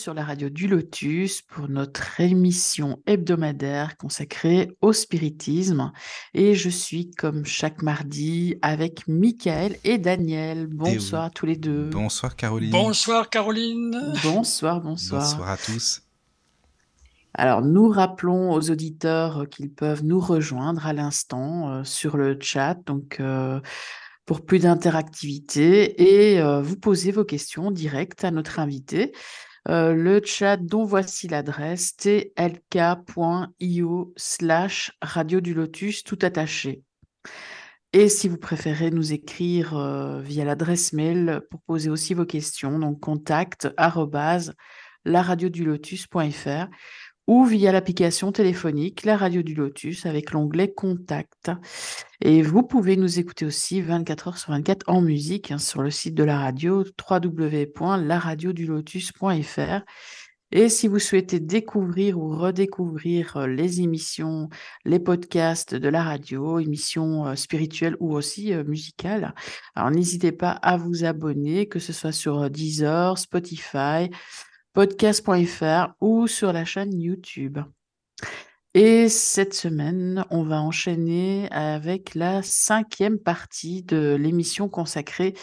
Sur la radio du Lotus pour notre émission hebdomadaire consacrée au spiritisme. Et je suis comme chaque mardi avec Michael et Daniel. Bonsoir à tous les deux. Bonsoir Caroline. Bonsoir Caroline. Bonsoir, bonsoir. Bonsoir à tous. Alors, nous rappelons aux auditeurs qu'ils peuvent nous rejoindre à l'instant euh, sur le chat, donc euh, pour plus d'interactivité, et euh, vous poser vos questions directes à notre invité. Euh, le chat dont voici l'adresse tlk.io slash radio du lotus tout attaché. Et si vous préférez nous écrire euh, via l'adresse mail pour poser aussi vos questions, donc contact arrobase laradiodulotus.fr ou via l'application téléphonique La Radio du Lotus avec l'onglet Contact. Et vous pouvez nous écouter aussi 24 heures sur 24 en musique hein, sur le site de la radio www.laradiodulotus.fr. Et si vous souhaitez découvrir ou redécouvrir euh, les émissions, les podcasts de la radio, émissions euh, spirituelles ou aussi euh, musicales, alors n'hésitez pas à vous abonner, que ce soit sur Deezer, Spotify, podcast.fr ou sur la chaîne YouTube. Et cette semaine, on va enchaîner avec la cinquième partie de l'émission consacrée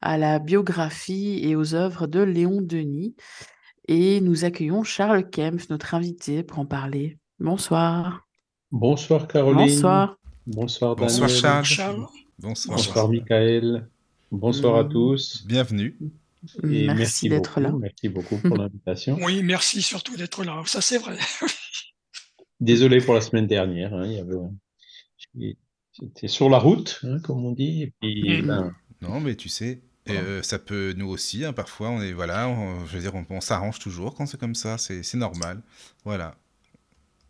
à la biographie et aux œuvres de Léon Denis. Et nous accueillons Charles Kempf, notre invité, pour en parler. Bonsoir. Bonsoir Caroline. Bonsoir. Bonsoir Daniel. Bonsoir Charles. Charles. Bonsoir. Bonsoir Michael. Bonsoir à Mm. tous. Bienvenue. Et Merci d'être là. Merci beaucoup pour l'invitation. Oui, merci surtout d'être là. Ça, c'est vrai. Désolé pour la semaine dernière. hein, il y avait... J'étais sur la route, hein, comme on dit. Et puis, Mm. ben, Non, mais tu sais, euh, ça peut nous aussi. hein, parfois, on est voilà, on- je veux dire, on, on s'arrange toujours quand c'est comme ça. C'est c'est normal. Voilà.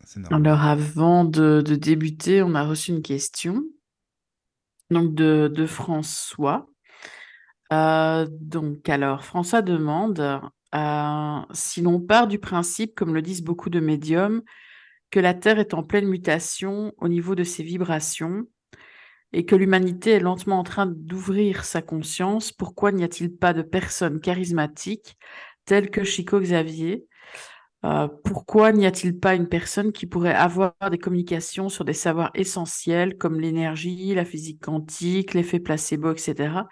C'est normal. Alors avant de, de débuter, on a reçu une question donc de, de François. Euh, donc alors, François demande euh, si l'on part du principe, comme le disent beaucoup de médiums, que la Terre est en pleine mutation au niveau de ses vibrations et que l'humanité est lentement en train d'ouvrir sa conscience, pourquoi n'y a-t-il pas de personnes charismatiques telles que Chico Xavier euh, pourquoi n'y a-t-il pas une personne qui pourrait avoir des communications sur des savoirs essentiels comme l'énergie, la physique quantique, l'effet placebo, etc.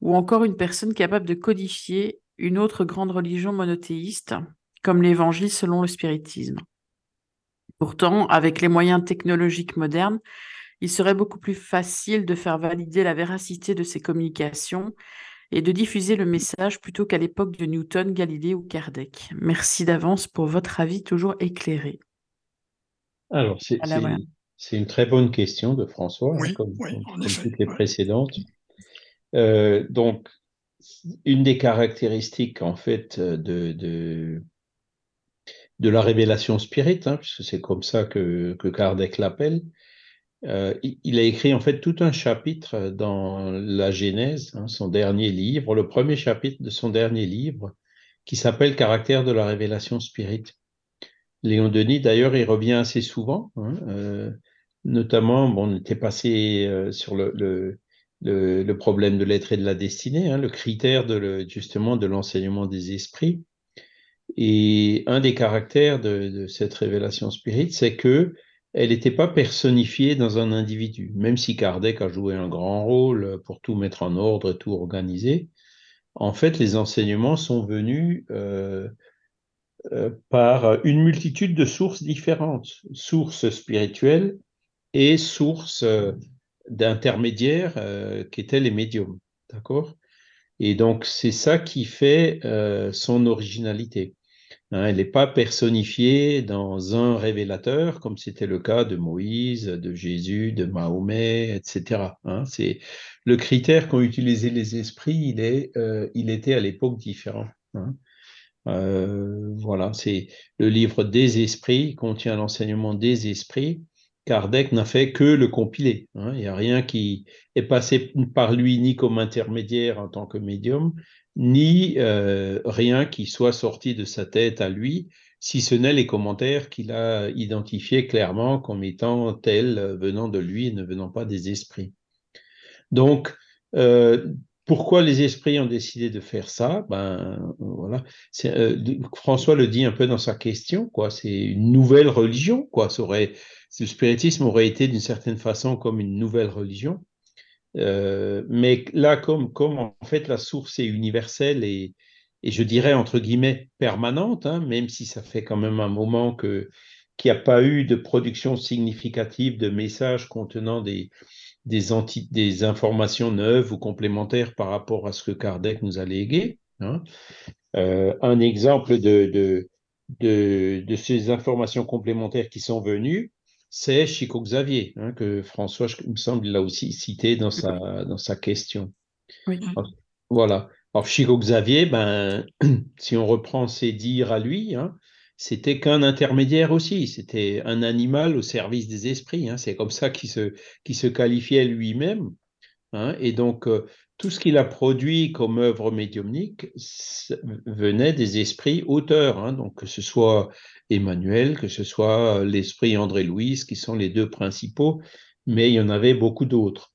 Ou encore une personne capable de codifier une autre grande religion monothéiste comme l'évangile selon le spiritisme. Pourtant, avec les moyens technologiques modernes, il serait beaucoup plus facile de faire valider la véracité de ces communications et de diffuser le message plutôt qu'à l'époque de Newton, Galilée ou Kardec. Merci d'avance pour votre avis toujours éclairé. alors, c'est Voilà, voilà. une très bonne question de François, hein, Oui, comme, oui, comme- en comme effet, toutes les précédentes. Euh, donc, une des caractéristiques, en fait, de, de, de la révélation spirit, hein, puisque c'est comme ça que, que Kardec l'appelle, euh, il, a écrit en fait tout un chapitre dans la Genèse, hein, son dernier livre, le premier chapitre de son dernier livre, qui s'appelle Caractère de la révélation spirit. Léon Denis, d'ailleurs, il revient assez souvent, hein, euh, notamment, bon, on était passé euh, sur le, le, problème de l'être et de la destinée, hein, le critère de justement de l'enseignement des esprits. Et un des caractères de, cette révélation spirit, c'est que elle n'était pas personnifiée dans un individu, même si Kardec a joué un grand rôle pour tout mettre en ordre, tout organiser. En fait, les enseignements sont venus euh, euh, par une multitude de sources différentes, sources spirituelles et sources euh, d'intermédiaires euh, qui étaient les médiums, d'accord? Et donc c'est ça qui fait euh, son originalité. Hein, elle n'est pas personnifiée dans un révélateur, comme c'était le cas de Moïse, de Jésus, de Mahomet, etc. Hein, c'est le critère qu'ont utilisé les esprits, il, est, euh, il était à l'époque différent. Hein. Euh, voilà, c'est le livre des esprits, contient l'enseignement des esprits, Kardec n'a fait que le compiler. Hein. Il n'y a rien qui est passé par lui ni comme intermédiaire en tant que médium, ni euh, rien qui soit sorti de sa tête à lui, si ce n'est les commentaires qu'il a identifiés clairement comme étant tels venant de lui et ne venant pas des esprits. Donc, euh, pourquoi les esprits ont décidé de faire ça? Ben voilà, euh, François le dit un peu dans sa question, quoi. C'est une nouvelle religion, quoi. Le spiritisme aurait été d'une certaine façon comme une nouvelle religion, euh, mais là, comme comme en fait la source est universelle et et je dirais entre guillemets permanente, hein, même si ça fait quand même un moment que qu'il n'y a pas eu de production significative de messages contenant des des, des informations neuves ou complémentaires par rapport à ce que Kardec nous a légué. Hein. Euh, un exemple de, de, de, de, ces informations complémentaires qui sont venues, c'est Chico Xavier, hein, que François, il me semble, l'a aussi cité dans sa, dans sa question. Oui. Voilà. Alors, Chico Xavier, ben, si on reprend ses dires à lui, hein, c'était qu'un intermédiaire aussi, c'était un animal au service des esprits. Hein. C'est comme ça qu'il se, qualifiait lui-même. Hein. Et donc, euh, tout ce qu'il a produit comme œuvre médiumnique venait des esprits auteurs. Hein. Donc, que ce soit Emmanuel, que ce soit l'esprit André-Louise, qui sont les deux principaux, mais il y en avait beaucoup d'autres.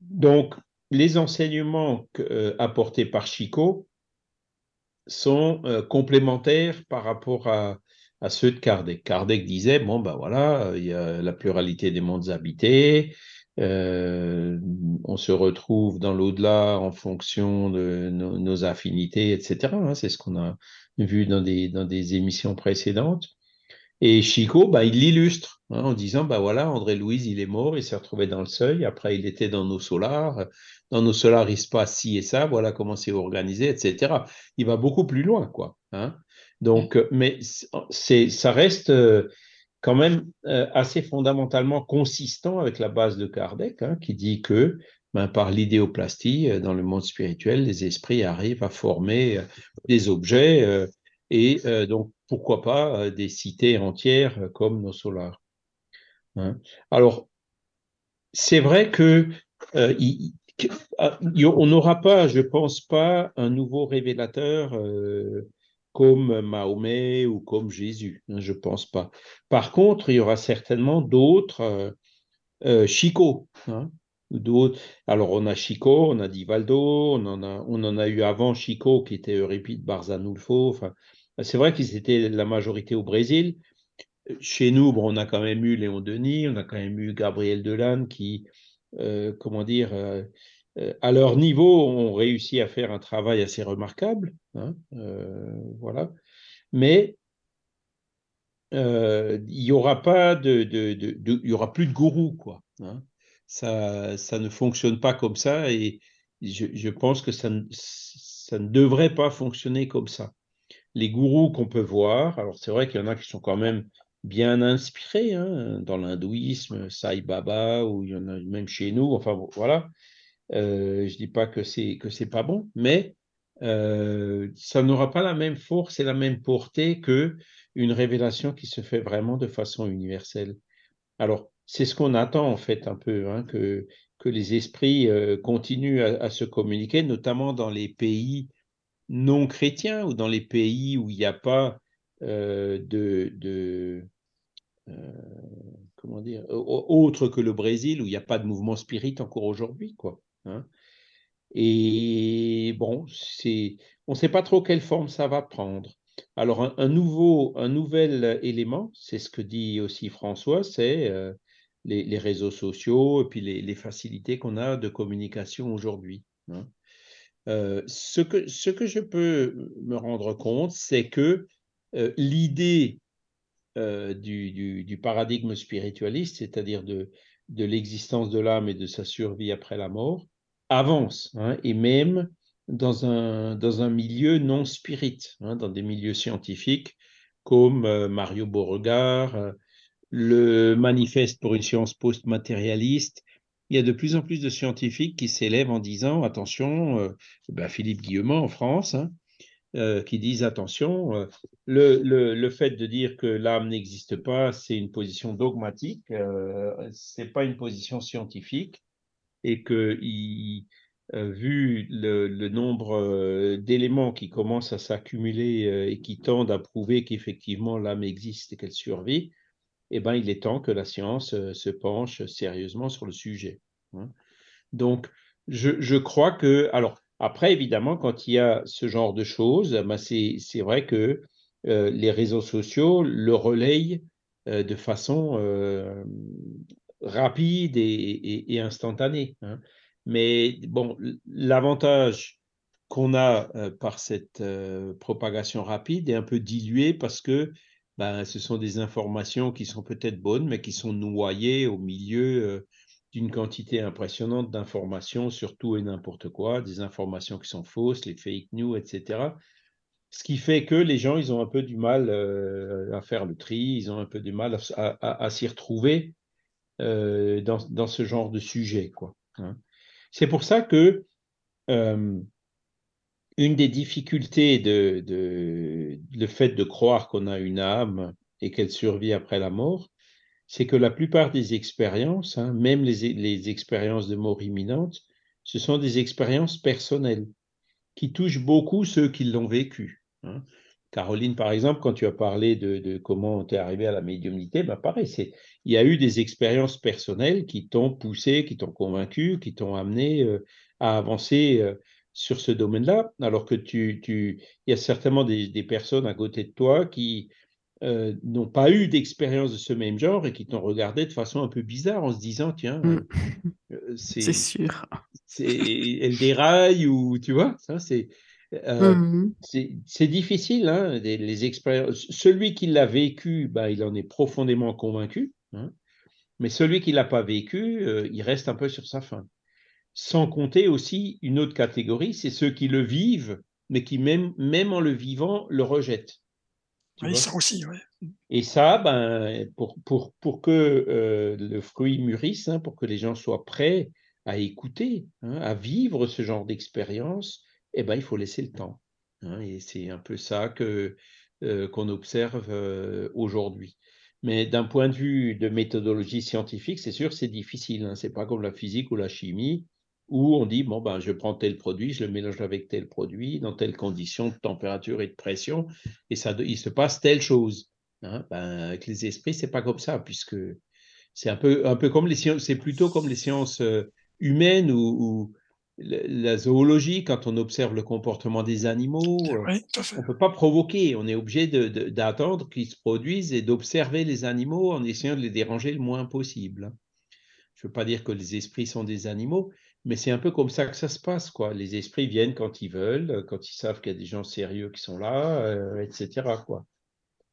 Donc, les enseignements euh, apportés par Chico, sont euh, complémentaires par rapport à, ceux de Kardec. Kardec disait, bon, ben voilà, il y a la pluralité des mondes habités, euh, on se retrouve dans l'au-delà en fonction de nos, affinités, etc. Hein, c'est ce qu'on a vu dans des, dans des émissions précédentes. Et Chico, bah, il l'illustre hein, en disant, bah voilà, André-Louise, il est mort, il s'est retrouvé dans le seuil, après il était dans nos solars, dans nos solars, il se passe ci et ça, voilà comment c'est organisé, etc. Il va beaucoup plus loin, quoi. Hein. Donc, euh, mais c'est, ça reste euh, quand même euh, assez fondamentalement consistant avec la base de Kardec, hein, qui dit que ben, par l'idéoplastie, dans le monde spirituel, les esprits arrivent à former des objets et donc pourquoi pas euh, des cités entières euh, comme nos solars. Hein. Alors, c'est vrai que euh, on n'aura pas, je pense pas, un nouveau révélateur comme Mahomet ou comme Jésus. Hein, je pense pas. Par contre, il y aura certainement d'autres Chico. Hein. Alors, on a Chico, on a Divaldo, on en a, on en a eu avant Chico qui était Euripide Barzanulfo. C'est vrai qu'ils étaient la majorité au Brésil. Chez nous, bon, on a quand même eu Léon Denis, on a quand même eu Gabriel Delanne qui, euh, comment dire, euh, euh, à leur niveau, ont réussi à faire un travail assez remarquable. Hein, voilà. Mais il y aura aura plus de gourou, quoi. Hein. Ça, ne fonctionne pas comme ça et je, pense que ça ne devrait pas fonctionner comme ça les gourous qu'on peut voir, alors c'est vrai qu'il y en a qui sont quand même bien inspirés hein, dans l'hindouisme, Sai Baba, ou il y en a même chez nous, enfin voilà. Euh, je dis pas que c'est que c'est pas bon, mais euh, ça n'aura pas la même force et la même portée que une révélation qui se fait vraiment de façon universelle. Alors c'est ce qu'on attend en fait un peu, hein, que que les esprits euh, continuent à, se communiquer, notamment dans les pays non chrétiens ou dans les pays où il n'y a pas euh, de, euh, comment dire autre que le Brésil où il n'y a pas de mouvement spirit encore aujourd'hui quoi. Hein. Et bon, c'est on ne sait pas trop quelle forme ça va prendre. Alors un, nouveau un nouvel élément, c'est ce que dit aussi François, c'est euh, les, réseaux sociaux et puis les, facilités qu'on a de communication aujourd'hui. Hein. Euh, ce, que, ce que je peux me rendre compte, c'est que euh, l'idée euh, du, du, paradigme spiritualiste, c'est-à-dire de, de l'existence de l'âme et de sa survie après la mort, avance, hein, et même dans un, dans un milieu non spirit, hein, dans des milieux scientifiques comme Mario Beauregard, le manifeste pour une science post-matérialiste, il y a de plus en plus de scientifiques qui s'élèvent en disant attention, euh, ben Philippe Guillemot en France, hein, euh, qui disent attention, euh, le, fait de dire que l'âme n'existe pas, c'est une position dogmatique, c'est pas une position scientifique, et que vu le, le nombre d'éléments qui commencent à s'accumuler et qui tendent à prouver qu'effectivement l'âme existe et qu'elle survit, eh ben, il est temps que la science se penche sérieusement sur le sujet. Hein. Donc, je, crois que, alors, après, évidemment, quand il y a ce genre de choses, ben c'est vrai que euh, les réseaux sociaux le relayent euh, de façon euh, rapide et, instantanée. Hein. Mais bon, l'avantage qu'on a euh, par cette euh, propagation rapide est un peu dilué parce que ben, ce sont des informations qui sont peut-être bonnes, mais qui sont noyées au milieu euh, d'une quantité impressionnante d'informations sur tout et n'importe quoi, des informations qui sont fausses, les fake news, etc. Ce qui fait que les gens, ils ont un peu du mal euh, à faire le tri, ils ont un peu du mal à, s'y retrouver euh, dans, ce genre de sujet. Hein. C'est pour ça que une des difficultés de, le fait de croire qu'on a une âme et qu'elle survit après la mort, c'est que la plupart des expériences, hein, même les, expériences de mort imminente, ce sont des expériences personnelles qui touchent beaucoup ceux qui l'ont vécu. Hein. Caroline, par exemple, quand tu as parlé de, de comment tu es arrivé à la médiumnité, ben pareil, c'est, il y a eu des expériences personnelles qui t'ont poussé, qui t'ont convaincu, qui t'ont amené euh, à avancer euh, sur ce domaine-là, alors que tu, tu, il y a certainement des, des personnes à côté de toi qui, euh, n'ont pas eu d'expérience de ce même genre et qui t'ont regardé de façon un peu bizarre en se disant tiens mmh. euh, c'est sûr c'est elle déraille ou tu vois ça c'est euh, mmh. c'est difficile hein, les, les, expériences celui qui l'a vécu bah, il en est profondément convaincu hein, mais celui qui l'a pas vécu euh, il reste un peu sur sa faim sans compter aussi une autre catégorie c'est ceux qui le vivent mais qui même même en le vivant le rejettent oui, ça aussi, oui. Et ça, ben, pour, pour, pour que euh, le fruit mûrisse, hein, pour que les gens soient prêts à écouter, hein, à vivre ce genre d'expérience, eh ben, il faut laisser le temps. Hein, et c'est un peu ça que euh, qu'on observe euh, aujourd'hui. Mais d'un point de vue de méthodologie scientifique, c'est sûr, c'est difficile. Hein, c'est pas comme la physique ou la chimie où on dit bon ben je prends tel produit, je le mélange avec tel produit dans telles conditions de température et de pression et ça il se passe telle chose. Hein? Ben, avec les esprits c'est pas comme ça puisque c'est un peu un peu comme les sciences, c'est plutôt comme les sciences euh, humaines ou, la zoologie quand on observe le comportement des animaux, euh, oui, on peut pas provoquer, on est obligé d'attendre qu'ils se produisent et d'observer les animaux en essayant de les déranger le moins possible. Je veux pas dire que les esprits sont des animaux, mais c'est un peu comme ça que ça se passe, quoi. Les esprits viennent quand ils veulent, quand ils savent qu'il y a des gens sérieux qui sont là, euh, etc., quoi.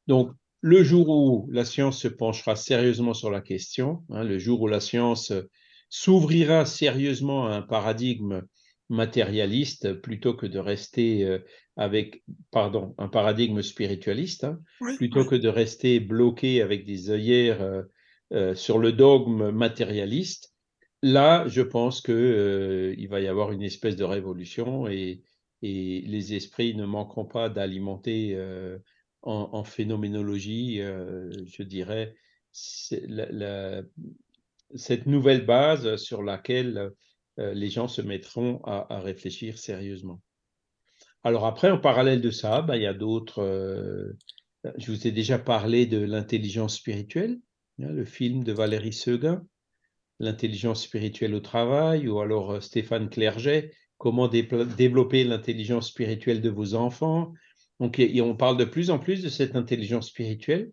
Donc, le jour où la science se penchera sérieusement sur la question, hein, le jour où la science s'ouvrira sérieusement à un paradigme matérialiste plutôt que de rester euh, avec, pardon, un paradigme spiritualiste, hein, oui, plutôt que de rester bloqué avec des œillères euh, euh, sur le dogme matérialiste, là, je pense qu'il euh, va y avoir une espèce de révolution et, les esprits ne manqueront pas d'alimenter euh, en, phénoménologie, euh, je dirais, cette nouvelle base sur laquelle les gens se mettront à, réfléchir sérieusement. Alors après, en parallèle de ça, ben, il y a d'autres... je vous ai déjà parlé de l'intelligence spirituelle, hein, le film de Valérie Seguin l'intelligence spirituelle au travail, ou alors euh, Stéphane Clerget, comment développer l'intelligence spirituelle de vos enfants. Donc, et on parle de plus en plus de cette intelligence spirituelle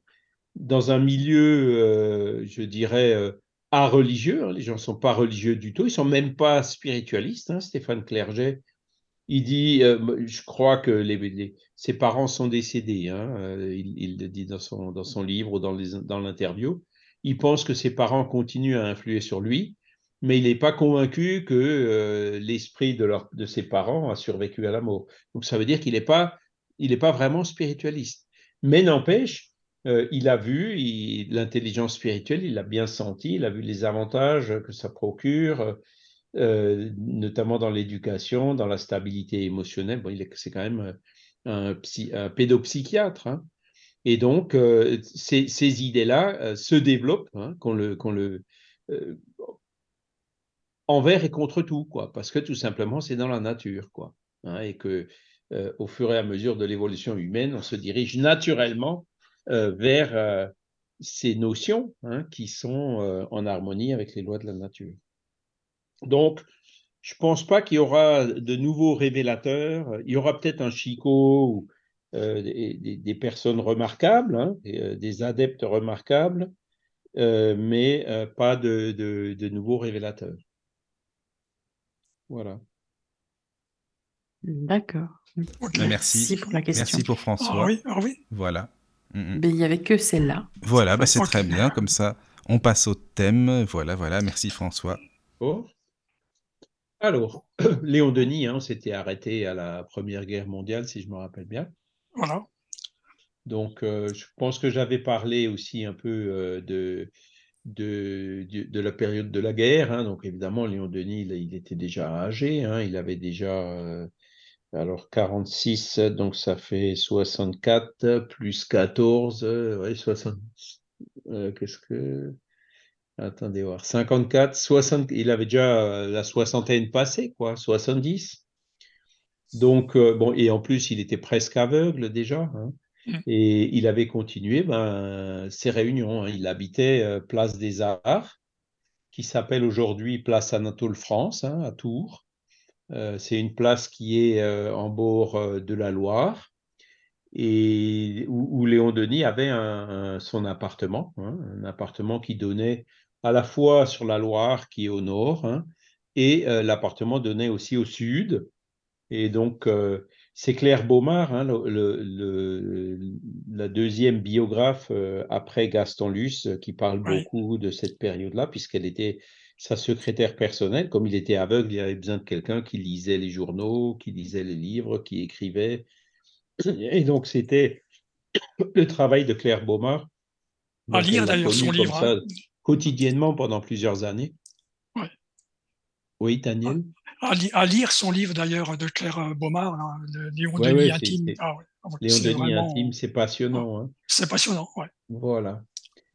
dans un milieu, euh, je dirais, euh, à religieux. Hein. Les gens ne sont pas religieux du tout, ils sont même pas spiritualistes. Hein. Stéphane Clerget, il dit, euh, je crois que les, ses parents sont décédés. Hein. Il, il, le dit dans son, dans son livre ou dans l'interview il pense que ses parents continuent à influer sur lui, mais il n'est pas convaincu que euh, l'esprit de, ses parents a survécu à la mort. Donc ça veut dire qu'il n'est pas, il pas vraiment spiritualiste. Mais n'empêche, euh, il a vu l'intelligence spirituelle, il l'a bien senti, il a vu les avantages que ça procure, euh, notamment dans l'éducation, dans la stabilité émotionnelle. Bon, c'est quand même un, pédopsychiatre. Hein. Et donc, ces, idées-là se développent, hein, qu'on le, qu'on le envers et contre tout, quoi, parce que tout simplement, c'est dans la nature, quoi, hein, et que au fur et à mesure de l'évolution humaine, on se dirige naturellement vers ces notions qui sont en harmonie avec les lois de la nature. Donc, je ne pense pas qu'il y aura de nouveaux révélateurs. Il y aura peut-être un Chico euh, des, personnes remarquables, hein, euh, des, adeptes remarquables, euh, mais pas de, nouveaux révélateurs. Voilà. D'accord. Bah, merci. pour la question. Merci pour François. Ah oui, ah oui. Voilà. Mm, mm. Mais il n'y avait que celle-là. Voilà, bah c'est très bien. Comme ça, on passe au thème. Voilà, voilà. Merci François. Oh. Alors, Léon Denis, hein, s'était arrêté à la Première Guerre mondiale, si je me rappelle bien. Voilà. Donc, euh, je pense que j'avais parlé aussi un peu euh, de, la période de la guerre. Hein. Donc, évidemment, Léon Denis, il, était déjà âgé. Hein. Il avait déjà, euh, alors, 46, donc ça fait 64 plus 14, ouais, 60. Qu'est-ce que. Attendez voir. 54, 60, il avait déjà la soixantaine passée, quoi, 70. Donc, euh, bon, et en plus, il était presque aveugle déjà. Hein. Mmh. et il avait continué ben, ses réunions. Hein. Il habitait euh, Place des Arts, qui s'appelle aujourd'hui Place Anatole France, hein, à Tours. Euh, c'est une place qui est en bord de la Loire et où, Léon Denis avait son appartement, un appartement qui donnait à la fois sur la Loire qui est au nord et l'appartement donnait aussi au sud et donc, euh, c'est Claire Baumard, hein, la deuxième biographe euh, après Gaston Luce, euh, qui parle beaucoup de cette période-là, puisqu'elle était sa secrétaire personnelle. Comme il était aveugle, il avait besoin de quelqu'un qui lisait les journaux, qui lisait les livres, qui écrivait. Et donc, c'était le travail de Claire Baumard. À lire d'ailleurs son livre. Hein. quotidiennement pendant plusieurs années. Oui, Daniel? À, lire son livre d'ailleurs de Claire euh, Baumard, Léon Denis intime. Ah Léon Denis intime, c'est passionnant. Hein. C'est passionnant, ouais. Voilà.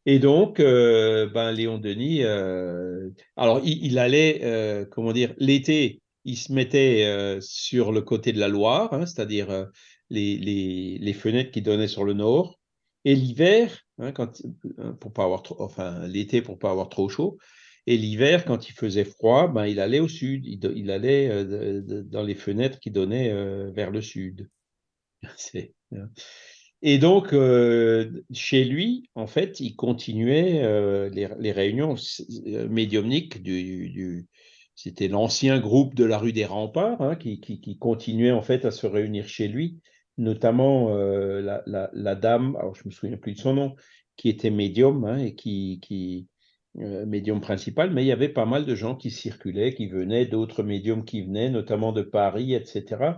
Et donc, euh, ben, Léon Denis, euh, alors il, allait, comment dire, l'été, il se mettait sur le côté de la Loire, hein, c'est-à-dire les, les, les, fenêtres qui donnaient sur le nord, et l'hiver, hein, quand, pour pas avoir trop, enfin l'été pour pas avoir trop chaud, et l'hiver, quand il faisait froid, ben, il allait au sud, il, allait euh, dans les fenêtres qui donnaient euh, vers le sud. Hein. Et donc, euh, chez lui, en fait, il continuait les, réunions médiumniques du, c'était l'ancien groupe de la rue des Remparts hein, qui, continuait en fait à se réunir chez lui, notamment la, dame, alors je me souviens plus de son nom, qui était médium hein, et qui, euh, médium principal, mais il y avait pas mal de gens qui circulaient, qui venaient, d'autres médiums qui venaient, notamment de Paris, etc.,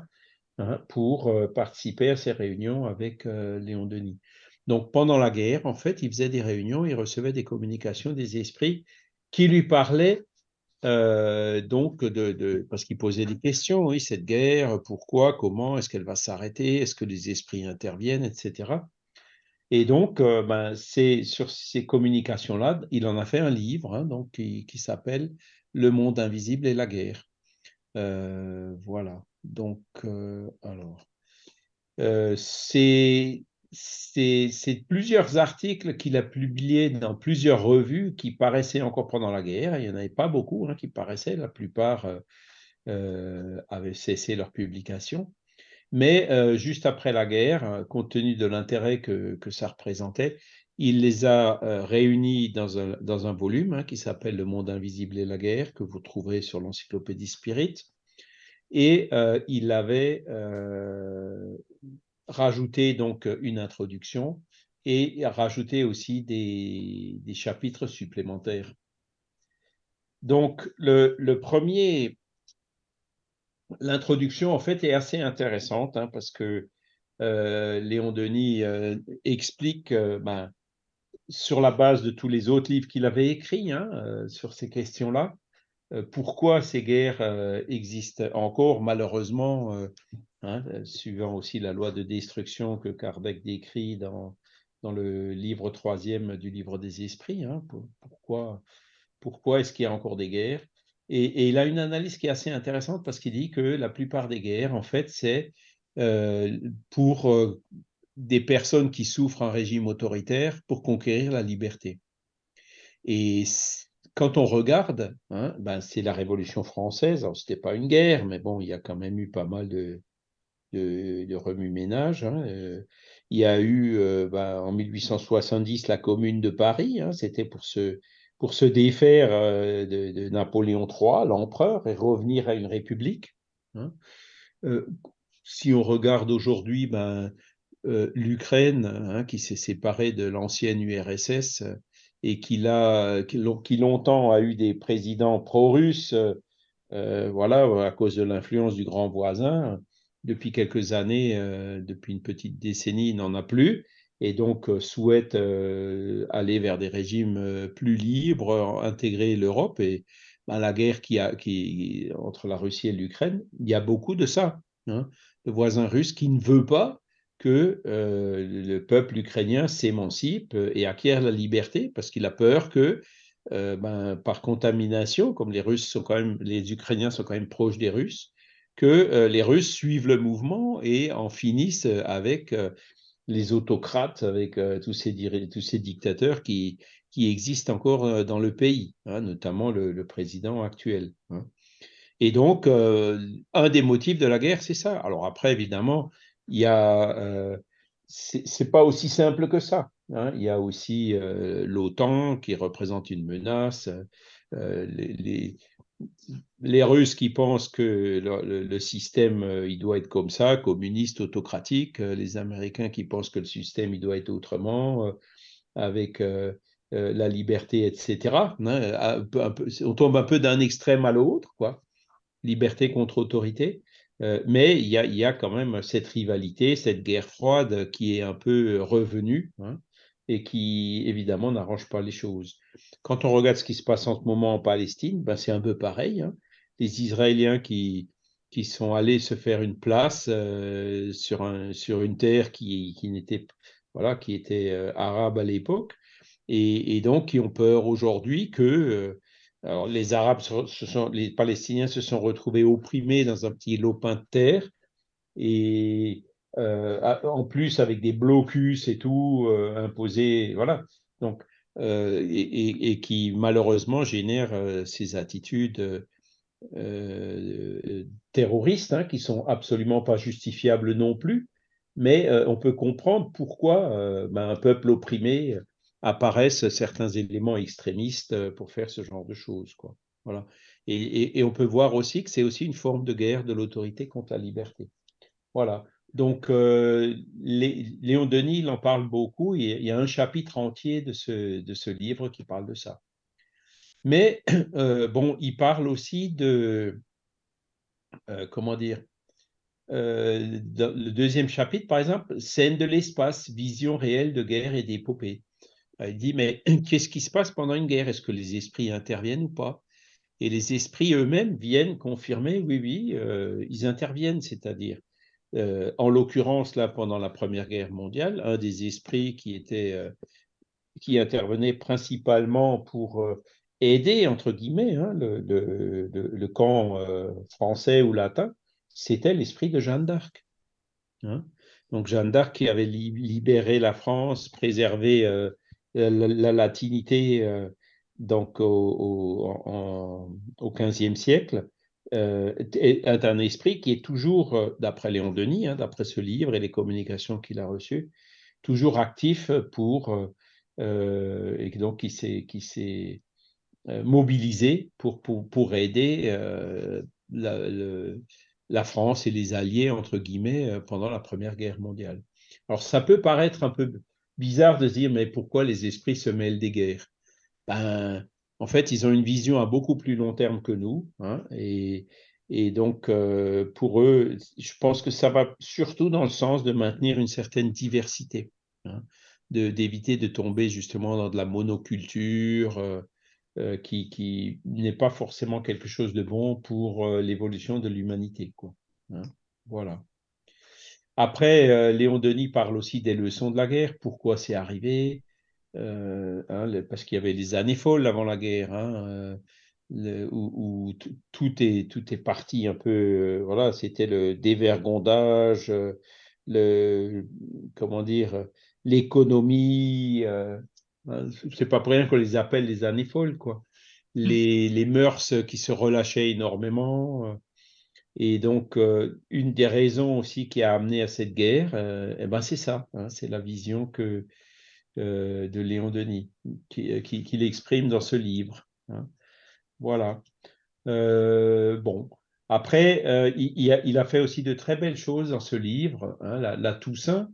hein, pour euh, participer à ces réunions avec euh, Léon Denis. Donc pendant la guerre, en fait, il faisait des réunions, il recevait des communications des esprits qui lui parlaient donc de, parce qu'il posait des questions, oui, cette guerre, pourquoi, comment, est-ce qu'elle va s'arrêter, est-ce que les esprits interviennent, etc. Et donc, euh, ben, c'est sur ces communications-là, il en a fait un livre hein, donc, qui, s'appelle Le monde invisible et la guerre. Euh, voilà. Donc, euh, alors, c'est plusieurs articles qu'il a publiés dans plusieurs revues qui paraissaient encore pendant la guerre. Il n'y en avait pas beaucoup hein, qui paraissaient. La plupart avaient cessé leur publication. Mais euh, juste après la guerre, euh, compte tenu de l'intérêt que, ça représentait, il les a euh, réunis dans un, dans un volume hein, qui s'appelle Le monde invisible et la guerre, que vous trouverez sur l'encyclopédie Spirit. Et il avait rajouté donc une introduction et rajouté aussi des, des chapitres supplémentaires. Donc, le, le premier L'introduction, en fait, est assez intéressante hein, parce que euh, Léon Denis euh, explique, euh, ben, sur la base de tous les autres livres qu'il avait écrits hein, sur ces questions-là, pourquoi ces guerres existent encore. Malheureusement, hein, suivant aussi la loi de destruction que Kardec décrit dans, dans le livre troisième du livre des esprits. Pourquoi est-ce qu'il y a encore des guerres? Et, il a une analyse qui est assez intéressante parce qu'il dit que la plupart des guerres, en fait, c'est euh, pour euh, des personnes qui souffrent un régime autoritaire pour conquérir la liberté. Et quand on regarde, hein, ben c'est la Révolution française. Ce n'était pas une guerre, mais bon, il y a quand même eu pas mal de, de, remue-ménage. Hein. Euh, il y a eu ben, en 1870 la Commune de Paris. Hein, C'était pour se pour se défaire euh, de, Napoléon III, l'empereur, et revenir à une république. Hein. Euh, si on regarde aujourd'hui ben, euh, l'Ukraine, hein, qui s'est séparée de l'ancienne URSS et qui, qui, longtemps a eu des présidents pro-russes, voilà, à cause de l'influence du grand voisin, depuis quelques années, depuis une petite décennie, il n'en a plus et donc euh, souhaite euh, aller vers des régimes euh, plus libres, intégrer l'Europe. Et ben, la guerre qui entre la Russie et l'Ukraine, il y a beaucoup de ça. Hein. Le voisin russe qui ne veut pas que le peuple ukrainien s'émancipe et acquiert la liberté parce qu'il a peur que, ben, par contamination, comme les Russes sont quand même, les Ukrainiens sont quand même proches des Russes, que les Russes suivent le mouvement et en finissent avec les autocrates, avec euh, tous, ces, tous ces dictateurs qui, qui existent encore euh, dans le pays, hein, notamment le, président actuel. Hein. Et donc, euh, un des motifs de la guerre, c'est ça. Alors après, évidemment, il y a, c'est pas aussi simple que ça. Hein. Il y a aussi l'OTAN qui représente une menace. les, Russes qui pensent que le, système, euh, il doit être comme ça, communiste, autocratique, euh, les Américains qui pensent que le système, il doit être autrement, euh, avec la liberté, etc. Hein, on tombe un peu d'un extrême à l'autre, quoi. Liberté contre autorité. mais il y, a, quand même cette rivalité, cette guerre froide qui est un peu revenue hein, et qui, évidemment, n'arrange pas les choses. Quand on regarde ce qui se passe en ce moment en Palestine, ben c'est un peu pareil. Hein. Les Israéliens qui, qui sont allés se faire une place euh, sur, un, sur une terre qui, qui n'était voilà, qui était euh, arabe à l'époque, et, donc qui ont peur aujourd'hui que euh, les Arabes, se sont, les Palestiniens se sont retrouvés opprimés dans un petit lopin de terre, et en plus avec des blocus et tout imposés, voilà. Donc euh, et, qui malheureusement génère euh, ces attitudes euh, terroristes hein, qui sont absolument pas justifiables non plus, mais on peut comprendre pourquoi ben, un peuple opprimé apparaissent certains éléments extrémistes pour faire ce genre de choses. Quoi. Voilà. Et, et on peut voir aussi que c'est aussi une forme de guerre de l'autorité contre la liberté. Voilà. Donc, euh, Léon Denis, il en parle beaucoup. Il y a un chapitre entier de ce, livre qui parle de ça. Mais, euh, bon, il parle aussi de, euh, comment dire, le deuxième chapitre, par exemple, scène de l'espace, vision réelle de guerre et d'épopée. Il dit, mais qu'est-ce qui se passe pendant une guerre? Est-ce que les esprits interviennent ou pas? Et les esprits eux-mêmes viennent confirmer, oui, oui, ils interviennent, c'est-à-dire euh, en l'occurrence, là, pendant la Première Guerre mondiale, un des esprits qui, était, euh, qui intervenait principalement pour euh, aider, entre guillemets, hein, le, le, camp français ou latin, c'était l'esprit de Jeanne d'Arc. Hein. Donc Jeanne d'Arc qui avait libéré la France, préservé la, latinité donc au, au, XVe siècle, euh, est un esprit qui est toujours, euh, d'après Léon Denis, hein, d'après ce livre et les communications qu'il a reçues, toujours actif pour, euh, et donc qui s'est, qui s'est mobilisé pour, pour, pour aider la, la, France et les Alliés, entre guillemets, pendant la Première Guerre mondiale. Alors ça peut paraître un peu bizarre de se dire, mais pourquoi les esprits se mêlent des guerres? Ben, en fait, ils ont une vision à beaucoup plus long terme que nous. Hein, et, donc, euh, pour eux, je pense que ça va surtout dans le sens de maintenir une certaine diversité, hein, d'éviter de, tomber justement dans de la monoculture euh, euh, qui, n'est pas forcément quelque chose de bon pour l'évolution de l'humanité. Hein. voilà. après, Léon Denis parle aussi des leçons de la guerre, pourquoi c'est arrivé, hein, parce qu'il y avait les années folles avant la guerre, hein, où, tout, est, tout est parti un peu, voilà, c'était le dévergondage, le, comment dire, l'économie, Hein, c'est pas pour rien qu'on les appelle les années folles, quoi. Mmh. Les, les mœurs qui se relâchaient énormément. Euh, et donc, euh, une des raisons aussi qui a amené à cette guerre, euh, eh ben c'est ça, hein, c'est la vision que, de Léon Denis, qu'il qui, qui exprime dans ce livre. Hein. Voilà. bon. Après, il, a, fait aussi de très belles choses dans ce livre, la, la, Toussaint.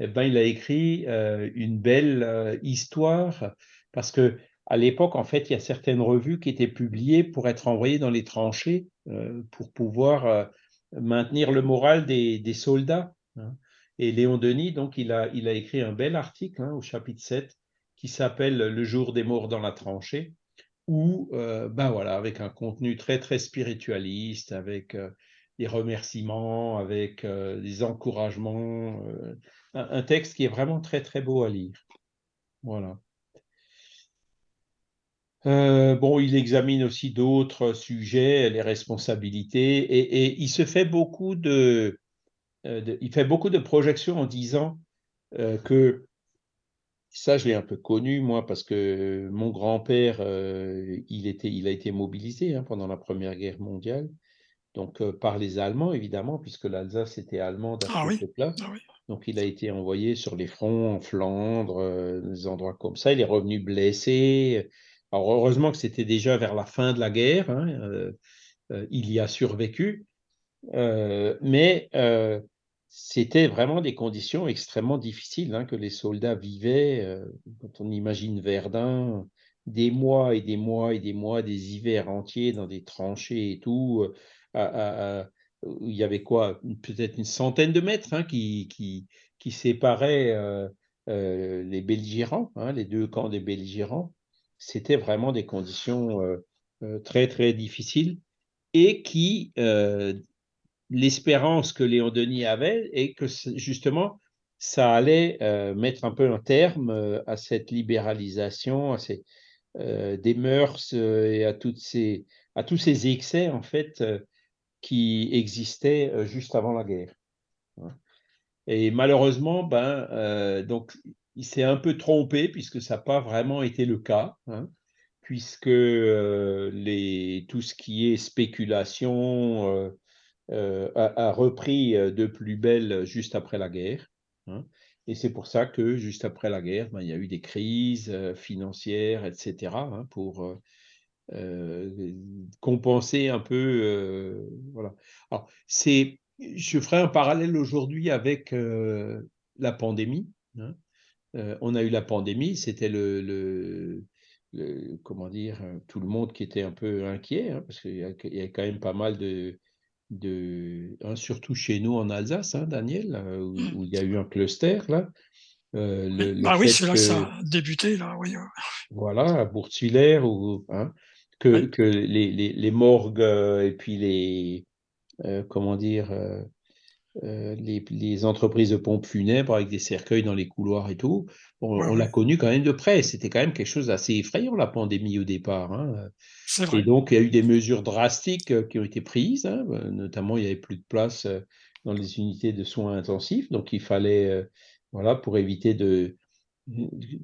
Eh ben, il a écrit euh, une belle euh, histoire parce que à l'époque, en fait, il y a certaines revues qui étaient publiées pour être envoyées dans les tranchées euh, pour pouvoir maintenir le moral des, soldats. Hein. Et Léon Denis, donc, il a, écrit un bel article hein, au chapitre 7 qui s'appelle Le jour des morts dans la tranchée, où, ben voilà, avec un contenu très, très spiritualiste, avec des remerciements, avec des encouragements un, texte qui est vraiment très très beau à lire. Voilà. Euh, bon, il examine aussi d'autres sujets, les responsabilités, et, il se fait beaucoup de, euh, il fait beaucoup de projections en disant euh, que ça, je l'ai un peu connu moi parce que mon grand-père, il était, il a été mobilisé hein, pendant la Première Guerre mondiale, donc par les Allemands évidemment, puisque l'Alsace était allemande à ah cette époque-là. Ah donc, il a été envoyé sur les fronts en Flandre, euh, des endroits comme ça. Il est revenu blessé. Alors, heureusement que c'était déjà vers la fin de la guerre. Hein, euh, euh, il y a survécu. Mais c'était vraiment des conditions extrêmement difficiles hein, que les soldats vivaient. quand on imagine Verdun, des mois et des mois et des mois, des hivers entiers dans des tranchées et tout, à, il y avait quoi Peut-être une centaine de mètres hein, qui, qui, qui, séparaient euh, euh, les belligérants, hein, les deux camps des belligérants. C'était vraiment des conditions euh, très, très difficiles et qui, l'espérance que Léon Denis avait est que justement, ça allait mettre un peu un terme à cette libéralisation, à ces, des mœurs et à, toutes ces, à tous ces excès, en fait, qui existait euh, juste avant la guerre. Hein. Et malheureusement, ben, euh, donc, il s'est un peu trompé puisque ça n'a pas vraiment été le cas, hein, puisque euh, les, tout ce qui est spéculation a, repris de plus belle juste après la guerre. Hein. Et c'est pour ça que juste après la guerre, ben, il y a eu des crises financières, etc., pour euh, compenser un peu. Euh, voilà. Je ferai un parallèle aujourd'hui avec euh, la pandémie. Hein. on a eu la pandémie, c'était le, comment dire, tout le monde qui était un peu inquiet, hein, parce qu'il y, a quand même pas mal de, de hein, surtout chez nous en Alsace, Daniel, mmh. où, il y a eu un cluster là. ah oui, c'est là que ça a débuté là, oui. Voilà, à Bourtwiller ou que, que les, les, les, morgues euh, et puis les, euh, comment dire, euh, les, les, entreprises de pompes funèbres avec des cercueils dans les couloirs et tout, on, l'a connu quand même de près. C'était quand même quelque chose d'assez effrayant, la pandémie au départ. Hein. Et donc, il y a eu des mesures drastiques qui ont été prises. Hein. Notamment, il n'y avait plus de place dans les unités de soins intensifs. Donc, il fallait, voilà, pour éviter de,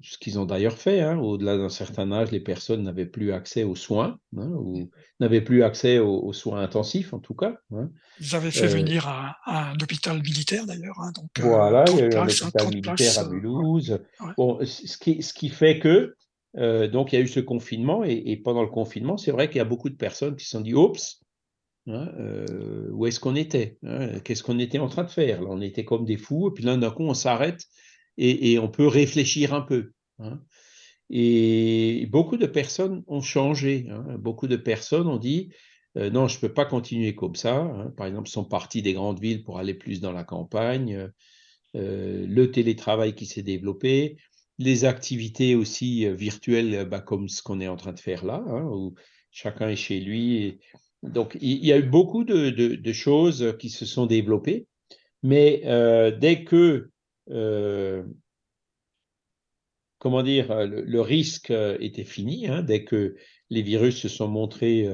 ce qu'ils ont d'ailleurs fait, hein, au-delà d'un certain âge, les personnes n'avaient plus accès aux soins, hein, ou n'avaient plus accès aux, soins intensifs en tout cas. Hein. Ils avaient fait euh venir à, un hôpital militaire d'ailleurs. donc, euh, voilà, il y a eu un hôpital militaire à euh, Mulhouse. Bon, ce, qui, ce qui fait que, donc il y a eu ce confinement, et, pendant le confinement, c'est vrai qu'il y a beaucoup de personnes qui se sont dit, oups, où est-ce qu'on était Qu'est-ce qu'on était en train de faire? Là, On était comme des fous, et puis là, d'un coup, on s'arrête et, on peut réfléchir un peu. Hein. Et beaucoup de personnes ont changé. Hein. Beaucoup de personnes ont dit euh, non, je ne peux pas continuer comme ça. Hein. Par exemple, sont partis des grandes villes pour aller plus dans la campagne. Euh, le télétravail qui s'est développé, les activités aussi euh, virtuelles, bah, comme ce qu'on est en train de faire là, où chacun est chez lui. Donc, il y, a eu beaucoup de, de, choses qui se sont développées. Mais dès que comment dire, le, risque était fini, hein, dès que les virus se sont montrés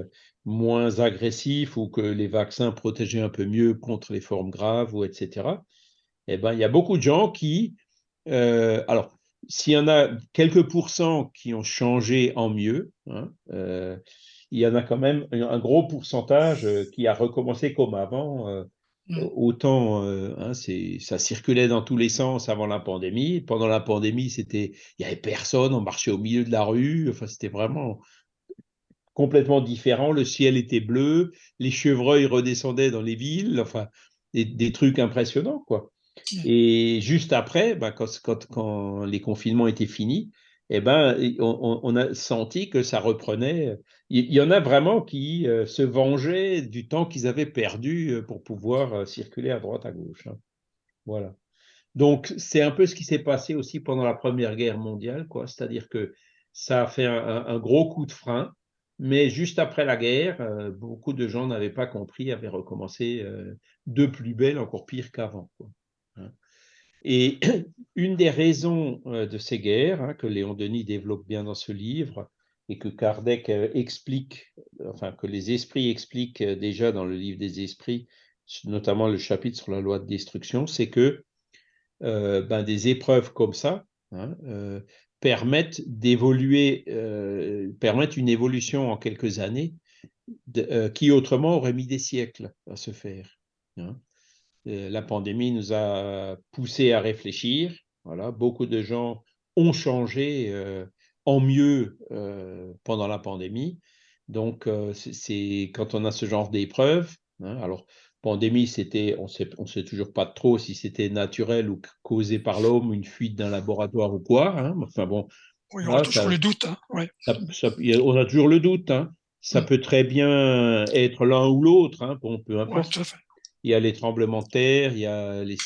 moins agressifs ou que les vaccins protégeaient un peu mieux contre les formes graves ou etc. Eh ben, il y a beaucoup de gens qui, alors, s'il y en a quelques pourcents qui ont changé en mieux, hein, euh, il y en a quand même un gros pourcentage euh, qui a recommencé comme avant. Euh, mm. Autant, hein, ça circulait dans tous les sens avant la pandémie. Pendant la pandémie, c'était, il y avait personne, on marchait au milieu de la rue. Enfin, c'était vraiment complètement différent. Le ciel était bleu, les chevreuils redescendaient dans les villes. Enfin, des, des trucs impressionnants, quoi. Et juste après, bah, quand, les confinements étaient finis, eh ben, on, a senti que ça reprenait. Il y, en a vraiment qui euh, se vengeaient du temps qu'ils avaient perdu euh, pour pouvoir euh, circuler à droite, à gauche. Hein. Voilà. Donc, c'est un peu ce qui s'est passé aussi pendant la Première Guerre mondiale, quoi. C'est-à-dire que ça a fait un, gros coup de frein, mais juste après la guerre, beaucoup de gens n'avaient pas compris, avaient recommencé de plus belle, encore pire qu'avant. Hein. Et une des raisons euh, de ces guerres, hein, que Léon Denis développe bien dans ce livre, et que Kardec euh, explique, enfin que les esprits expliquent euh, déjà dans le livre des esprits, notamment le chapitre sur la loi de destruction, c'est que ben, des épreuves comme ça hein, permettent d'évoluer, permettent une évolution en quelques années qui autrement aurait mis des siècles à se faire. Euh, la pandémie nous a poussé à réfléchir. Voilà, beaucoup de gens ont changé euh, en mieux euh, pendant la pandémie. Donc, c'est quand on a ce genre d'épreuve. Hein, alors, pandémie, c'était, on sait, ne sait toujours pas trop si c'était naturel ou causé par l'homme, une fuite d'un laboratoire ou quoi. Hein, enfin bon. on a toujours le doute. Hein, on a toujours le doute. Ça mm. peut très bien être l'un ou l'autre. bon, peu importe il y a les tremblements de terre, il y a les,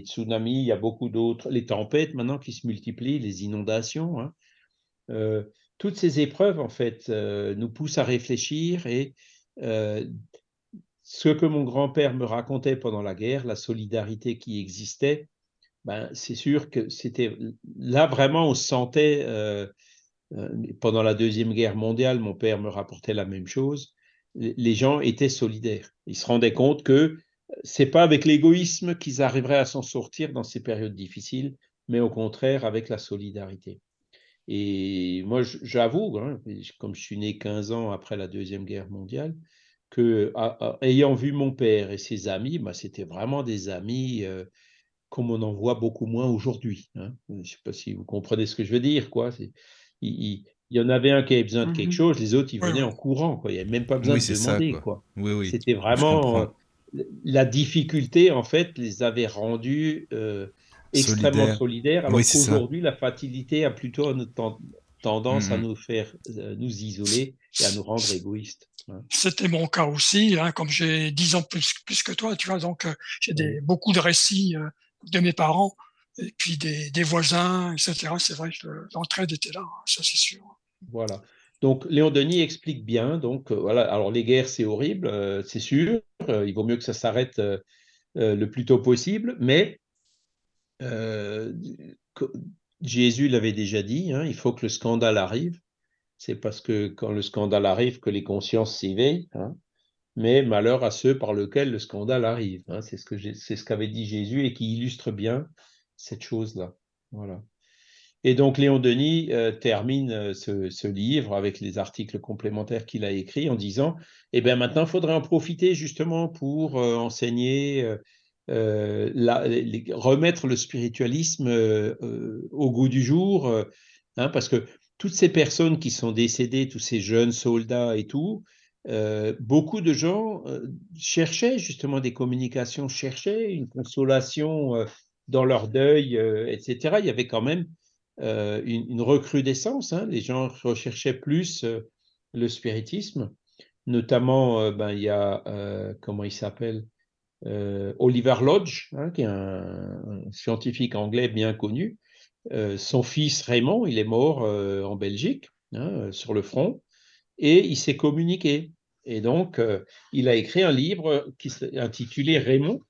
tsunamis, il y a beaucoup d'autres, les tempêtes maintenant qui se multiplient, les inondations. Hein. Euh, toutes ces épreuves, en fait, euh, nous poussent à réfléchir et euh, ce que mon grand-père me racontait pendant la guerre, la solidarité qui existait, ben, c'est sûr que c'était là vraiment on se sentait pendant la deuxième guerre mondiale, mon père me rapportait la même chose les gens étaient solidaires. Ils se rendaient compte que c'est pas avec l'égoïsme qu'ils arriveraient à s'en sortir dans ces périodes difficiles, mais au contraire avec la solidarité. Et moi, j'avoue, hein, comme je suis né 15 ans après la Deuxième Guerre mondiale, que ayant vu mon père et ses amis, bah, c'était vraiment des amis euh, comme on en voit beaucoup moins aujourd'hui. Hein. Je ne sais pas si vous comprenez ce que je veux dire. Quoi. Il y en avait un qui avait besoin de quelque mmh chose, les autres, ils venaient en courant. Quoi. Il n'y avait même pas besoin de demander. quoi. C'était vraiment euh, la difficulté, en fait, les avait rendus euh, extrêmement solidaires, alors qu'aujourd'hui, la facilité a plutôt tendance à mmh nous faire euh, nous isoler et à nous rendre égoïstes. Hein. C'était mon cas aussi, hein, comme j'ai 10 ans plus, plus que toi, tu vois, donc j'ai des, beaucoup de récits de mes parents et puis des, voisins, etc. C'est vrai que l'entraide était là, ça c'est sûr. Voilà. Donc, Léon Denis explique bien. Donc, euh, voilà. Alors, les guerres, c'est horrible, euh, c'est sûr. Euh, il vaut mieux que ça s'arrête le plus tôt possible. Mais Jésus l'avait déjà dit hein, il faut que le scandale arrive. C'est parce que quand le scandale arrive que les consciences s'éveillent. Hein. Mais malheur à ceux par lesquels le scandale arrive. Hein. C'est ce que c'est ce qu'avait dit Jésus et qui illustre bien cette chose-là. Voilà. Et donc Léon Denis euh, termine euh, ce, livre avec les articles complémentaires qu'il a écrits en disant, eh bien maintenant, il faudrait en profiter justement pour euh, enseigner, remettre le spiritualisme au goût du jour, hein, parce que toutes ces personnes qui sont décédées, tous ces jeunes soldats et tout, beaucoup de gens cherchaient justement des communications, cherchaient une consolation dans leur deuil, etc. Il y avait quand même euh, une, recrudescence. Hein. Les gens recherchaient plus euh, le spiritisme. Notamment, euh, ben, il y a, comment il s'appelle Oliver Lodge, hein, qui est un, scientifique anglais bien connu. son fils Raymond, il est mort en Belgique, hein, sur le front, et il s'est communiqué. Et donc, il a écrit un livre qui intitulé Raymond,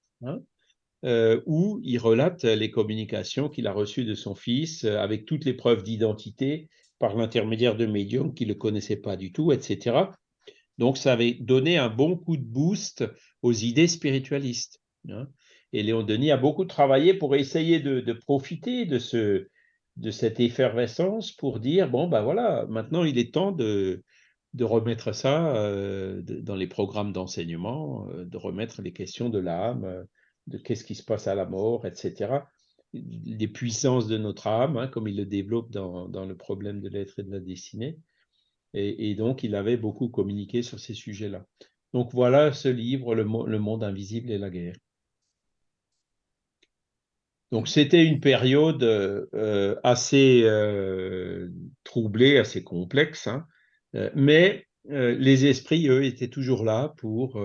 où il relate les communications qu'il a reçues de son fils avec toutes les preuves d'identité par l'intermédiaire de médiums qui ne le connaissaient pas du tout, etc. Donc, ça avait donné un bon coup de boost aux idées spiritualistes. Hein. Et Léon Denis a beaucoup travaillé pour essayer de, profiter de, ce, de cette effervescence pour dire, bon, ben voilà, maintenant il est temps de, de remettre ça euh, dans les programmes d'enseignement, euh, de remettre les questions de l'âme, euh, de qu'est-ce qui se passe à la mort, etc. Les puissances de notre âme, hein, comme il le développe dans, dans le problème de l'être et de la destinée. Et, donc, il avait beaucoup communiqué sur ces sujets-là. Donc voilà ce livre, le, monde invisible et la guerre. Donc c'était une période euh, assez euh, troublée, assez complexe, hein. euh, mais les esprits, eux, étaient toujours là pour,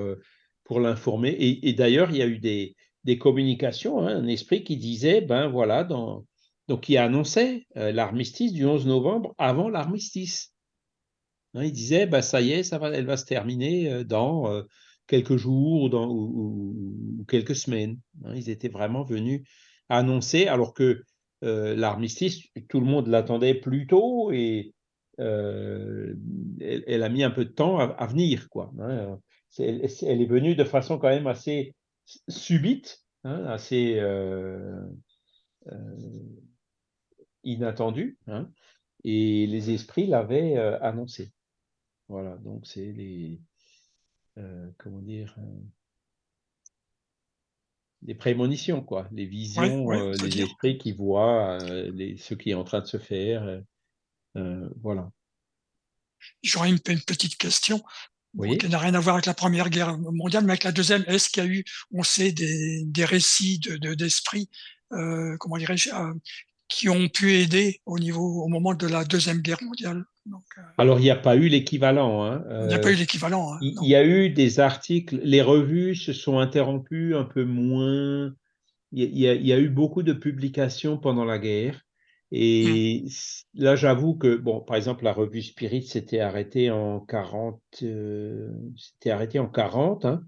pour l'informer. Et, d'ailleurs, il y a eu des, des communications, hein, un esprit qui disait, ben voilà, donc qui annonçait l'armistice du 11 novembre avant l'armistice. Hein, il disait, bah, ça y est, ça va, elle va se terminer dans quelques jours ou, quelques semaines. Hein. ils étaient vraiment venus annoncer, alors que l'armistice, tout le monde l'attendait plus tôt et elle, a mis un peu de temps à, venir. Quoi, elle, est venue de façon quand même assez subite, assez inattendue, et les esprits l'avaient annoncé. Voilà, donc c'est les, euh, comment dire, euh, les prémonitions, quoi, les visions, euh, les esprits qui voient les, ce qui est en train de se faire. voilà. J'aurais une, petite question. Qui n'a rien à voir avec la Première Guerre mondiale, mais avec la Deuxième. Est-ce qu'il y a eu, on sait, des, des récits d'esprits, de, comment dirais-je, qui ont pu aider au niveau, au moment de la Deuxième Guerre mondiale? Euh, Alors, il n'y a pas eu l'équivalent. Hein. Il n'y a pas eu l'équivalent. Hein, il y, a eu des articles, les revues se sont interrompues un peu moins. Il y, a, eu beaucoup de publications pendant la guerre. Et hmm. là, j'avoue que, bon, par exemple, la revue Spirit s'était arrêtée en 40. Euh, c'était arrêté en 40. Hein.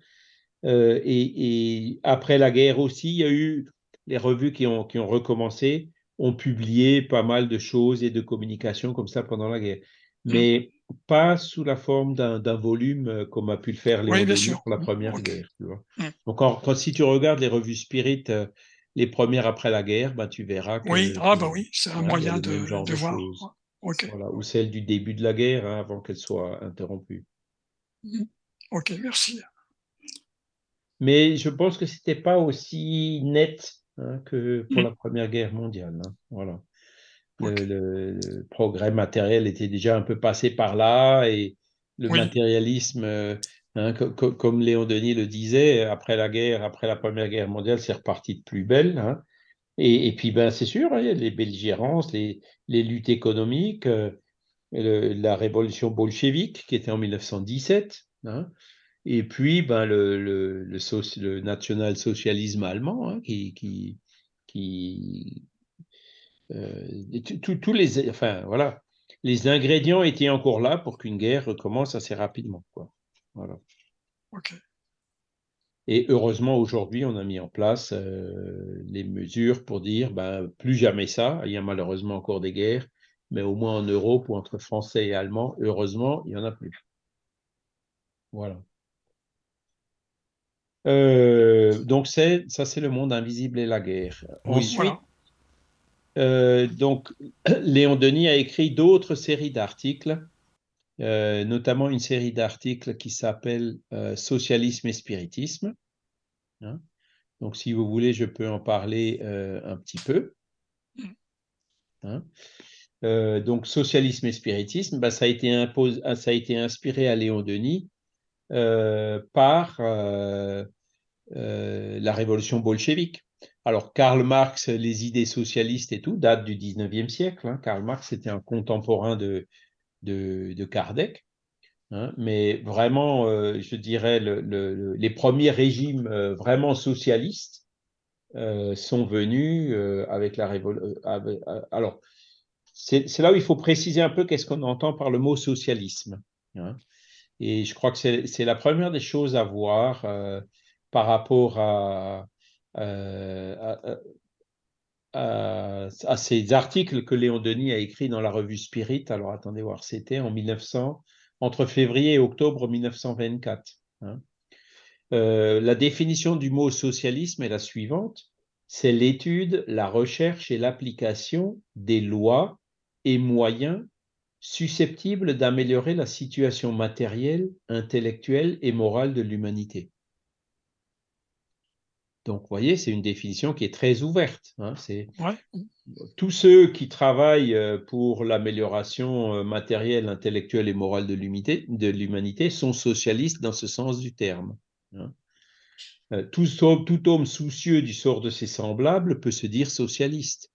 Euh, et, après la guerre aussi, il y a eu les revues qui ont, qui ont recommencé ont publié pas mal de choses et de communications comme ça pendant la guerre. Mmh. Mais pas sous la forme d'un volume euh, comme a pu le faire les oui, pour la Première Guerre. Tu vois. Mmh. Donc, quand, si tu regardes les revues Spirit, euh, les premières après la guerre, bah, tu verras que. Oui, ah, bah oui, c'est un moyen de, de, voir. Voilà, ou celle du début de la guerre, hein, avant qu'elle soit interrompue. Mmh. Ok, merci. Mais je pense que c'était pas aussi net Hein, que pour mmh. la Première Guerre mondiale. Hein, voilà. Le, progrès matériel était déjà un peu passé par là et le matérialisme, hein, comme Léon Denis le disait, après la guerre, après la Première Guerre mondiale, c'est reparti de plus belle. Et, puis, ben, c'est sûr, il y a les belligérances, les, luttes économiques, euh, la révolution bolchevique qui était en 1917. Et puis, ben, le, national-socialisme allemand, hein, qui, qui, qui euh, tous les, enfin, voilà, les ingrédients étaient encore là pour qu'une guerre recommence assez rapidement. Voilà. Et heureusement, aujourd'hui, on a mis en place euh, les mesures pour dire, ben, plus jamais ça. Il y a malheureusement encore des guerres, mais au moins en Europe ou entre Français et Allemands, heureusement, il n'y en a plus. Voilà. Euh, donc c'est ça, c'est le monde invisible et la guerre. Ensuite, euh, donc Léon Denis a écrit d'autres séries d'articles, euh, notamment une série d'articles qui s'appelle Socialisme et spiritisme. Hein. donc, si vous voulez, je peux en parler un petit peu. Hein. donc, socialisme et spiritisme, bah, ça, a été ça a été inspiré à Léon Denis euh, par euh, euh, la révolution bolchevique. Alors, Karl Marx, les idées socialistes et tout, datent du 19e siècle. Hein. Karl Marx était un contemporain de, de, Kardec. Hein. mais vraiment, je dirais, les premiers régimes vraiment socialistes sont venus avec la révolution. alors, c'est là où il faut préciser un peu qu'est-ce qu'on entend par le mot socialisme. Hein. Et je crois que c'est la première des choses à voir euh, par rapport à, ces articles que Léon Denis a écrits dans la revue Spirit. Alors attendez voir, c'était en 1900, entre février et octobre 1924. Hein. la définition du mot socialisme est la suivante c'est l'étude, la recherche et l'application des lois et moyens susceptibles d'améliorer la situation matérielle, intellectuelle et morale de l'humanité. Donc, vous voyez, c'est une définition qui est très ouverte. Hein. c'est tous ceux qui travaillent euh, pour l'amélioration euh, matérielle, intellectuelle et morale de l'humanité sont socialistes dans ce sens du terme. Hein. Euh, tout, homme soucieux du sort de ses semblables peut se dire socialiste.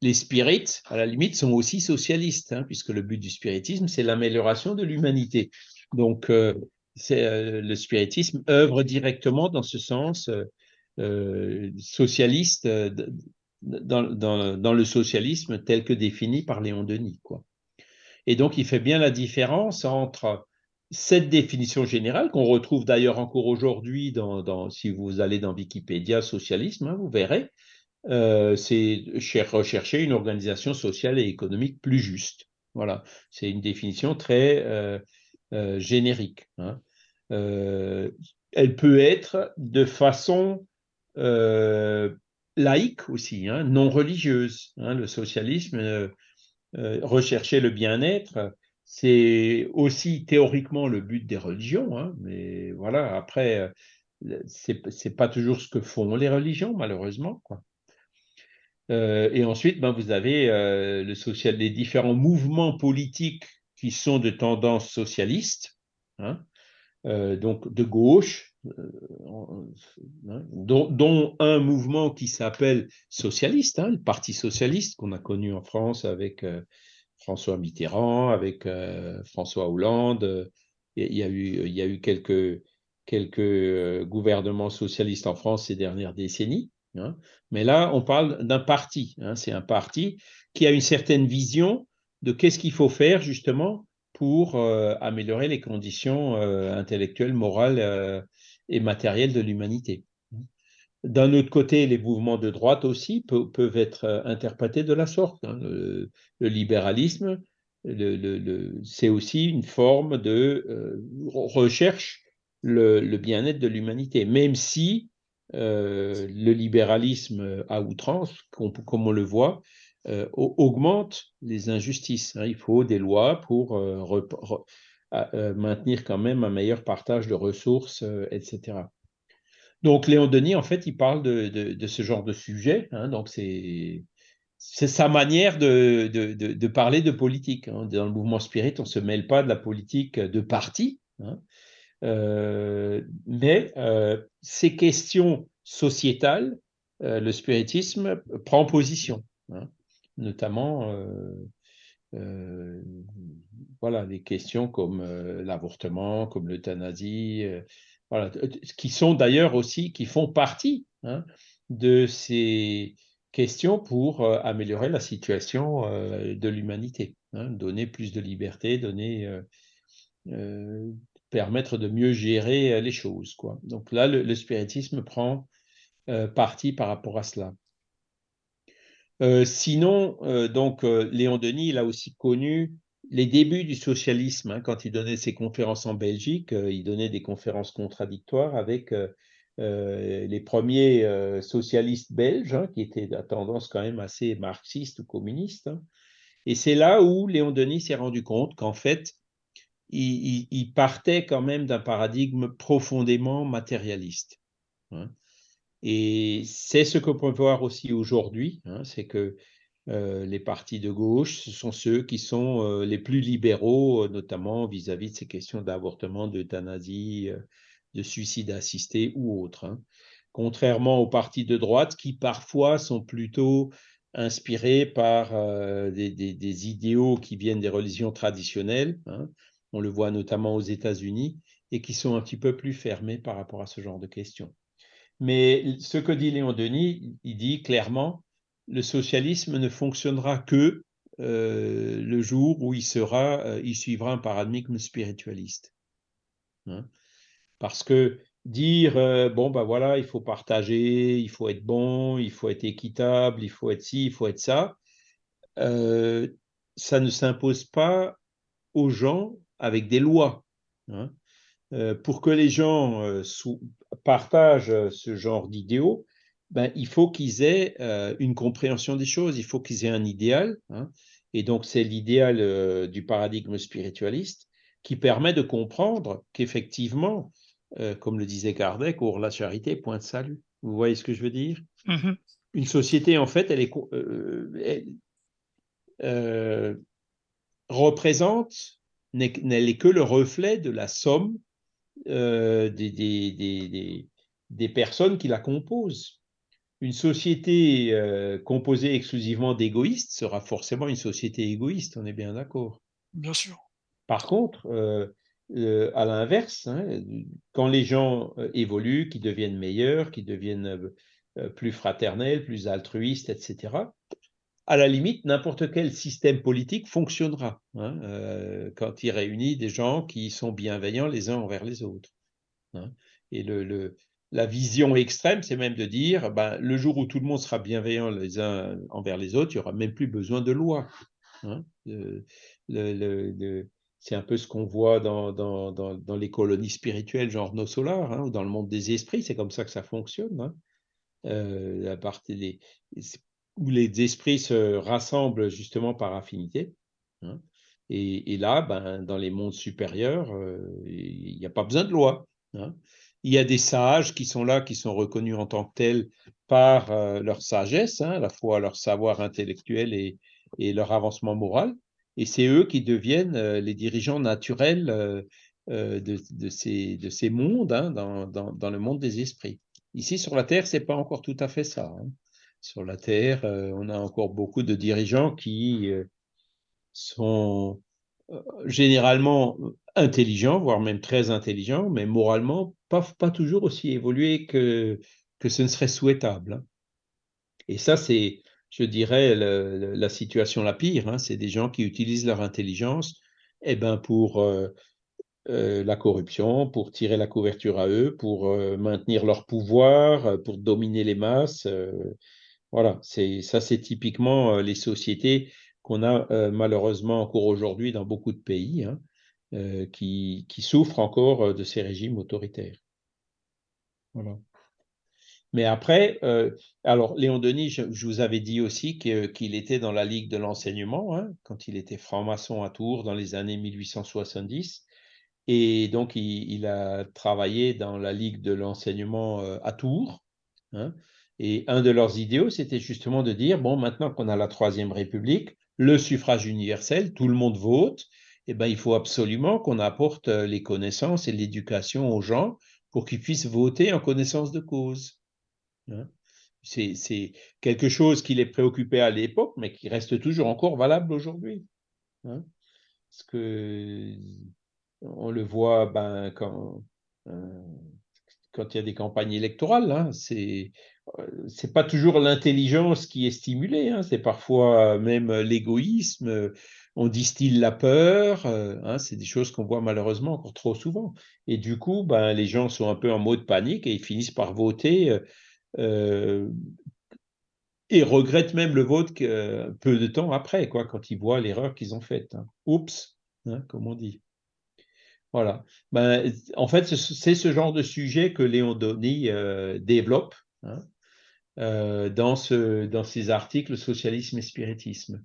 Les spirites, à la limite, sont aussi socialistes, hein, puisque le but du spiritisme, c'est l'amélioration de l'humanité. Donc, euh, euh, le spiritisme œuvre directement dans ce sens socialiste, dans, le socialisme tel que défini par Léon Denis. Quoi. Et donc, il fait bien la différence entre cette définition générale, qu'on retrouve d'ailleurs encore aujourd'hui, dans, si vous allez dans Wikipédia socialisme, hein, vous verrez, euh, c'est rechercher une organisation sociale et économique plus juste. Voilà, c'est une définition très euh, euh, générique. Hein. elle peut être de façon laïque aussi, hein, non religieuse. le socialisme, rechercher le bien-être, c'est aussi théoriquement le but des religions, hein, mais voilà, après, euh, c'est pas toujours ce que font les religions, malheureusement. Quoi. Euh, et ensuite, ben, vous avez euh, le social, les différents mouvements politiques qui sont de tendance socialiste, hein, donc de gauche, hein, dont, un mouvement qui s'appelle socialiste, le Parti socialiste qu'on a connu en France avec François Mitterrand, avec euh, François Hollande. Il y a eu, quelques, euh, gouvernements socialistes en France ces dernières décennies. Hein. Mais là, on parle d'un parti. Hein. C'est un parti qui a une certaine vision de qu'est-ce qu'il faut faire justement pour euh, améliorer les conditions intellectuelles, morales et matérielles de l'humanité. D'un autre côté, les mouvements de droite aussi peuvent être euh, interprétés de la sorte. Hein. Le, libéralisme, c'est aussi une forme de euh, recherche le, bien-être de l'humanité, même si euh, le libéralisme à outrance, comme, on le voit, augmente les injustices. Hein. Il faut des lois pour maintenir quand même un meilleur partage de ressources, etc. Donc Léon Denis, en fait, il parle de, ce genre de sujet. Hein, donc c'est sa manière de, parler de politique. Hein. Dans le mouvement spirit, on ne se mêle pas de la politique de parti, hein. euh, mais euh, ces questions sociétales, euh, le spiritisme prend position, notamment voilà, des questions comme l'avortement, comme l'euthanasie voilà, qui sont d'ailleurs aussi, qui font partie hein, de ces questions pour euh, améliorer la situation euh, de l'humanité, hein, donner plus de liberté, donner, euh, permettre de mieux gérer les choses. Quoi. Donc là, le, spiritisme prend parti par rapport à cela. Sinon, donc Léon Denis, il a aussi connu les débuts du socialisme, hein, quand il donnait ses conférences en Belgique, euh, il donnait des conférences contradictoires avec euh, euh, les premiers socialistes belges, hein, qui étaient à tendance quand même assez marxiste ou communiste. Hein. Et c'est là où Léon Denis s'est rendu compte qu'en fait, il, partait quand même d'un paradigme profondément matérialiste. Et c'est ce qu'on peut voir aussi aujourd'hui, c'est que euh, les partis de gauche, ce sont ceux qui sont euh, les plus libéraux, euh, notamment vis-à-vis de ces questions d'avortement, d'euthanasie, de suicide assisté ou autres. Hein. Contrairement aux partis de droite qui parfois sont plutôt inspirés par des, idéaux qui viennent des religions traditionnelles. Hein. On le voit notamment aux États-Unis et qui sont un petit peu plus fermés par rapport à ce genre de questions. Mais ce que dit Léon Denis, il dit clairement, le socialisme ne fonctionnera que euh, le jour où il sera, euh, il suivra un paradigme spiritualiste. Hein. Parce que dire bon ben voilà, il faut partager, il faut être bon, il faut être équitable, il faut être ci, il faut être ça, ça ne s'impose pas aux gens avec des lois. Hein. Pour que les gens partagent ce genre d'idéaux, ben, il faut qu'ils aient une compréhension des choses, il faut qu'ils aient un idéal. Hein. et donc, c'est l'idéal du paradigme spiritualiste qui permet de comprendre qu'effectivement, comme le disait Kardec, or la charité, point de salut. Vous voyez ce que je veux dire? Mmh Une société, en fait, elle est, représente, n'est que le reflet de la somme des, des, des, des, personnes qui la composent. Une société composée exclusivement d'égoïstes sera forcément une société égoïste, on est bien d'accord. Bien sûr. Par contre, à l'inverse, hein, quand les gens évoluent, qui deviennent meilleurs, qui deviennent plus fraternels, plus altruistes, etc., à la limite, n'importe quel système politique fonctionnera hein, euh, quand il réunit des gens qui sont bienveillants les uns envers les autres. Hein. Et la vision extrême, c'est même de dire, ben, le jour où tout le monde sera bienveillant les uns envers les autres, il n'y aura même plus besoin de loi. Hein. c'est un peu ce qu'on voit dans, les colonies spirituelles, genre nos solars, ou dans le monde des esprits, c'est comme ça que ça fonctionne. Euh, la partie où les esprits se rassemblent justement par affinité. Hein. Et, là, ben, dans les mondes supérieurs, euh, il n'y a pas besoin de loi. Hein. Il y a des sages qui sont là, qui sont reconnus en tant que tels par euh, leur sagesse, hein, à la fois leur savoir intellectuel et, leur avancement moral. Et c'est eux qui deviennent euh, les dirigeants naturels de, ces, de ces mondes, dans, dans, le monde des esprits. Ici, sur la Terre, c'est pas encore tout à fait ça sur la Terre. Euh, on a encore beaucoup de dirigeants qui euh, sont euh, généralement intelligents, voire même très intelligents, mais moralement pas, pas toujours aussi évolués que, ce ne serait souhaitable. Hein. Et ça, c'est, je dirais, la situation la pire. Hein. C'est des gens qui utilisent leur intelligence eh ben, pour la corruption, pour tirer la couverture à eux, pour maintenir leur pouvoir, pour dominer les masses. Voilà, ça, c'est typiquement les sociétés qu'on a malheureusement encore aujourd'hui dans beaucoup de pays hein, qui, souffrent encore de ces régimes autoritaires. Mais après, alors Léon Denis, je, vous avais dit aussi qu'il était dans la Ligue de l'enseignement hein, quand il était franc-maçon à Tours dans les années 1870. Et donc, il, a travaillé dans la Ligue de l'enseignement à Tours. Hein, et un de leurs idéaux, c'était justement de dire, bon, maintenant qu'on a la Troisième République, le suffrage universel, tout le monde vote, eh ben, il faut absolument qu'on apporte euh, les connaissances et l'éducation aux gens pour qu'ils puissent voter en connaissance de cause. Hein. c'est quelque chose qui les préoccupait à l'époque, mais qui reste toujours encore valable aujourd'hui. Hein. Parce que on le voit ben, quand, euh, quand il y a des campagnes électorales, hein, c'est c'est pas toujours l'intelligence qui est stimulée, hein, c'est parfois même l'égoïsme, on distille la peur, hein, c'est des choses qu'on voit malheureusement encore trop souvent. Et du coup, ben, les gens sont un peu en mode panique et ils finissent par voter euh, et regrettent même le vote peu de temps après, quoi, quand ils voient l'erreur qu'ils ont faite. Hein. Oups, comme on dit. Voilà. Ben, en fait, c'est ce genre de sujet que Léon euh, développe. Euh, dans, ce, dans ces articles Socialisme et Spiritisme.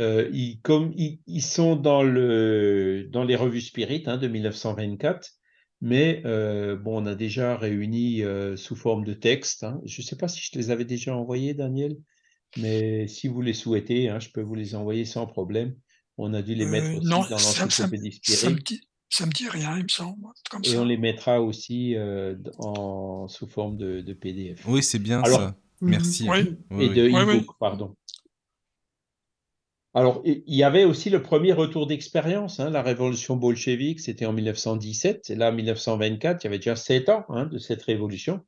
Euh, ils, comme, ils, sont dans, le, dans les revues Spirit hein, de 1924, mais euh, bon, on a déjà réuni sous forme de texte. Hein. Je ne sais pas si je les avais déjà envoyés, Daniel, mais si vous les souhaitez, hein, je peux vous les envoyer sans problème. On a dû les mettre aussi dans l'encyclopédie Spirit. Ça me dit rien, il me semble. et on les mettra aussi euh, en, sous forme de, PDF. Oui, c'est bien ça. Merci. et de e-book, pardon. Alors, il y avait aussi le premier retour d'expérience. Hein, la révolution bolchevique, c'était en 1917. Et là, en 1924, il y avait déjà sept ans hein, de cette révolution.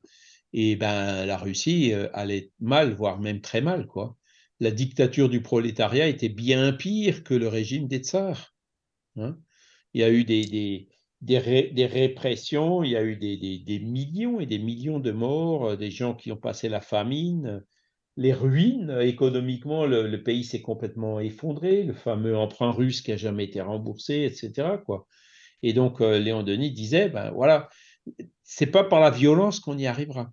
Et ben, la Russie euh, allait mal, voire même très mal. Quoi. La dictature du prolétariat était bien pire que le régime des tsars. Hein il y a eu des, des, répressions, il y a eu des, millions et des millions de morts, des gens qui ont passé la famine, les ruines. Économiquement, le, pays s'est complètement effondré, le fameux emprunt russe qui n'a jamais été remboursé, etc. Quoi. Et donc, Léon Denis disait, ben voilà, c'est pas par la violence qu'on y arrivera.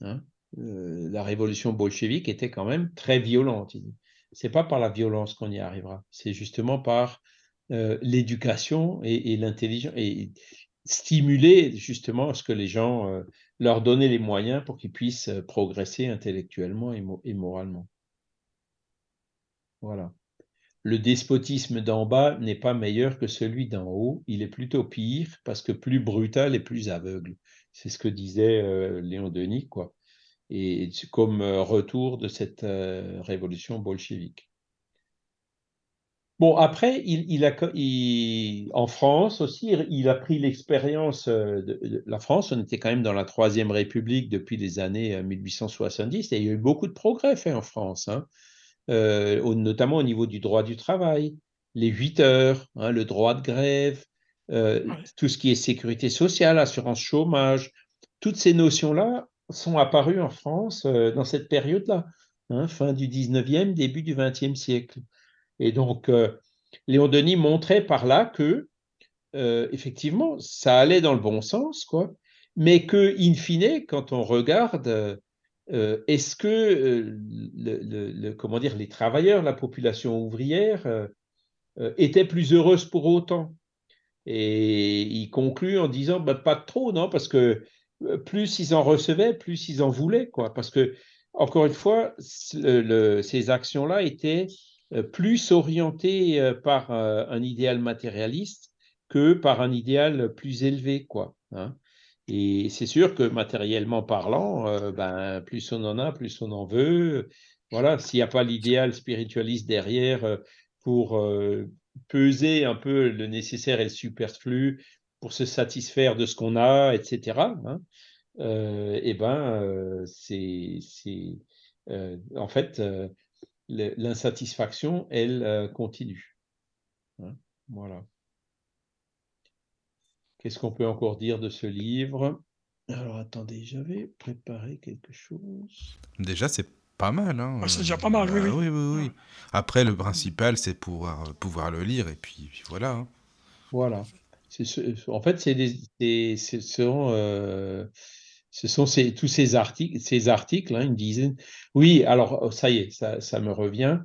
Hein. la révolution bolchevique était quand même très violente. C'est pas par la violence qu'on y arrivera, c'est justement par euh, l'éducation et, l'intelligence et stimuler justement à ce que les gens euh, leur donner les moyens pour qu'ils puissent euh, progresser intellectuellement et, moralement. Voilà. Le despotisme d'en bas n'est pas meilleur que celui d'en haut, il est plutôt pire parce que plus brutal et plus aveugle. C'est ce que disait Léon Denis, quoi. Et comme retour de cette révolution bolchevique. Bon, après, il, a, en France aussi, il a pris l'expérience euh, de, la France. On était quand même dans la Troisième République depuis les années 1870 euh, et il y a eu beaucoup de progrès faits en France, hein. euh, notamment au niveau du droit du travail, les 8 heures, hein, le droit de grève, tout ce qui est sécurité sociale, assurance chômage. Toutes ces notions-là sont apparues en France dans cette période-là, hein, fin du 19e, début du 20e siècle. Et donc, euh, Léon Denis montrait par là que, euh, effectivement, ça allait dans le bon sens, quoi, mais que, in fine, quand on regarde, euh, est-ce que comment dire, les travailleurs, la population ouvrière, étaient plus heureuses pour autant? Et il conclut en disant, bah, pas trop, non, parce que plus ils en recevaient, plus ils en voulaient, quoi, parce que, encore une fois, ces actions-là étaient euh, plus orienté euh, par euh, un idéal matérialiste que par un idéal plus élevé, quoi. Hein. Et c'est sûr que matériellement parlant, ben, plus on en a, plus on en veut. Voilà, s'il n'y a pas l'idéal spiritualiste derrière pour peser un peu le nécessaire et le superflu, pour se satisfaire de ce qu'on a, etc. Hein, et ben, c'est, en fait, l'insatisfaction, elle, euh, continue. Hein, voilà. Qu'est-ce qu'on peut encore dire de ce livre? Alors attendez, j'avais préparé quelque chose. Déjà, c'est pas mal. Hein. c'est déjà pas mal, oui, bah oui. oui, oui, Après, le principal, c'est pouvoir, pouvoir le lire, et puis, voilà. Hein. Voilà. en fait, c'est des, ce sont, euh, ce sont tous ces articles, ces articles hein, une dizaine. Oui, alors oh, ça y est, ça, me revient.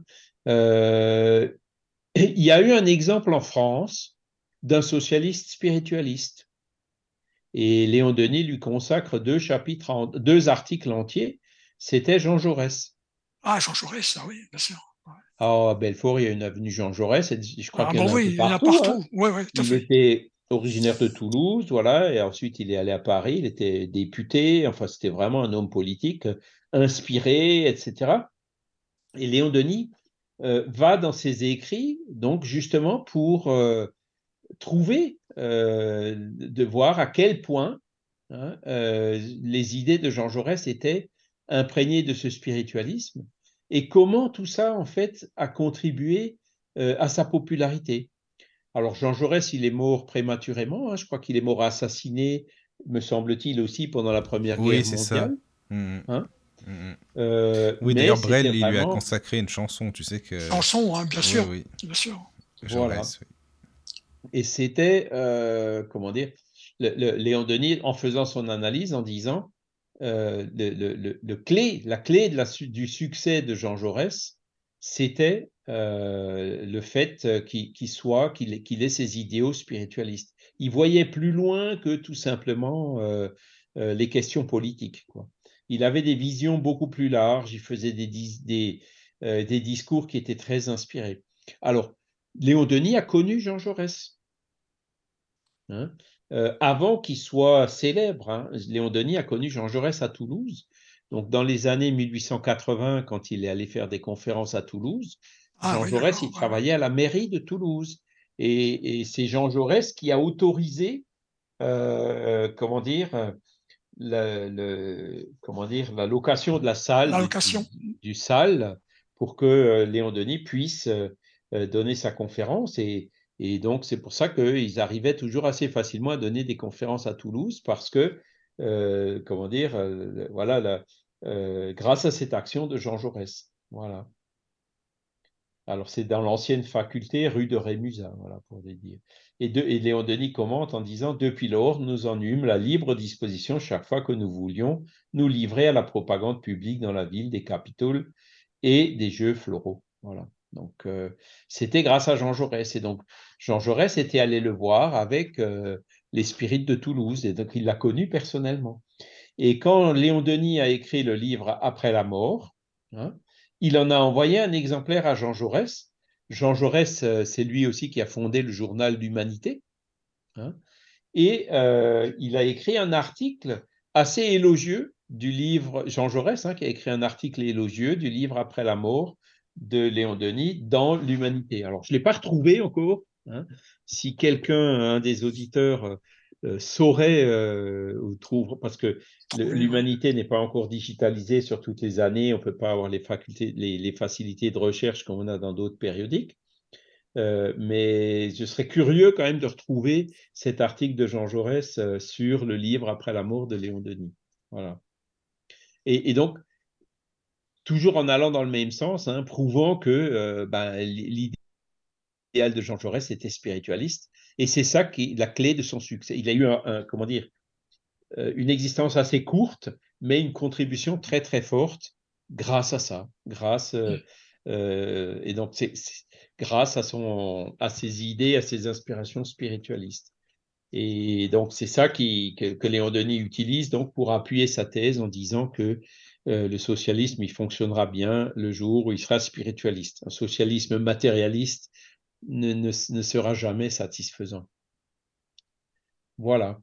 Euh, il y a eu un exemple en France d'un socialiste spiritualiste. Et Léon Denis lui consacre deux chapitres, deux articles entiers. C'était Jean Jaurès. Ah, Jean Jaurès, ah oui, bien sûr. Ah, à Belfort, il y a une avenue Jean Jaurès. Je crois ah, qu'il y en a, oui, il y en a partout. Hein. Oui, oui, tout à fait originaire de Toulouse, voilà, et ensuite il est allé à Paris, il était député, enfin c'était vraiment un homme politique, inspiré, etc. Et Léon Denis euh, va dans ses écrits, donc justement pour euh, trouver, euh, de voir à quel point hein, les idées de Jean Jaurès étaient imprégnées de ce spiritualisme et comment tout ça, en fait, a contribué à sa popularité. Alors Jean Jaurès, il est mort prématurément, hein. je crois qu'il est mort assassiné, me semble-t-il aussi, pendant la Première Guerre mondiale. Ça. Mmh, mmh. Hein mmh, euh, oui, d'ailleurs, Brel, il lui a consacré une chanson, tu sais que... Chanson, hein, bien sûr, oui, bien sûr. Voilà. Et c'était, euh, comment dire, Léon Denis, en faisant son analyse, en disant, euh, le, clé, la clé de la, du succès de Jean Jaurès, c'était euh, le fait euh, qu'il soit, qu'il ait ses idéaux spiritualistes. Il voyait plus loin que tout simplement euh, les questions politiques. Quoi. Il avait des visions beaucoup plus larges, il faisait des, des, des discours qui étaient très inspirés. Alors, Léon Denis a connu Jean Jaurès. Hein. avant qu'il soit célèbre, hein, Léon Denis a connu Jean Jaurès à Toulouse. Donc, dans les années 1880, quand il est allé faire des conférences à Toulouse, ah Jean Jaurès, il travaillait à la mairie de Toulouse. Et, c'est Jean Jaurès qui a autorisé, euh, comment dire, le, comment dire, la location de la salle, la location. Du, salle, pour que euh, Léon Denis puisse euh, donner sa conférence. Et, Et donc, c'est pour ça qu'ils arrivaient toujours assez facilement à donner des conférences à Toulouse parce que, euh, comment dire, euh, voilà, euh, grâce à cette action de Jean Jaurès. Voilà. Alors, c'est dans l'ancienne faculté rue de Rémusat, voilà, pour les dire. Et, et Léon Denis commente en disant Depuis lors, nous en eûmes la libre disposition chaque fois que nous voulions nous livrer à la propagande publique dans la ville des capitales et des jeux floraux. Voilà. Donc, euh, c'était grâce à Jean Jaurès. Et donc, Jean Jaurès était allé le voir avec euh, les spirites de Toulouse. Et donc, il l'a connu personnellement. Et quand Léon Denis a écrit le livre Après la mort, hein, il en a envoyé un exemplaire à Jean Jaurès. Jean Jaurès, euh, c'est lui aussi qui a fondé le journal d'Humanité. Hein, et il a écrit un article assez élogieux du livre, Jean Jaurès, hein, qui a écrit un article élogieux du livre Après la mort, de Léon Denis dans l'humanité. Alors, je ne l'ai pas retrouvé encore. Hein. Si quelqu'un, un des auditeurs, euh, euh, saurait euh, ou trouve, parce que l'humanité n'est pas encore digitalisée sur toutes les années, on ne peut pas avoir les, facultés, les, facilités de recherche comme on a dans d'autres périodiques. mais je serais curieux quand même de retrouver cet article de Jean Jaurès sur le livre Après la mort de Léon Denis. Voilà. Et, et donc, toujours en allant dans le même sens, hein, prouvant que euh, ben, l'idéal de Jean Jaurès était spiritualiste. Et c'est ça qui est la clé de son succès. Il a eu un, comment dire, euh, une existence assez courte, mais une contribution très très forte grâce à ça, grâce euh, et donc c'est grâce à son à ses idées, à ses inspirations spiritualistes. Et donc c'est ça qui, que, que Léon Denis utilise donc pour appuyer sa thèse en disant que euh, le socialisme, il fonctionnera bien le jour où il sera spiritualiste. Un socialisme matérialiste ne, ne, sera jamais satisfaisant. Voilà.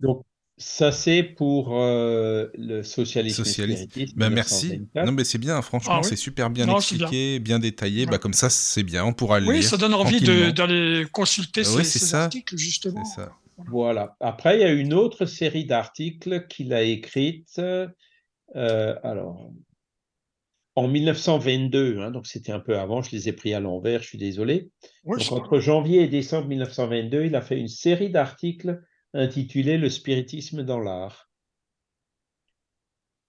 Donc, ça, c'est pour euh, le socialisme. Socialiste. Ben, merci. Non, mais c'est bien, franchement, ah c'est super bien expliqué, bien. détaillé. Bah, comme ça, c'est bien, on pourra le lire. Oui, ça donne envie d'aller consulter ces, ces articles, justement. Ça. Voilà. Après, il y a une autre série d'articles qu'il a écrite. Euh, alors, en 1922, hein, donc c'était un peu avant, je les ai pris à l'envers, je suis désolé. entre janvier et décembre 1922, il a fait une série d'articles intitulés Le spiritisme dans l'art.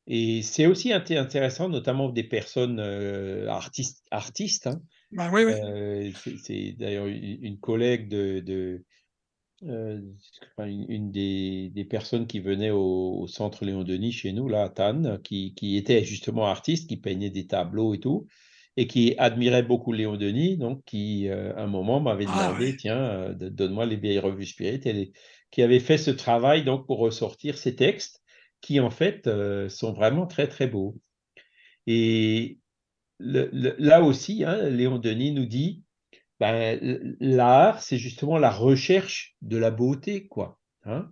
Et c'est aussi intéressant, notamment des personnes euh, artistes. artistes hein. bah oui, oui. Euh, c'est d'ailleurs une, collègue de, euh, une, des, personnes qui venait au, centre Léon Denis chez nous, là, à Tannes, qui, était justement artiste, qui peignait des tableaux et tout, et qui admirait beaucoup Léon Denis, donc qui, euh, à un moment, m'avait ah demandé, tiens, euh, donne-moi les vieilles revues spirites, et qui avait fait ce travail donc pour ressortir ces textes, qui en fait sont vraiment très très beaux. Et là aussi, hein, Léon Denis nous dit, ben, l'art, c'est justement la recherche de la beauté, quoi. Hein.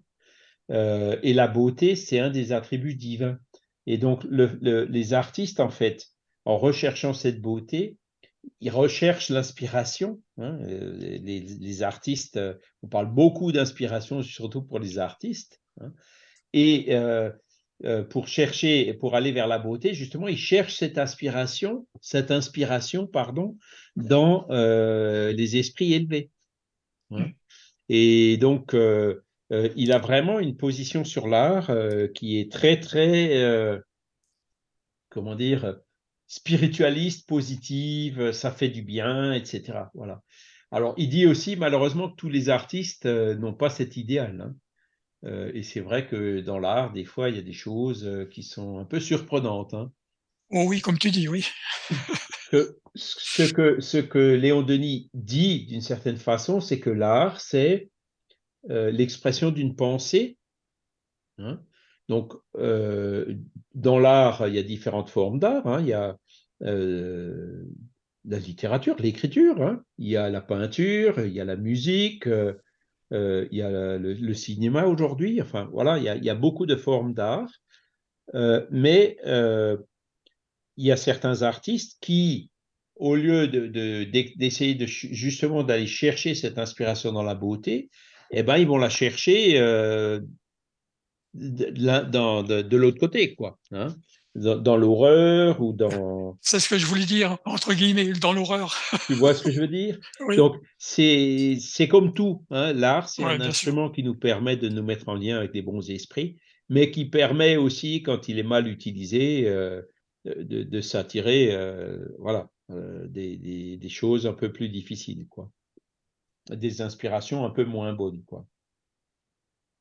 Euh, et la beauté, c'est un des attributs divins. Et donc, les artistes, en fait, en recherchant cette beauté, ils recherchent l'inspiration. Hein. Euh, les, artistes, on parle beaucoup d'inspiration, surtout pour les artistes. Hein. Et euh, euh, pour chercher, pour aller vers la beauté, justement, il cherche cette inspiration, cette inspiration, pardon, dans euh, les esprits élevés. Et donc, euh, il a vraiment une position sur l'art qui est très, très, comment dire, spiritualiste, positive, ça fait du bien, etc. Voilà. Alors, il dit aussi, malheureusement, que tous les artistes n'ont pas cet idéal. Hein. Euh, et c'est vrai que dans l'art, des fois, il y a des choses euh, qui sont un peu surprenantes. Hein. Oh oui, comme tu dis, oui. ce, que, ce que Léon Denis dit d'une certaine façon, c'est que l'art, c'est euh, l'expression d'une pensée. Hein. Donc, dans l'art, il y a différentes formes d'art. Hein. Il y a la littérature, l'écriture, il y a la peinture, il y a la musique, il y a le, cinéma aujourd'hui, enfin voilà, il y, a, beaucoup de formes d'art, euh, mais euh, il y a certains artistes qui, au lieu d'essayer de, justement d'aller chercher cette inspiration dans la beauté, eh ben, ils vont la chercher de, de l'autre côté, quoi. Hein. Dans, l'horreur ou dans. C'est ce que je voulais dire, entre guillemets, dans l'horreur. tu vois ce que je veux dire? Donc, c'est comme tout. Hein. L'art, c'est un instrument qui nous permet de nous mettre en lien avec des bons esprits, mais qui permet aussi, quand il est mal utilisé, euh, de, de s'attirer euh, voilà, euh, des, des, des, choses un peu plus difficiles, quoi. Des inspirations un peu moins bonnes, quoi.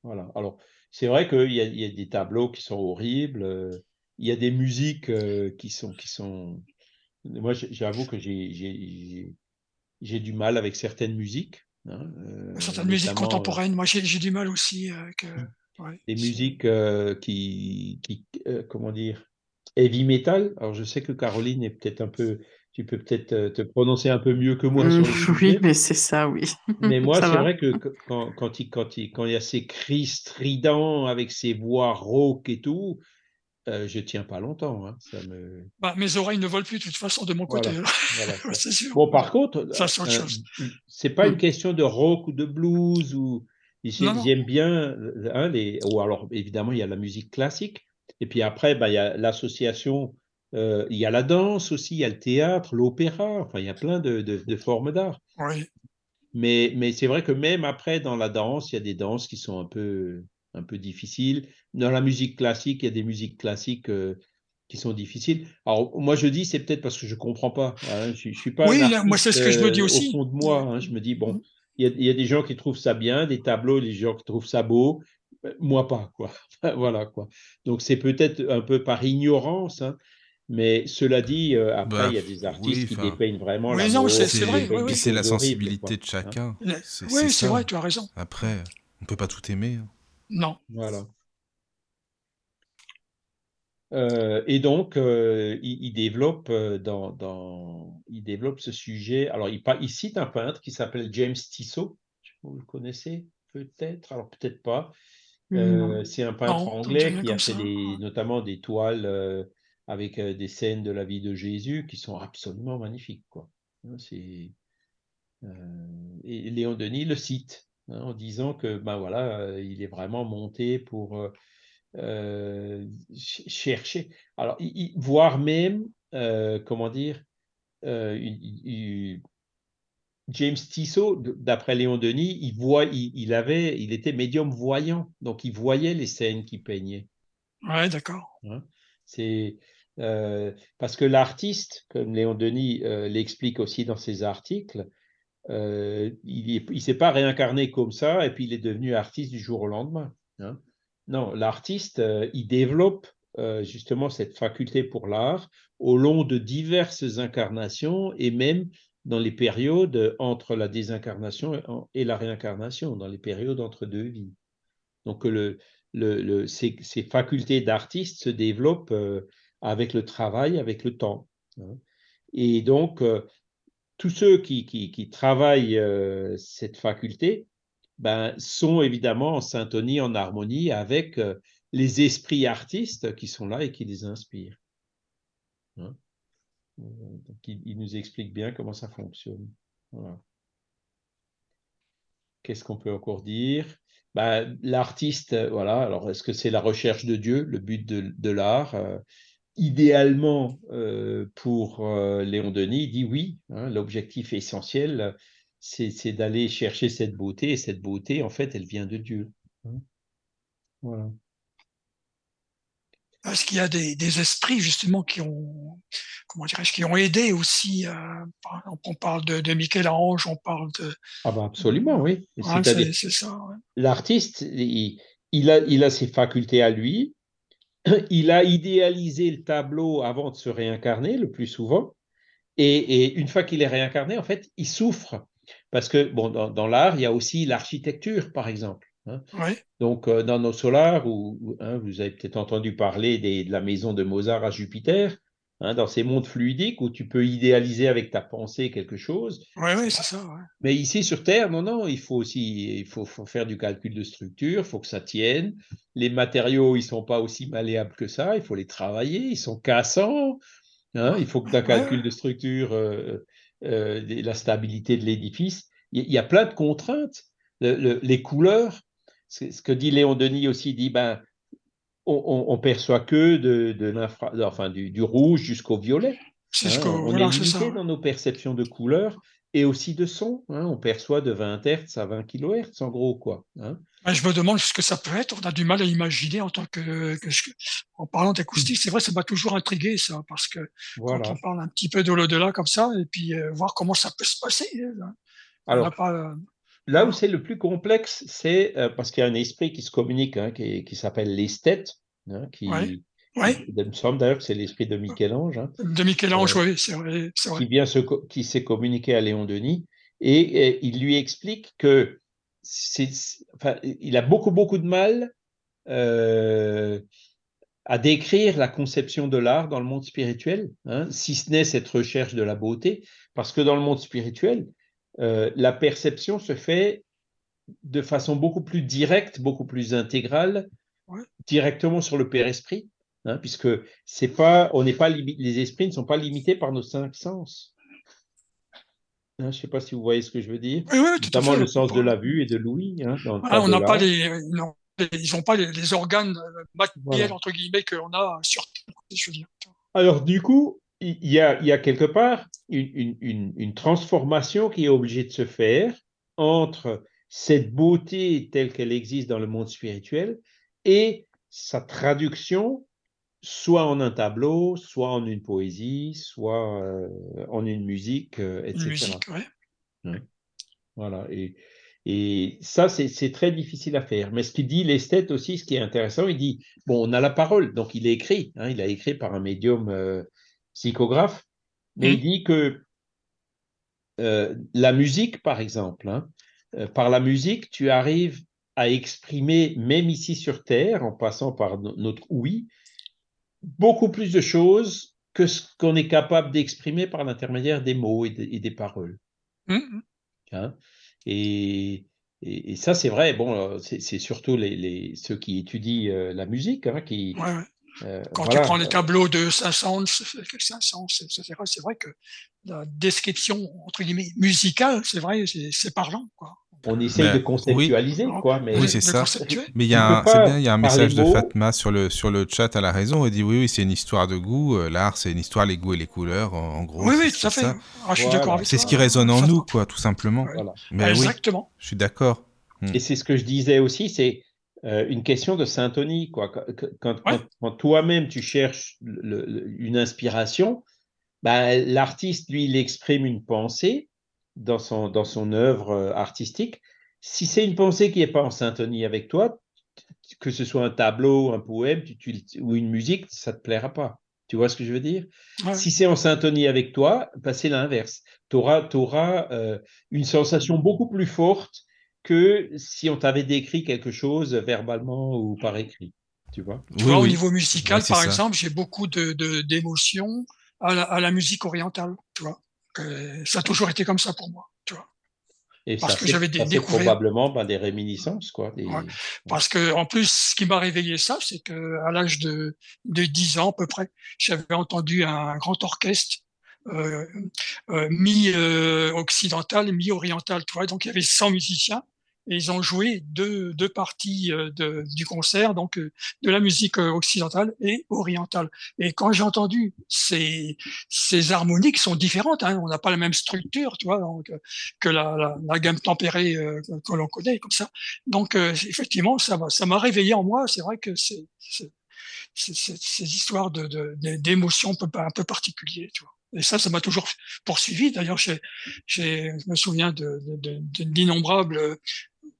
Voilà. Alors, c'est vrai qu'il y, y, a des tableaux qui sont horribles il y a des musiques qui sont qui sont moi j'avoue que j'ai j'ai du mal avec certaines musiques hein, certaines musiques contemporaines moi j'ai du mal aussi avec mmh. des musiques qui qui comment dire heavy metal. Alors je sais que Caroline est peut-être un peu tu peux peut-être te prononcer un peu mieux que moi mmh, oui mais c'est ça oui. Mais moi c'est vrai que quand quand il quand il quand il y a ces cris stridents avec ces voix rauques et tout euh, je tiens pas longtemps. Hein, ça me... bah, mes oreilles ne volent plus de toute façon de mon côté. Bon, par contre, euh, c'est pas une mmh. question de rock ou de blues ou j'aime bien hein, les. Ou alors évidemment il y a la musique classique et puis après bah, il y a l'association. Euh, il y a la danse aussi, il y a le théâtre, l'opéra, enfin il y a plein de, de formes d'art. Oui. Mais, mais c'est vrai que même après, dans la danse, il y a des danses qui sont un peu, un peu difficile. Dans la musique classique, il y a des musiques classiques euh, qui sont difficiles. Alors moi je dis c'est peut-être parce que je comprends pas. Hein. Je, je, suis pas. Oui, moi c'est ce que je me dis euh, aussi. Au fond de moi, hein. je me dis bon, mmh. il y, a, des gens qui trouvent ça bien, des tableaux, des gens qui trouvent ça beau. Euh, moi pas quoi. voilà quoi. Donc c'est peut-être un peu par ignorance. Hein. Mais cela dit, après, bah, il y a des artistes qui dépeignent vraiment la non, c'est vrai. c'est la sensibilité de chacun. Oui, c'est vrai, tu as raison. Après, on peut pas tout aimer. Non. Voilà. Euh, et donc, euh, il, développe euh, dans, il développe ce sujet. Alors, il, il cite un peintre qui s'appelle James Tissot. Vous le connaissez peut-être? Alors, peut-être pas. c'est un peintre anglais qui a fait des, notamment des toiles avec des scènes de la vie de Jésus qui sont absolument magnifiques. Quoi. Hein, c'est, et Léon Denis le cite. Hein, en disant que ben voilà, euh, il est vraiment monté pour euh, euh, chercher. Alors, voire même, comment dire, James Tissot, d'après Léon Denis, il, voit, il, avait, il était médium voyant, donc il voyait les scènes qu'il peignait. Ouais, d'accord. Hein, c'est parce que l'artiste, comme Léon Denis l'explique aussi dans ses articles, euh, il ne s'est pas réincarné comme ça et puis il est devenu artiste du jour au lendemain. Hein. Non, l'artiste, euh, il développe euh, justement cette faculté pour l'art au long de diverses incarnations et même dans les périodes entre la désincarnation et la réincarnation, dans les périodes entre deux vies. Donc ces, facultés d'artiste se développent avec le travail, avec le temps. Hein. Et donc, tous ceux qui, travaillent euh, cette faculté ben, sont évidemment en syntonie, en harmonie avec euh, les esprits artistes qui sont là et qui les inspirent. Hein? Il, nous explique bien comment ça fonctionne. Qu'est-ce qu'on peut encore dire? Ben, L'artiste, voilà, alors est-ce que c'est la recherche de Dieu, le but de, l'art euh, idéalement, euh, pour euh, Léon Denis, il dit oui, hein, l'objectif essentiel, c'est d'aller chercher cette beauté, et cette beauté, en fait, elle vient de Dieu. Hein. Voilà. Est-ce qu'il y a des, esprits justement qui ont, comment dirais-je, qui ont aidé aussi euh, On parle de, Michel-Ange, on parle de. Ah ben absolument, oui. c'est ça. L'artiste, il, a, il a ses facultés à lui, il a idéalisé le tableau avant de se réincarner le plus souvent. Et, une fois qu'il est réincarné, en fait, il souffre. Parce que, bon, dans, l'art, il y a aussi l'architecture, par exemple. Hein. Donc, euh, dans nos solars, où, hein, vous avez peut-être entendu parler de la maison de Mozart à Jupiter, Hein, dans ces mondes fluidiques où tu peux idéaliser avec ta pensée quelque chose. Oui, oui, c'est ça. Mais ici sur Terre, non, non, il faut aussi il faut, faire du calcul de structure, il faut que ça tienne. Les matériaux, ils sont pas aussi malléables que ça, il faut les travailler, ils sont cassants. Hein, il faut que tu aies calcul de structure, euh, euh, la stabilité de l'édifice. Il y, a plein de contraintes. les couleurs, ce que dit Léon Denis aussi, dit ben, on, perçoit que de, de enfin, du, rouge jusqu'au violet. C'est ce hein. on est limité dans nos perceptions de couleurs et aussi de son. Hein. On perçoit de 20 Hz à 20 kHz en gros. quoi. Hein. Je me demande ce que ça peut être. On a du mal à imaginer en tant que, en parlant d'acoustique. C'est vrai, ça m'a toujours intrigué ça, parce que quand on parle un petit peu de l'au-delà comme ça, et puis euh, voir comment ça peut se passer. Alors, euh, là où c'est le plus complexe, c'est euh, parce qu'il y a un esprit qui se communique, qui, s'appelle l'esthète, qui, il me semble d'ailleurs que c'est l'esprit de Michel-Ange. Hein. De Michel-Ange, oui, c'est vrai, Qui, vient qui s'est communiqué à Léon Denis et, il lui explique que enfin, il a beaucoup, beaucoup de mal euh, à décrire la conception de l'art dans le monde spirituel, hein, si ce n'est cette recherche de la beauté, parce que dans le monde spirituel, euh, la perception se fait de façon beaucoup plus directe, beaucoup plus intégrale, directement sur le Père Esprit. Hein, puisque c'est pas, on n'est pas les esprits ne sont pas limités par nos cinq sens. Hein, je ne sais pas si vous voyez ce que je veux dire. Notamment le sens de la vue et de l'ouïe. Hein, on n'a pas les, ils n'ont pas les, organes euh, matériels entre guillemets qu'on a sur Terre. Alors du coup, il y a, il y a quelque part une, une, une, transformation qui est obligée de se faire entre cette beauté telle qu'elle existe dans le monde spirituel et sa traduction soit en un tableau, soit en une poésie, soit euh, en une musique, euh, etc. musique, Voilà. Et, et ça, c'est très difficile à faire. Mais ce qu'il dit, l'esthète aussi, ce qui est intéressant, il dit, bon, on a la parole, donc il est écrit, hein, il a écrit par un médium euh, psychographe, il mmh. dit que la musique, par exemple, hein, par la musique, tu arrives à exprimer, même ici sur Terre, en passant par notre oui, beaucoup plus de choses que ce qu'on est capable d'exprimer par l'intermédiaire des mots et, des paroles. Mmh, mmh. Hein? et, et, ça, c'est vrai. Bon, c'est surtout les, les, ceux qui étudient euh, la musique hein, qui. Euh, Quand tu prends les tableaux de Saint-Saëns, c'est vrai que la description entre guillemets musicale, c'est vrai, c'est parlant. Quoi on essaye de conceptualiser, oui. quoi. Mais oui, c'est ça. Mais il y a, un, bien, il y a un message de Fatma sur le, sur le chat à la raison. Elle dit oui, oui, c'est une histoire de goût. Euh, l'art, c'est une histoire, les goûts et les couleurs, en, gros. Oui, oui, tout à fait. Ah, je suis d'accord C'est ce qui résonne en nous, quoi, tout simplement. Mais Exactement. je suis d'accord. Hmm. Et c'est ce que je disais aussi, c'est euh, une question de syntonie, quoi. Quand, quand, toi-même tu cherches une inspiration, bah, l'artiste, lui, il exprime une pensée dans son, dans son œuvre euh, artistique, si c'est une pensée qui n'est pas en syntonie avec toi, que ce soit un tableau, un poème ou une musique, ça ne te plaira pas. Tu vois ce que je veux dire? Si c'est en syntonie avec toi, bah, c'est l'inverse. Tu auras, auras euh, une sensation beaucoup plus forte que si on t'avait décrit quelque chose verbalement ou par écrit. Tu vois, tu vois Au niveau musical, par exemple, j'ai beaucoup d'émotions de, à, à, la musique orientale. Tu vois ça a toujours été comme ça pour moi, tu vois. Et parce que j'avais des probablement ben, des réminiscences, quoi. Parce que en plus, ce qui m'a réveillé ça, c'est que à l'âge de, de 10 ans à peu près, j'avais entendu un grand orchestre euh, euh, mi-occidental, euh, mi-oriental, tu vois. Donc il y avait 100 musiciens et ils ont joué deux, deux parties euh, de, du concert, donc euh, de la musique euh, occidentale et orientale. Et quand j'ai entendu ces, ces harmoniques sont différentes, hein, on n'a pas la même structure, tu vois, donc, que la, la, la, gamme tempérée que l'on connaît, comme ça. Donc effectivement, ça m'a ça réveillé en moi. C'est vrai que c'est ces histoires de d'émotions un peu, un peu particulières, tu vois. Et ça, ça m'a toujours poursuivi. D'ailleurs, je me souviens d'innombrables de,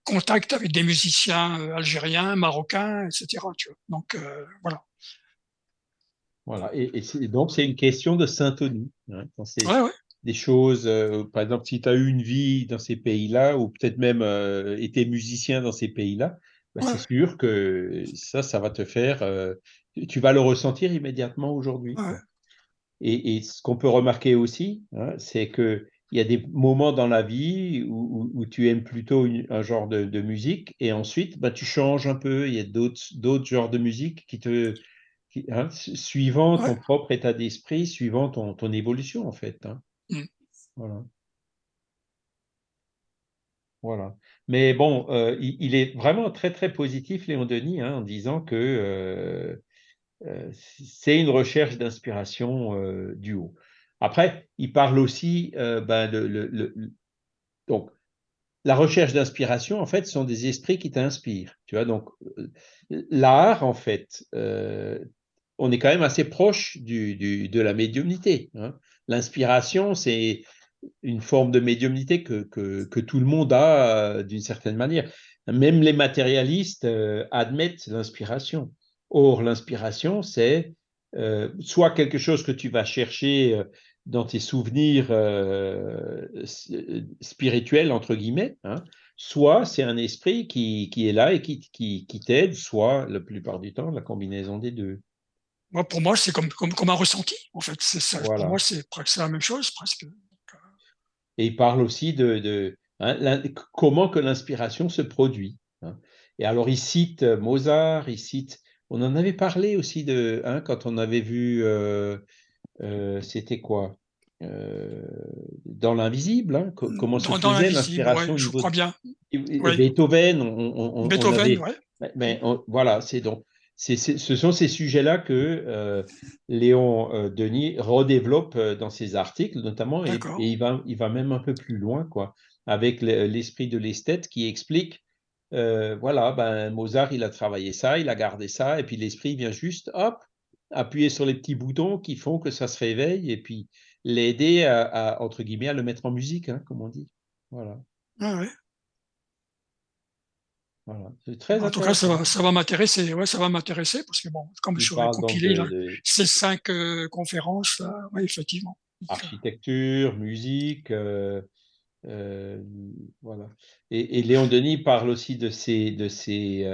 contact avec des musiciens euh, algériens, marocains, etc. Tu vois. Donc euh, voilà. Voilà, et, donc c'est une question de syntonie. Hein, Des choses, euh, par exemple, si tu as eu une vie dans ces pays-là, ou peut-être même été musicien dans ces pays-là, bah, c'est sûr que ça, ça va te faire. tu vas le ressentir immédiatement aujourd'hui. Et, et, ce qu'on peut remarquer aussi, hein, c'est que il y a des moments dans la vie où, tu aimes plutôt un genre de, musique et ensuite bah, tu changes un peu. Il y a d'autres genres de musique qui te. Hein, suivant ton propre état d'esprit, suivant ton, ton, évolution en fait. Hein. Mmh. Voilà. Voilà. Mais bon, euh, il, est vraiment très très positif, Léon Denis, hein, en disant que euh, euh, c'est une recherche d'inspiration du haut. Après, il parle aussi ben, de, le, donc la recherche d'inspiration, en fait, sont des esprits qui t'inspirent. Tu vois, donc l'art, en fait, on est quand même assez proche de la médiumnité. Hein. L'inspiration, c'est une forme de médiumnité que, tout le monde a euh, d'une certaine manière. Même les matérialistes euh, admettent l'inspiration. Or, l'inspiration, c'est euh, soit quelque chose que tu vas chercher dans tes souvenirs spirituels, entre guillemets, hein, soit c'est un esprit qui, qui, est là et qui, qui, qui t'aide, soit la plupart du temps la combinaison des deux. Moi, pour moi, c'est comme, comme, comme, un ressenti, en fait. Ça, Pour moi, c'est la même chose, presque. Et il parle aussi de, hein, comment que l'inspiration se produit. Hein. Et alors, il cite euh, Mozart, il cite. On en avait parlé aussi de hein, quand on avait vu. Euh, euh, c'était quoi? Dans l'invisible, comment se faisait l'inspiration Je crois bien. Beethoven, on, Beethoven, mais voilà, c'est donc ce sont ces sujets-là que euh, Léon euh, Denis redéveloppe euh, dans ses articles, notamment, et, il, va, il va même un peu plus loin, quoi, avec l'esprit de l'esthète qui explique, voilà, ben, Mozart, il a travaillé ça, il a gardé ça, et puis l'esprit vient juste, hop, appuyer sur les petits boutons qui font que ça se réveille, et puis l'aider à, entre guillemets, à le mettre en musique, hein, comme on dit. Voilà. Ah ouais. Voilà. Très en tout cas, ça va, ça va m'intéresser. Ouais, ça va m'intéresser parce que bon, comme je suis compilé là, ces cinq euh, conférences, là, ouais, effectivement. Architecture, musique, euh, euh, voilà. Et, et, Léon Denis parle aussi de ses, de ses,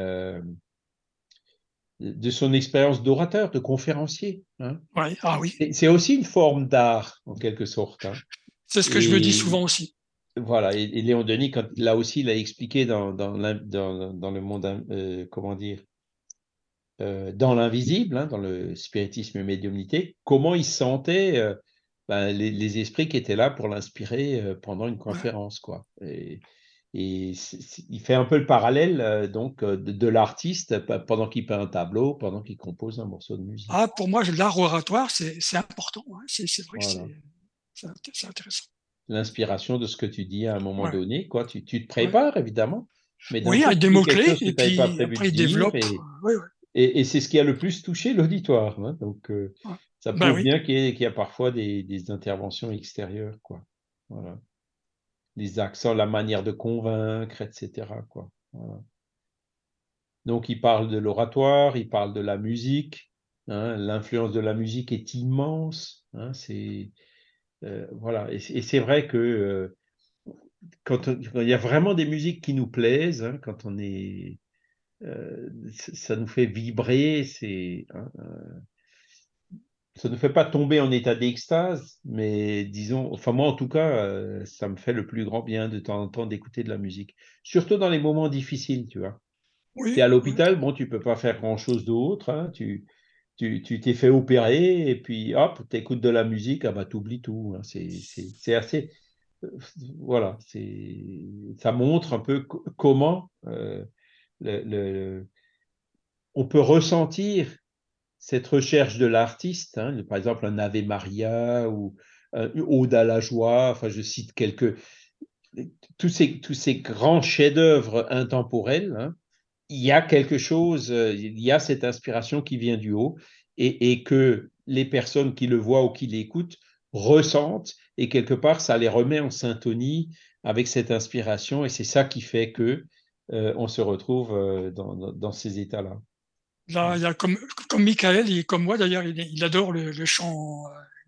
de son expérience d'orateur, de conférencier. Hein. Ouais, ah oui. C'est aussi une forme d'art en quelque sorte. Hein. C'est ce que je me dis souvent aussi. Voilà, et, Léon Denis, quand, là aussi, il a expliqué dans, dans, dans, le monde, euh, comment dire, euh, dans l'invisible, hein, dans le spiritisme et médiumnité, comment il sentait euh, ben, les, esprits qui étaient là pour l'inspirer pendant une conférence. Quoi. Et, et il fait un peu le parallèle donc de, l'artiste pendant qu'il peint un tableau, pendant qu'il compose un morceau de musique. Ah, pour moi, l'art oratoire, c'est important. Hein. C'est vrai que c'est intéressant l'inspiration de ce que tu dis à un moment donné. Quoi. Tu, tu, te prépares, évidemment. Mais oui, avec des mots-clés, et puis après, il développe. Et, et, c'est ce qui a le plus touché l'auditoire. Hein. Donc, euh, ça bah prouve bien qu'il y, a parfois des, des, interventions extérieures. Quoi. Voilà. Les accents, la manière de convaincre, etc. Quoi. Donc, il parle de l'oratoire, il parle de la musique. Hein. L'influence de la musique est immense. Hein. C'est euh, voilà, et, c'est vrai que euh, quand, il y a vraiment des musiques qui nous plaisent, hein, quand on est, euh, ça nous fait vibrer, c'est, ça ne fait pas tomber en état d'extase, mais disons, enfin moi en tout cas, ça me fait le plus grand bien de temps en temps d'écouter de la musique, surtout dans les moments difficiles, tu vois. tu es à l'hôpital, bon, tu peux pas faire grand-chose d'autre, hein, tu, tu t'es fait opérer et puis hop, tu écoutes de la musique, ah bah t'oublies tout. Hein. C'est assez. Euh, voilà, ça montre un peu comment euh, le, on peut ressentir cette recherche de l'artiste, hein, par exemple un Ave Maria ou un Ode à la joie, enfin je cite quelques. Tous ces, ces grands chefs-d'œuvre intemporels, hein, il y a quelque chose, euh, il y a cette inspiration qui vient du haut et, que les personnes qui le voient ou qui l'écoutent ressentent et quelque part ça les remet en syntonie avec cette inspiration et c'est ça qui fait que euh, on se retrouve euh, dans, ces états-là. Là, il y a comme, comme Michael et comme moi d'ailleurs, il, adore le, chant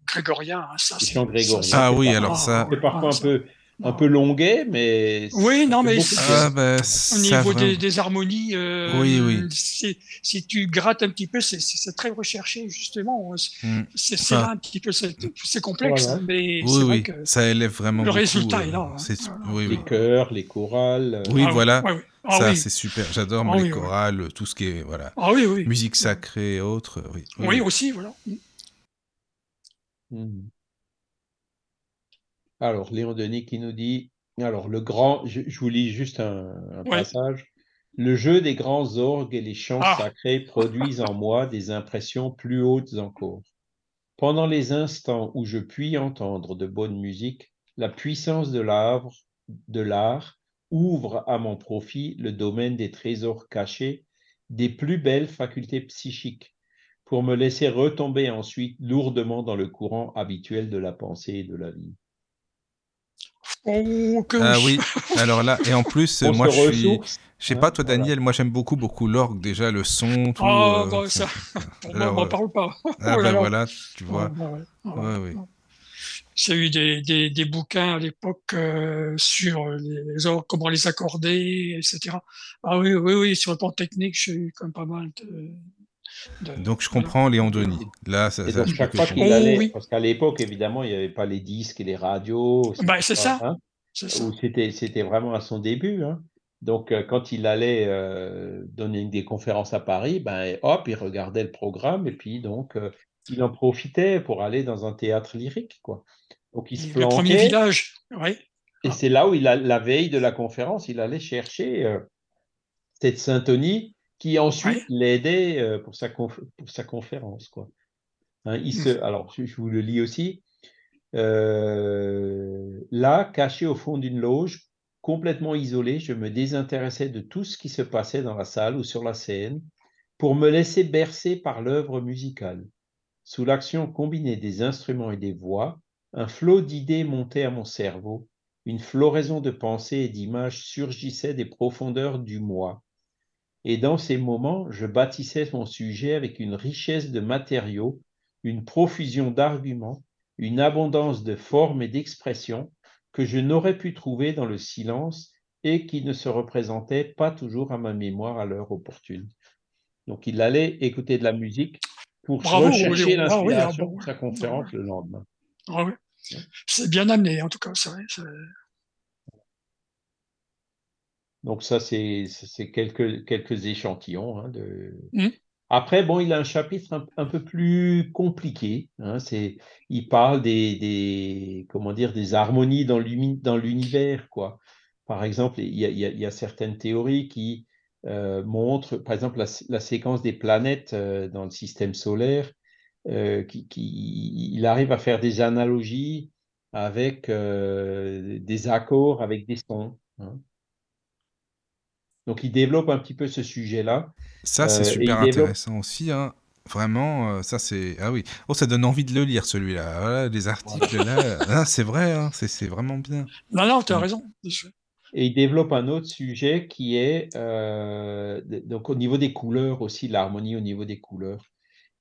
grégorien. Hein, ça, le chant grégorien. Ah oui, alors ça. C'est parfois un peu un peu longuet, mais. Oui, non, mais ah, bah, au niveau des, harmonies, euh, oui, oui. Si, tu grattes un petit peu, c'est très recherché, justement. Hmm. C'est là un petit peu, c'est complexe, mais oui, oui. que ça élève vraiment. Le résultat est là. Hein. oui, les chœurs, les chorales. Oui, ah voilà. Ah ça, c'est super. J'adore les chorales, tout ce qui est voilà. musique sacrée et autres. Oui, oui, aussi, voilà. Hmm. Alors, Léon Denis qui nous dit alors, le grand, je, je vous lis juste un, un Ouais. passage. Le jeu des grands orgues et les chants Ah. sacrés produisent en moi des impressions plus hautes encore. Pendant les instants où je puis entendre de bonne musique, la puissance de l'art, de l'art ouvre à mon profit le domaine des trésors cachés, des plus belles facultés psychiques, pour me laisser retomber ensuite lourdement dans le courant habituel de la pensée et de la vie. Oh, que Ah oui, alors là, et en plus, On moi je suis. Je sais pas, toi voilà. Daniel, moi j'aime beaucoup, beaucoup l'orgue, déjà, le son, tout. Ah, euh, bah, ça, on euh, m'en parle pas. Ah Oh là ben là. voilà, tu vois. Ouais, ouais, ouais. J'ai eu des, des, des bouquins à l'époque euh, sur les comment les accorder, etc. Ah oui, oui, oui, sur le plan technique, j'ai eu quand même pas mal de. de- Donc je comprends Léon Denis. Là, ça, Et donc, chaque que fois qu'il Oh, allait, oui. parce qu'à l'époque, évidemment, il n'y avait pas les disques et les radios. Bah, c'est ça. hein, c'était, c'était vraiment à son début. hein. Donc, euh, quand il allait euh, donner des conférences à Paris, ben, hop, il regardait le programme et puis donc, euh, il en profitait pour aller dans un théâtre lyrique, quoi. Donc, il se Le premier village, oui. et c'est là où, il a, la veille de la conférence, il allait chercher euh, cette syntonie qui ensuite Ouais. l'aidait euh, pour, sa conf- pour sa conférence, quoi. Hein, il se, alors, je, je vous le lis aussi. Euh, là, caché au fond d'une loge, complètement isolé, je me désintéressais de tout ce qui se passait dans la salle ou sur la scène pour me laisser bercer par l'œuvre musicale. Sous l'action combinée des instruments et des voix, un flot d'idées montait à mon cerveau, une floraison de pensées et d'images surgissait des profondeurs du moi. Et dans ces moments, je bâtissais mon sujet avec une richesse de matériaux, une profusion d'arguments, une abondance de formes et d'expressions que je n'aurais pu trouver dans le silence et qui ne se représentaient pas toujours à ma mémoire à l'heure opportune. Donc il allait écouter de la musique pour Bravo, rechercher. Ah oui, ah sa ouais. conférence le lendemain. Ah. C'est bien amené, en tout cas, c'est vrai. c'est- Donc ça, c'est quelques, quelques échantillons. hein, de... Mhm. Après, bon, il a un chapitre un, un peu plus compliqué. hein, il parle des, des, comment dire, des harmonies dans l'uni- dans l'univers, quoi. Par exemple, y a- il y a certaines théories qui euh, montrent, par exemple, la, la séquence des planètes euh, dans le système solaire, euh, qui, qui- il arrive à faire des analogies avec euh, des accords, avec des sons. hein. Donc, il développe un petit peu ce sujet-là. Ça, c'est Euh, super développe- intéressant aussi. Hein. Vraiment, euh, ça c'est. Ah oui. Oh, ça donne envie de le lire celui-là. Voilà, les articles là. Ah, c'est vrai, hein, c'est vraiment bien. Non, non, tu as Mm. raison. Et il développe un autre sujet qui est euh, donc au niveau des couleurs aussi, l'harmonie au niveau des couleurs.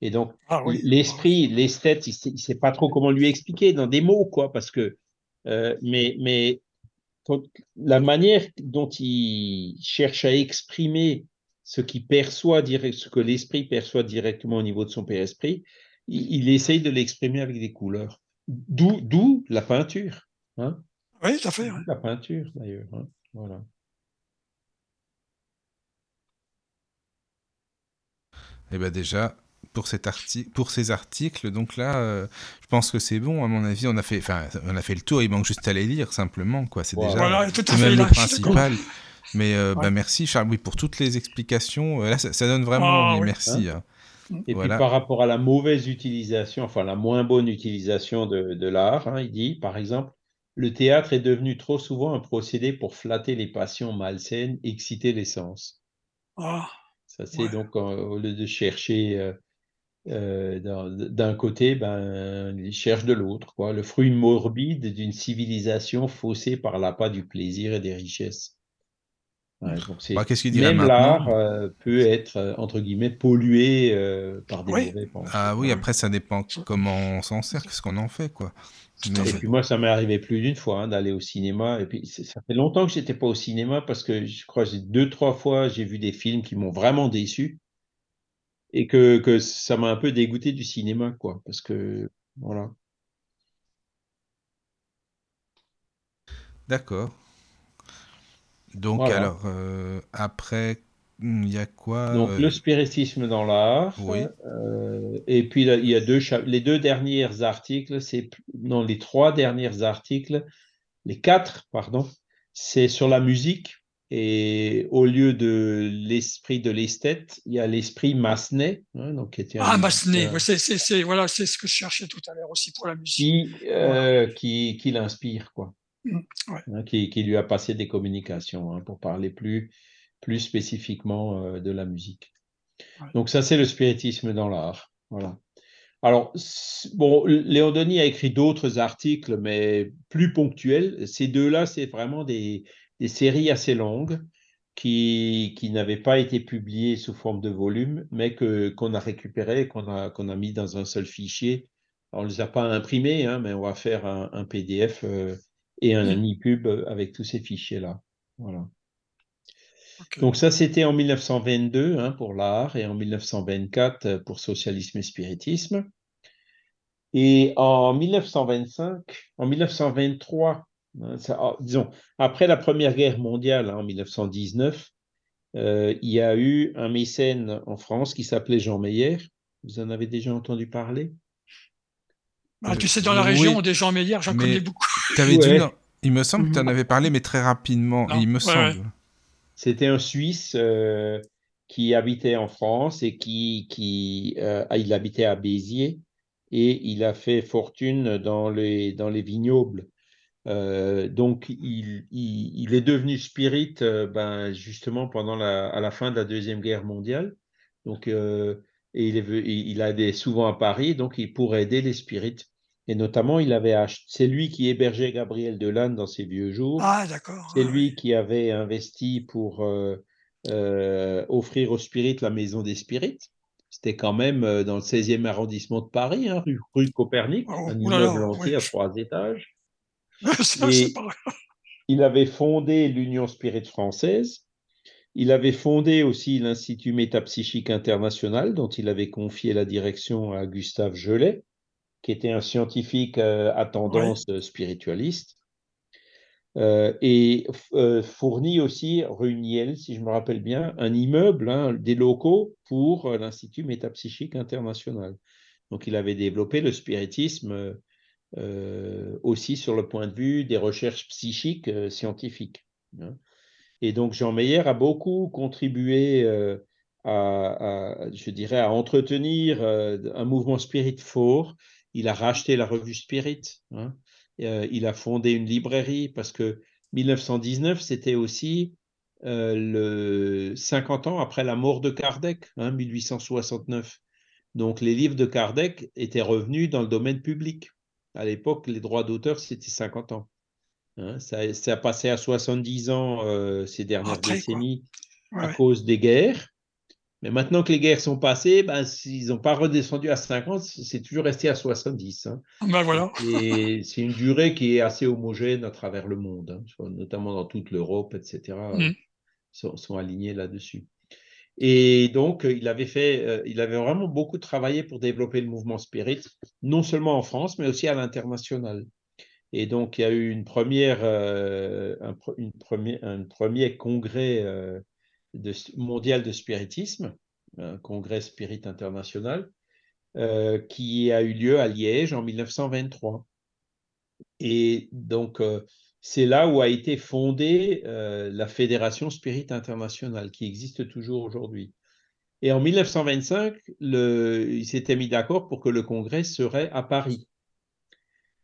Et donc, Ah oui. l'esprit, l'esthète, il sait, il sait pas trop comment lui expliquer dans des mots, quoi, parce que, euh, mais, mais la manière dont il cherche à exprimer ce qu'il perçoit direct, ce que l'esprit perçoit directement au niveau de son père-esprit, il, il essaye de l'exprimer avec des couleurs. D'où, d'où la peinture, hein, Oui, tout à fait. la peinture d'ailleurs, hein, voilà. Et ben déjà pour cet article, pour ces articles, donc là, euh, je pense que c'est bon. À mon avis, on a fait, enfin, on a fait le tour. Il manque juste à les lire simplement, quoi. C'est déjà Voilà, tout à c'est fait. même là, le principal. Mais euh, Ouais. bah, merci Charles, oui, pour toutes les explications. Euh, Là, ça, ça donne vraiment Ah, oui. Merci. hein. Et Voilà. puis par rapport à la mauvaise utilisation, enfin la moins bonne utilisation de, de l'art, hein, il dit, par exemple, le théâtre est devenu trop souvent un procédé pour flatter les passions malsaines, exciter les sens. Ah, Ça, c'est Ouais. donc euh, au lieu de chercher euh, euh, d'un côté, ben, il cherche de l'autre, quoi. Le fruit morbide d'une civilisation faussée par l'appât du plaisir et des richesses. Ouais, donc c'est Bah, Qu'est-ce qu'il dirait même l'art euh, peut être entre guillemets pollué euh, par des Oui. mauvais pensées. Ah oui, après, ça dépend comment on s'en sert, qu'est-ce qu'on en fait, quoi. Mais- Et puis moi, ça m'est arrivé plus d'une fois hein, d'aller au cinéma. Et puis ça fait longtemps que j'étais pas au cinéma parce que je crois que deux, trois fois, j'ai vu des films qui m'ont vraiment déçu et que, que ça m'a un peu dégoûté du cinéma, quoi. Parce que voilà. D'accord. Donc, Voilà. alors, euh, après, il y a quoi Donc euh, le spiritisme dans l'art. Oui. euh, et puis là, il y a deux cha- les deux derniers articles, c'est non les trois derniers articles, les quatre pardon, c'est sur la musique. Et au lieu de l'esprit de l'esthète, il y a l'esprit Massenet. Hein, donc qui était ah, Massenet, c'est voilà, ce que je cherchais tout à l'heure aussi pour la musique. Qui, euh, qui, qui l'inspire, quoi. Mmh, hein, qui, qui, lui a passé des communications, hein, pour parler plus, plus spécifiquement euh, de la musique. Donc ça, c'est le spiritisme dans l'art. Voilà. Alors, bon, Léon Denis a écrit d'autres articles, mais plus ponctuels. Ces deux-là, c'est vraiment des, des, séries assez longues qui, qui n'avaient pas été publiées sous forme de volume, mais que, qu'on a récupérées, qu'on a, qu'on a mis dans un seul fichier. on ne les a pas imprimés, hein, mais on va faire un, un PDF euh, et un mmh. EPUB avec tous ces fichiers-là. Voilà. Donc ça, c'était en 1922 hein, pour l'art et en 1924 euh, pour socialisme et spiritisme. Et en 1925, en 1923, hein, ah, disons, après la Première Guerre mondiale, hein, en 1919, euh, il y a eu un mécène en France qui s'appelait Jean Meyer. Vous en avez déjà entendu parler? Ah, Tu sais, dans la région des Jean Meyer, j'en connais beaucoup. il me semble que tu en mhm. avais parlé, mais très rapidement. il me semble. C'était un Suisse euh, qui habitait en France et qui, qui euh, il habitait à Béziers et il a fait fortune dans les, dans les vignobles. Euh, donc, il, il, est devenu spirit ben, justement pendant la, à la fin de la Deuxième Guerre mondiale. Donc, et il, est, il allait souvent à Paris, donc il pourrait aider les spirites. Et notamment, il avait acheté, c'est lui qui hébergeait Gabriel Delanne dans ses vieux jours. Ah, d'accord. C'est lui qui avait investi pour euh, euh, offrir aux spirites la maison des spirites. C'était quand même euh, dans le 16e arrondissement de Paris, hein, rue, rue, Copernic, oh, un immeuble entier à trois étages. il avait fondé l'Union Spirit française. Il avait fondé aussi l'Institut métapsychique international, dont il avait confié la direction à Gustave Gelet qui était un scientifique euh, à tendance spiritualiste, euh, et euh, fournit aussi, rue Niel, si je me rappelle bien, un immeuble, hein, des locaux pour l'Institut métapsychique international. Donc il avait développé le spiritisme aussi sur le point de vue des recherches psychiques scientifiques. Hein. Et donc Jean Meyer a beaucoup contribué à, je dirais, à entretenir un mouvement spirit fort il a racheté la revue Spirit, hein. euh, il a fondé une librairie parce que 1919, c'était aussi euh, le 50 ans après la mort de Kardec, 1869. Hein, Donc les livres de Kardec étaient revenus dans le domaine public. À l'époque, les droits d'auteur, c'était 50 ans. Hein. ça, a passé à 70 ans euh, ces dernières décennies à cause des guerres. Mais maintenant que les guerres sont passées, ben, s'ils n'ont pas redescendu à 50, c'est toujours resté à 70. Hein. Ben voilà. Et c'est une durée qui est assez homogène à travers le monde, hein, notamment dans toute l'Europe, etc. Sont, sont, alignés là-dessus. Et donc, il avait fait, euh, il avait vraiment beaucoup travaillé pour développer le mouvement spirit, non seulement en France, mais aussi à l'international. Et donc, il y a eu une première, euh, un, une première, un premier congrès euh, de, mondial de spiritisme, un congrès spirit international, euh, qui a eu lieu à Liège en 1923. Et donc, euh, c'est là où a été fondée euh, la Fédération Spirit Internationale, qui existe toujours aujourd'hui. Et en 1925, le, ils s'étaient mis d'accord pour que le congrès serait à Paris.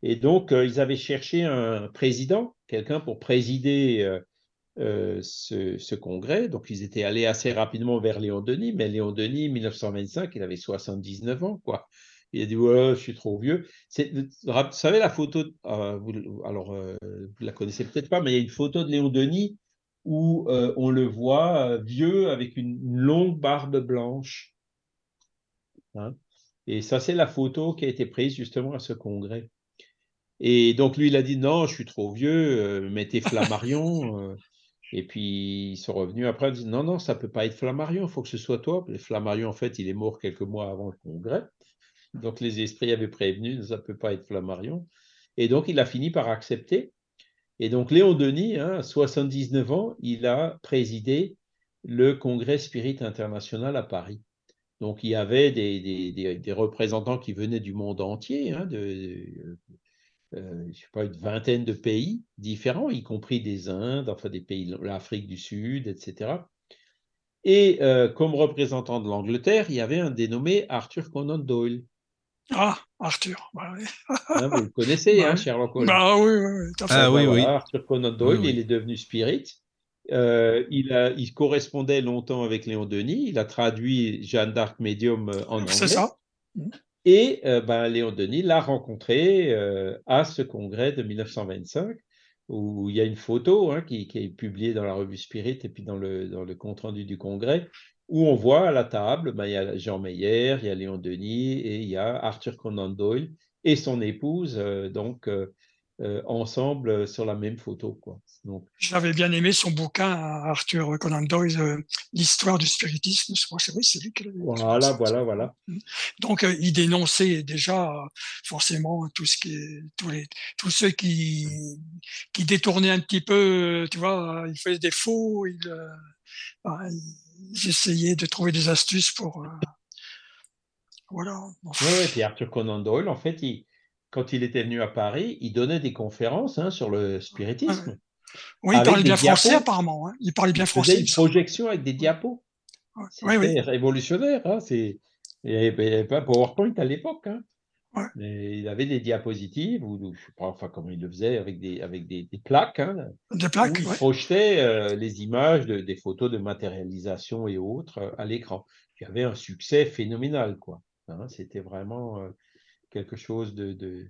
Et donc, ils avaient cherché un président, quelqu'un pour présider euh, ce, congrès. Donc, ils étaient allés assez rapidement vers Léon Denis, mais Léon Denis, 1925, il avait 79 ans, quoi. Il a dit, ouais, je suis trop vieux. Vous savez la photo, euh, alors, euh, vous la connaissez peut-être pas, mais il y a une photo de Léon Denis où on le voit vieux avec une, longue barbe blanche. Hein. Et ça, c'est la photo qui a été prise justement à ce congrès. Et donc, lui, il a dit, non, je suis trop vieux, mettez Flammarion. Et puis, ils sont revenus après, ils disent non, non, ça peut pas être Flammarion, il faut que ce soit toi. Flammarion, en fait, il est mort quelques mois avant le congrès. Donc, les esprits avaient prévenu, ça ne peut pas être Flammarion. Et donc, il a fini par accepter. Et donc, Léon Denis, hein, à 79 ans, il a présidé le congrès Spirit International à Paris. Donc, il y avait des, représentants qui venaient du monde entier, hein, de, euh, je sais pas, une vingtaine de pays différents, y compris des Indes, enfin des pays de l'Afrique du Sud, etc. Et euh, comme représentant de l'Angleterre, il y avait un dénommé Arthur Conan Doyle. Ah, Arthur, bah oui. Hein, vous le connaissez, Bah hein. Sherlock Holmes. Bah oui. Ah oui, Voilà, oui. Arthur Conan Doyle, Oui, oui. il est devenu Spirit. Euh, il, a, il correspondait longtemps avec Léon Denis. Il a traduit Jeanne d'Arc Médium euh, en anglais. C'est ça. Et euh, ben, Léon Denis l'a rencontré euh, à ce congrès de 1925, où il y a une photo hein, qui, est publiée dans la revue Spirit et puis dans le, dans le compte-rendu du congrès, où on voit à la table, ben, il y a Jean Meyer, il y a Léon Denis et il y a Arthur Conan Doyle et son épouse, euh, donc euh, ensemble euh, sur la même photo. Quoi. Donc, J'avais bien aimé son bouquin à Arthur Conan Doyle, euh, L'histoire du spiritisme. Je crois que c'est lui qui l'avait voilà, voilà, voilà. Donc, euh, il dénonçait déjà forcément tout ce qui est, tous les, tous ceux qui, qui détournaient un petit peu, tu vois, il faisait des faux, il, euh, bah, il essayait de trouver des astuces pour, euh, voilà. Bon, Ouais, ouais, puis Arthur Conan Doyle, en fait, il, quand il était venu à Paris, il donnait des conférences hein, sur le spiritisme. Oui, il parlait bien français apparemment. hein. Il parlait bien Il faisait français. une il me semble. projection avec des diapos. C'était oui. révolutionnaire. Hein, c'est... Il n'y avait, il pas PowerPoint à l'époque. Hein. Ouais. Mais il avait des diapositives, ou je sais pas enfin, comment il le faisait, avec des, avec des, des plaques, hein, Des où plaques, il ouais. projetait euh, les images de- des photos de matérialisation et autres euh, à l'écran. Il y avait un succès phénoménal. Quoi, hein. C'était vraiment euh, quelque chose de, de-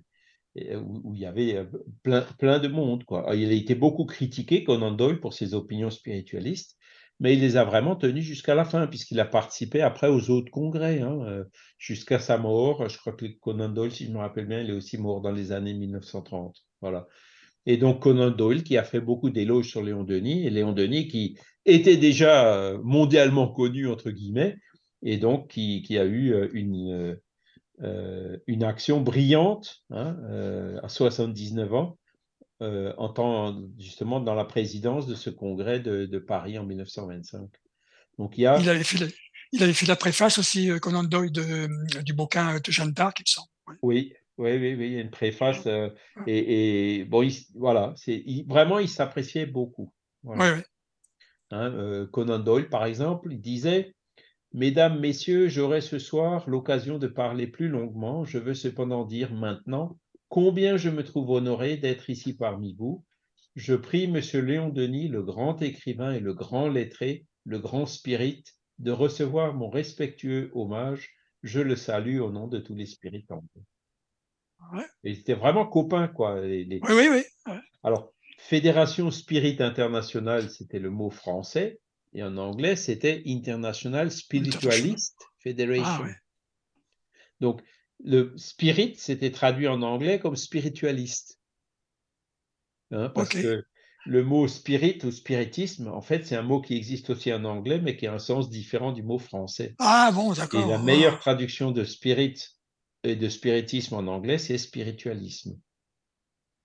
où, il y avait euh, plein, plein de monde. Quoi. Il a été beaucoup critiqué, Conan Doyle, pour ses opinions spiritualistes, mais il les a vraiment tenues jusqu'à la fin, puisqu'il a participé après aux autres congrès, hein, euh, jusqu'à sa mort. Je crois que Conan Doyle, si je me rappelle bien, il est aussi mort dans les années 1930. Voilà. Et donc Conan Doyle qui a fait beaucoup d'éloges sur Léon Denis, et Léon Denis qui était déjà euh, mondialement connu, entre guillemets, et donc qui, qui a eu une, une action brillante hein, euh, à 79 ans, euh, en temps, justement dans la présidence de ce congrès de, de Paris en 1925. Donc il y a Il avait fait, la- il avait fait la préface aussi, euh, Conan Doyle, de, du bouquin de Jeanne d'Arc, il me semble. Oui, oui, oui, oui, il y a une préface. euh, et, et bon, il voilà, c'est vraiment, il s'appréciait beaucoup. Voilà. Hein, euh, Conan Doyle, par exemple, il disait Mesdames, Messieurs, j'aurai ce soir l'occasion de parler plus longuement. Je veux cependant dire maintenant combien je me trouve honoré d'être ici parmi vous. Je prie Monsieur Léon Denis, le grand écrivain et le grand lettré, le grand spirit, de recevoir mon respectueux hommage. Je le salue au nom de tous les spirites en vous. Ouais. Et c'était vraiment copain, quoi. les- les- Oui, oui, oui. ouais. alors, Fédération Spirit Internationale, c'était le mot français, et en anglais, c'était International Spiritualist Federation. Ah, ouais. Donc, le spirit, c'était traduit en anglais comme spiritualiste. Hein, parce que le mot spirit ou spiritisme, en fait, c'est un mot qui existe aussi en anglais, mais qui a un sens différent du mot français. Ah bon, Et d'accord. la meilleure traduction de spirit et de spiritisme en anglais, c'est spiritualisme.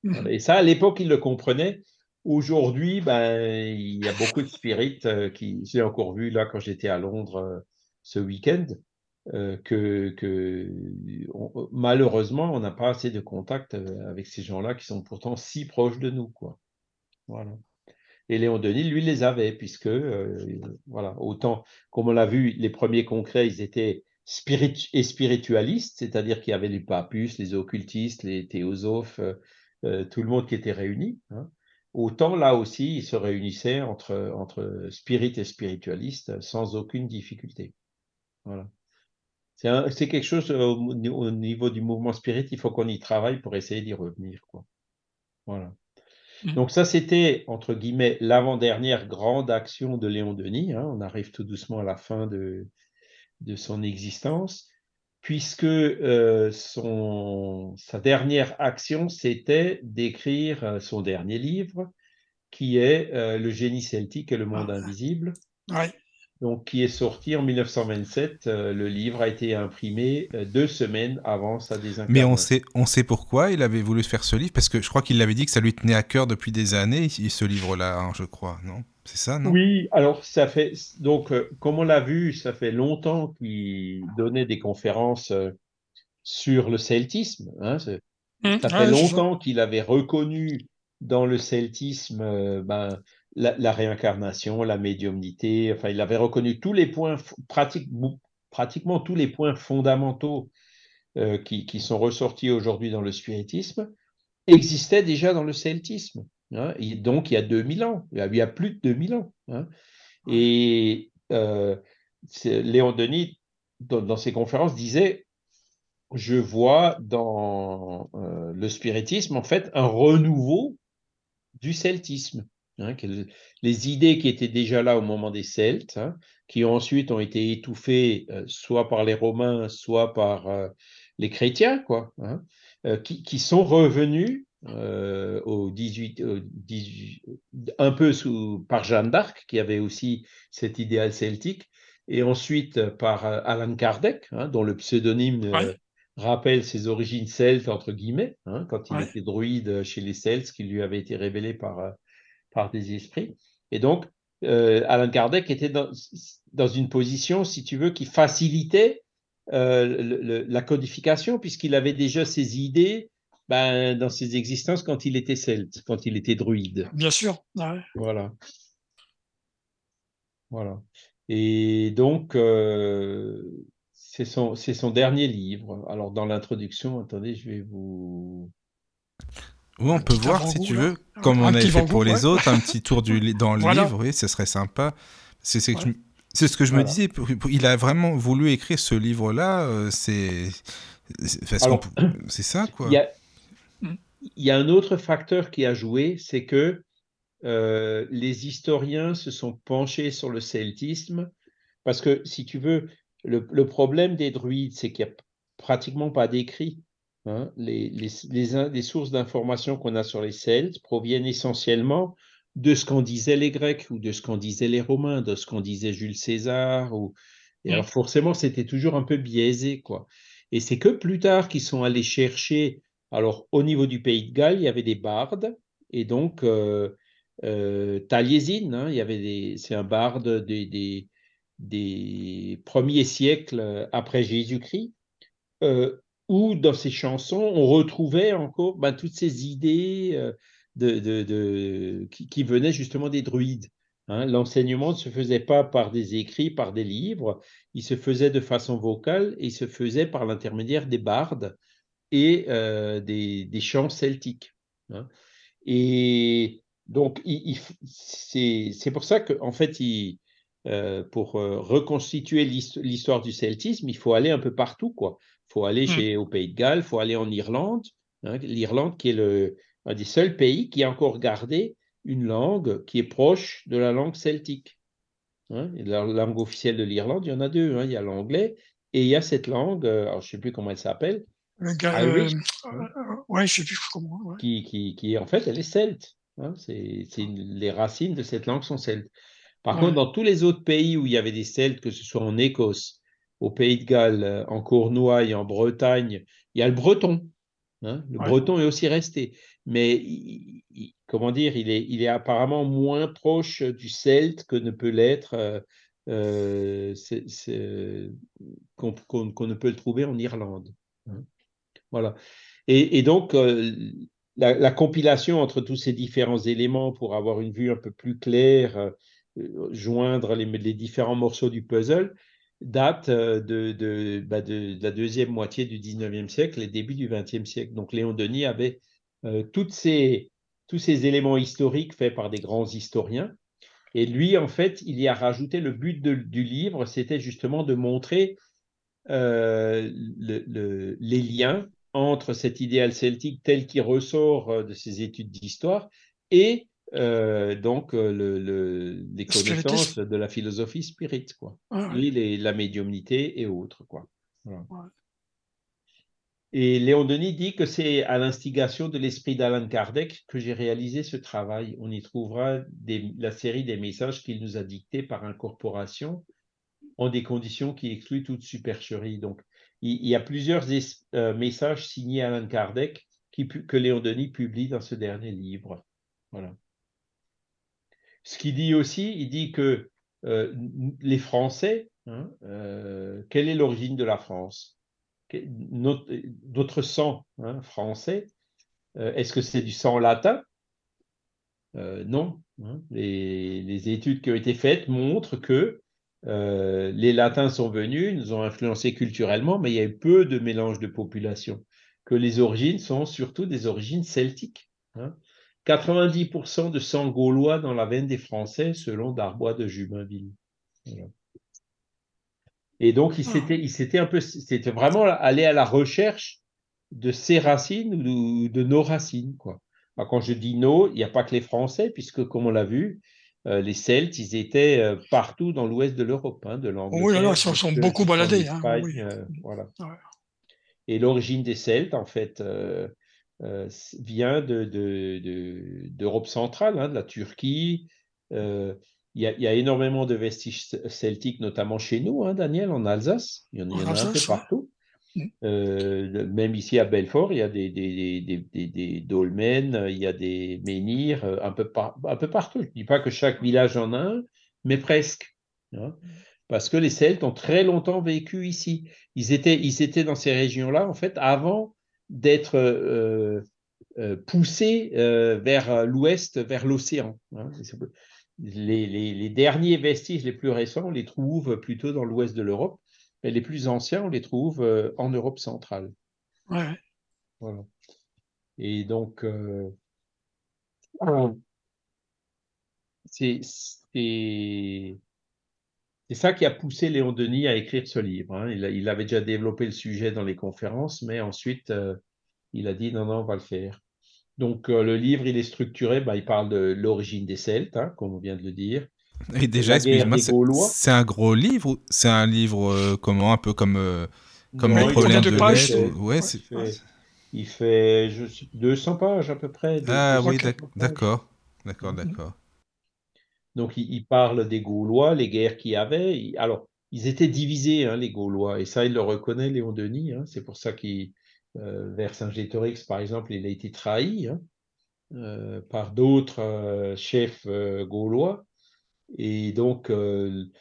Voilà. Et ça, à l'époque, ils le comprenaient. Aujourd'hui, ben, il y a beaucoup de spirites euh, qui, j'ai encore vu là quand j'étais à Londres euh, ce week-end, euh, que, que on- malheureusement, on n'a pas assez de contact euh, avec ces gens-là qui sont pourtant si proches de nous, quoi. Voilà. Et Léon Denis, lui, les avait, puisque, euh, voilà, autant, comme on l'a vu, les premiers congrès, ils étaient spiritu et spiritualistes, c'est-à-dire qu'il y avait les papus, les occultistes, les théosophes, euh, euh, tout le monde qui était réuni. hein. Autant là aussi, ils se réunissaient entre, entre spirit et spiritualistes sans aucune difficulté. Voilà. C'est quelque chose euh, au, au niveau du mouvement spirit, il faut qu'on y travaille pour essayer d'y revenir. Quoi. Voilà. Mhm. Donc ça, c'était, entre guillemets, l'avant-dernière grande action de Léon Denis. hein. On arrive tout doucement à la fin de, de son existence, puisque euh, son, sa dernière action, c'était d'écrire euh, son dernier livre, qui est euh, Le génie celtique et le monde Ah. invisible, Ouais. Donc qui est sorti en 1927. Euh, le livre a été imprimé euh, deux semaines avant sa désincarnation. Mais on sait, on sait pourquoi il avait voulu faire ce livre, parce que je crois qu'il l'avait dit que ça lui tenait à cœur depuis des années, ce livre-là, hein, je crois, non? C'est ça, non? Oui, alors ça fait donc euh, comme on l'a vu, ça fait longtemps qu'il donnait des conférences euh, sur le celtisme. hein, Hum, Ça fait ouais, c'est ça. longtemps qu'il avait reconnu dans le celtisme euh, ben, la, la réincarnation, la médiumnité. Enfin, il avait reconnu tous les points, pratique- pratiquement tous les points fondamentaux euh, qui, qui sont ressortis aujourd'hui dans le spiritisme existaient déjà dans le celtisme. hein. Et donc, il y a 2000 ans, il y a, plus de 2000 ans. hein. Et euh, Léon Denis, dans, dans ses conférences, disait Je vois dans euh, le spiritisme, en fait, un renouveau du celtisme. Hein, les idées qui étaient déjà là au moment des Celtes, hein, qui ensuite ont été étouffées euh, soit par les Romains, soit par euh, les chrétiens, quoi, hein, euh, qui, qui sont revenus euh, au 18, au 18 un peu sous, par Jeanne d'Arc, qui avait aussi cet idéal celtique, et ensuite par Alan Kardec, hein, dont le pseudonyme Ouais. rappelle ses origines celtes, entre guillemets, quand il Ouais. était druide chez les Celtes, qui lui avait été révélé par, par des esprits. Et donc, euh, Alan Kardec était dans, dans une position, si tu veux, qui facilitait euh, le- le- la codification, puisqu'il avait déjà ses idées ben, dans ses existences quand il était celte, quand il était druide. Bien sûr. ouais. Voilà. Voilà. Et donc, euh, c'est son, c'est son dernier livre. Alors, dans l'introduction, attendez, je vais vous. Oui, on peut voir si tu là. veux, comme Un on avait petit fait pour les ouais. autres, un petit tour du, li- dans le Voilà. livre, oui, ce serait sympa. C'est que Ouais. ce que je me disais. Il a vraiment voulu écrire ce livre-là. euh, C'est c'est- ça, quoi. Il y a, y a un autre facteur qui a joué, c'est que euh, les historiens se sont penchés sur le celtisme, parce que si tu veux, le, le problème des druides, c'est qu'il n'y a pratiquement pas d'écrit. Hein. Les, les, les, sources d'informations qu'on a sur les Celtes proviennent essentiellement de ce qu'en disaient les Grecs ou de ce qu'en disaient les Romains, de ce qu'en disait Jules César. Ou... Et Mm. alors forcément, c'était toujours un peu biaisé, quoi. Et c'est que plus tard qu'ils sont allés chercher. Alors, au niveau du pays de Galles, il y avait des bardes, et donc euh, euh, Taliesin, hein, il y avait des, c'est un barde des, des, des premiers siècles après Jésus-Christ, euh, où dans ses chansons, on retrouvait encore ben, toutes ces idées euh, qui, venaient justement des druides. hein. L'enseignement ne se faisait pas par des écrits, par des livres, il se faisait de façon vocale et il se faisait par l'intermédiaire des bardes et euh, des, chants celtiques. hein. Et donc, c'est pour ça qu'en fait, il, euh, pour reconstituer l'hist- l'histoire du celtisme, il faut aller un peu partout, quoi. Il faut aller Mm. chez, au Pays de Galles, il faut aller en Irlande, hein, l'Irlande qui est le, un des seuls pays qui a encore gardé une langue qui est proche de la langue celtique. hein. La langue officielle de l'Irlande, il y en a deux. hein. Il y a l'anglais et il y a cette langue, euh, alors je ne sais plus comment elle s'appelle, Le gars, euh, Irish, euh, ouais, je sais plus comment. ouais. qui, qui, qui en fait, elle est celte. C'est, les racines de cette langue sont celtes. Par Ouais. contre, dans tous les autres pays où il y avait des Celtes, que ce soit en Écosse, au Pays de Galles, euh, en Cornouailles, en Bretagne, il y a le breton. hein. Le Ouais. breton est aussi resté. Mais il- il- comment dire, il est, il est apparemment moins proche du celte que ne peut l'être, euh, euh, qu'on ne peut le trouver en Irlande. hein. Voilà. Et, et donc, euh, la, la compilation entre tous ces différents éléments pour avoir une vue un peu plus claire, joindre les, les différents morceaux du puzzle, date euh, de, bah, de- de la deuxième moitié du 19e siècle et début du 20e siècle. Donc, Léon Denis avait euh, toutes ces, tous ces éléments historiques faits par des grands historiens. Et lui, en fait, il y a rajouté le but du livre, c'était justement de montrer euh, le- le- les liens entre cet idéal celtique tel qu'il ressort de ses études d'histoire et euh, donc euh, le- le- les connaissances de la philosophie spirit, quoi. Les- la médiumnité et autres, quoi. Voilà. Ouais. Et Léon Denis dit que c'est à l'instigation de l'esprit d'Alan Kardec que j'ai réalisé ce travail. On y trouvera des- la série des messages qu'il nous a dictés par incorporation en des conditions qui excluent toute supercherie. Donc, il, il y a plusieurs euh, messages signés Alan Kardec qui que Léon Denis publie dans ce dernier livre. Voilà. Ce qu'il dit aussi, il dit que euh, les Français, hein, euh, quelle est l'origine de la France? Notre sang hein, français, est-ce que c'est du sang latin? Non. Hein? Les, études qui ont été faites montrent que les latins sont venus, nous ont influencés culturellement, mais il y a eu peu de mélange de population. Que les origines sont surtout des origines celtiques. 90% de sang gaulois dans la veine des Français, selon Darbois de Jubainville. Et donc, il s'était, il s'était un peu, c'était vraiment aller à la recherche de ses racines ou de, nos racines, quoi. quand je dis nos, il n'y a pas que les Français, puisque comme on l'a vu, euh, les Celtes, ils étaient euh, partout dans l'ouest de l'Europe, hein, de l'Angleterre. Oui, alors, ils sont, beaucoup baladés. Hein, euh, voilà. Et l'origine des Celtes, en fait, vient de, d'Europe centrale, hein, de la Turquie, il y, a, énormément de vestiges celtiques, notamment chez nous, hein, Daniel, en Alsace. Il y en, a un peu partout. Mm. Euh, même ici à Belfort, il y a des, des, dolmens, il y a des menhirs euh, un peu, un peu partout. Je ne dis pas que chaque village en a un, mais presque. Hein. parce que les Celtes ont très longtemps vécu ici. Ils étaient, ils étaient dans ces régions-là, en fait, avant d'être euh, poussés vers l'ouest, vers l'océan. Hein les, derniers vestiges les plus récents, on les trouve plutôt dans l'ouest de l'Europe, et les plus anciens, on les trouve euh, en Europe centrale. Ouais. Voilà. Et donc, euh, c'est ça qui a poussé Léon Denis à écrire ce livre. Hein. Il, avait déjà développé le sujet dans les conférences, mais ensuite, euh, il a dit non, non, on va le faire. Donc, euh, le livre, il est structuré, bah, il parle de l'origine des Celtes, hein, comme on vient de le dire. Et déjà, excusez-moi, c'est un gros livre c'est un livre euh, comment Un peu comme, euh, comme les problèmes de, de Ouais, il fait, je 200 pages à peu près. Ah oui, d'accord. D'accord, mhm. d'accord. Donc, il, parle des Gaulois, les guerres qu'il y avait. Alors, ils étaient divisés, hein, les Gaulois, et ça, il le reconnaît, Léon Denis. Hein. c'est pour ça qu'il euh, vers Saint-Gétorix, par exemple, il a été trahi hein, euh, par d'autres euh, chefs gaulois. Et donc, il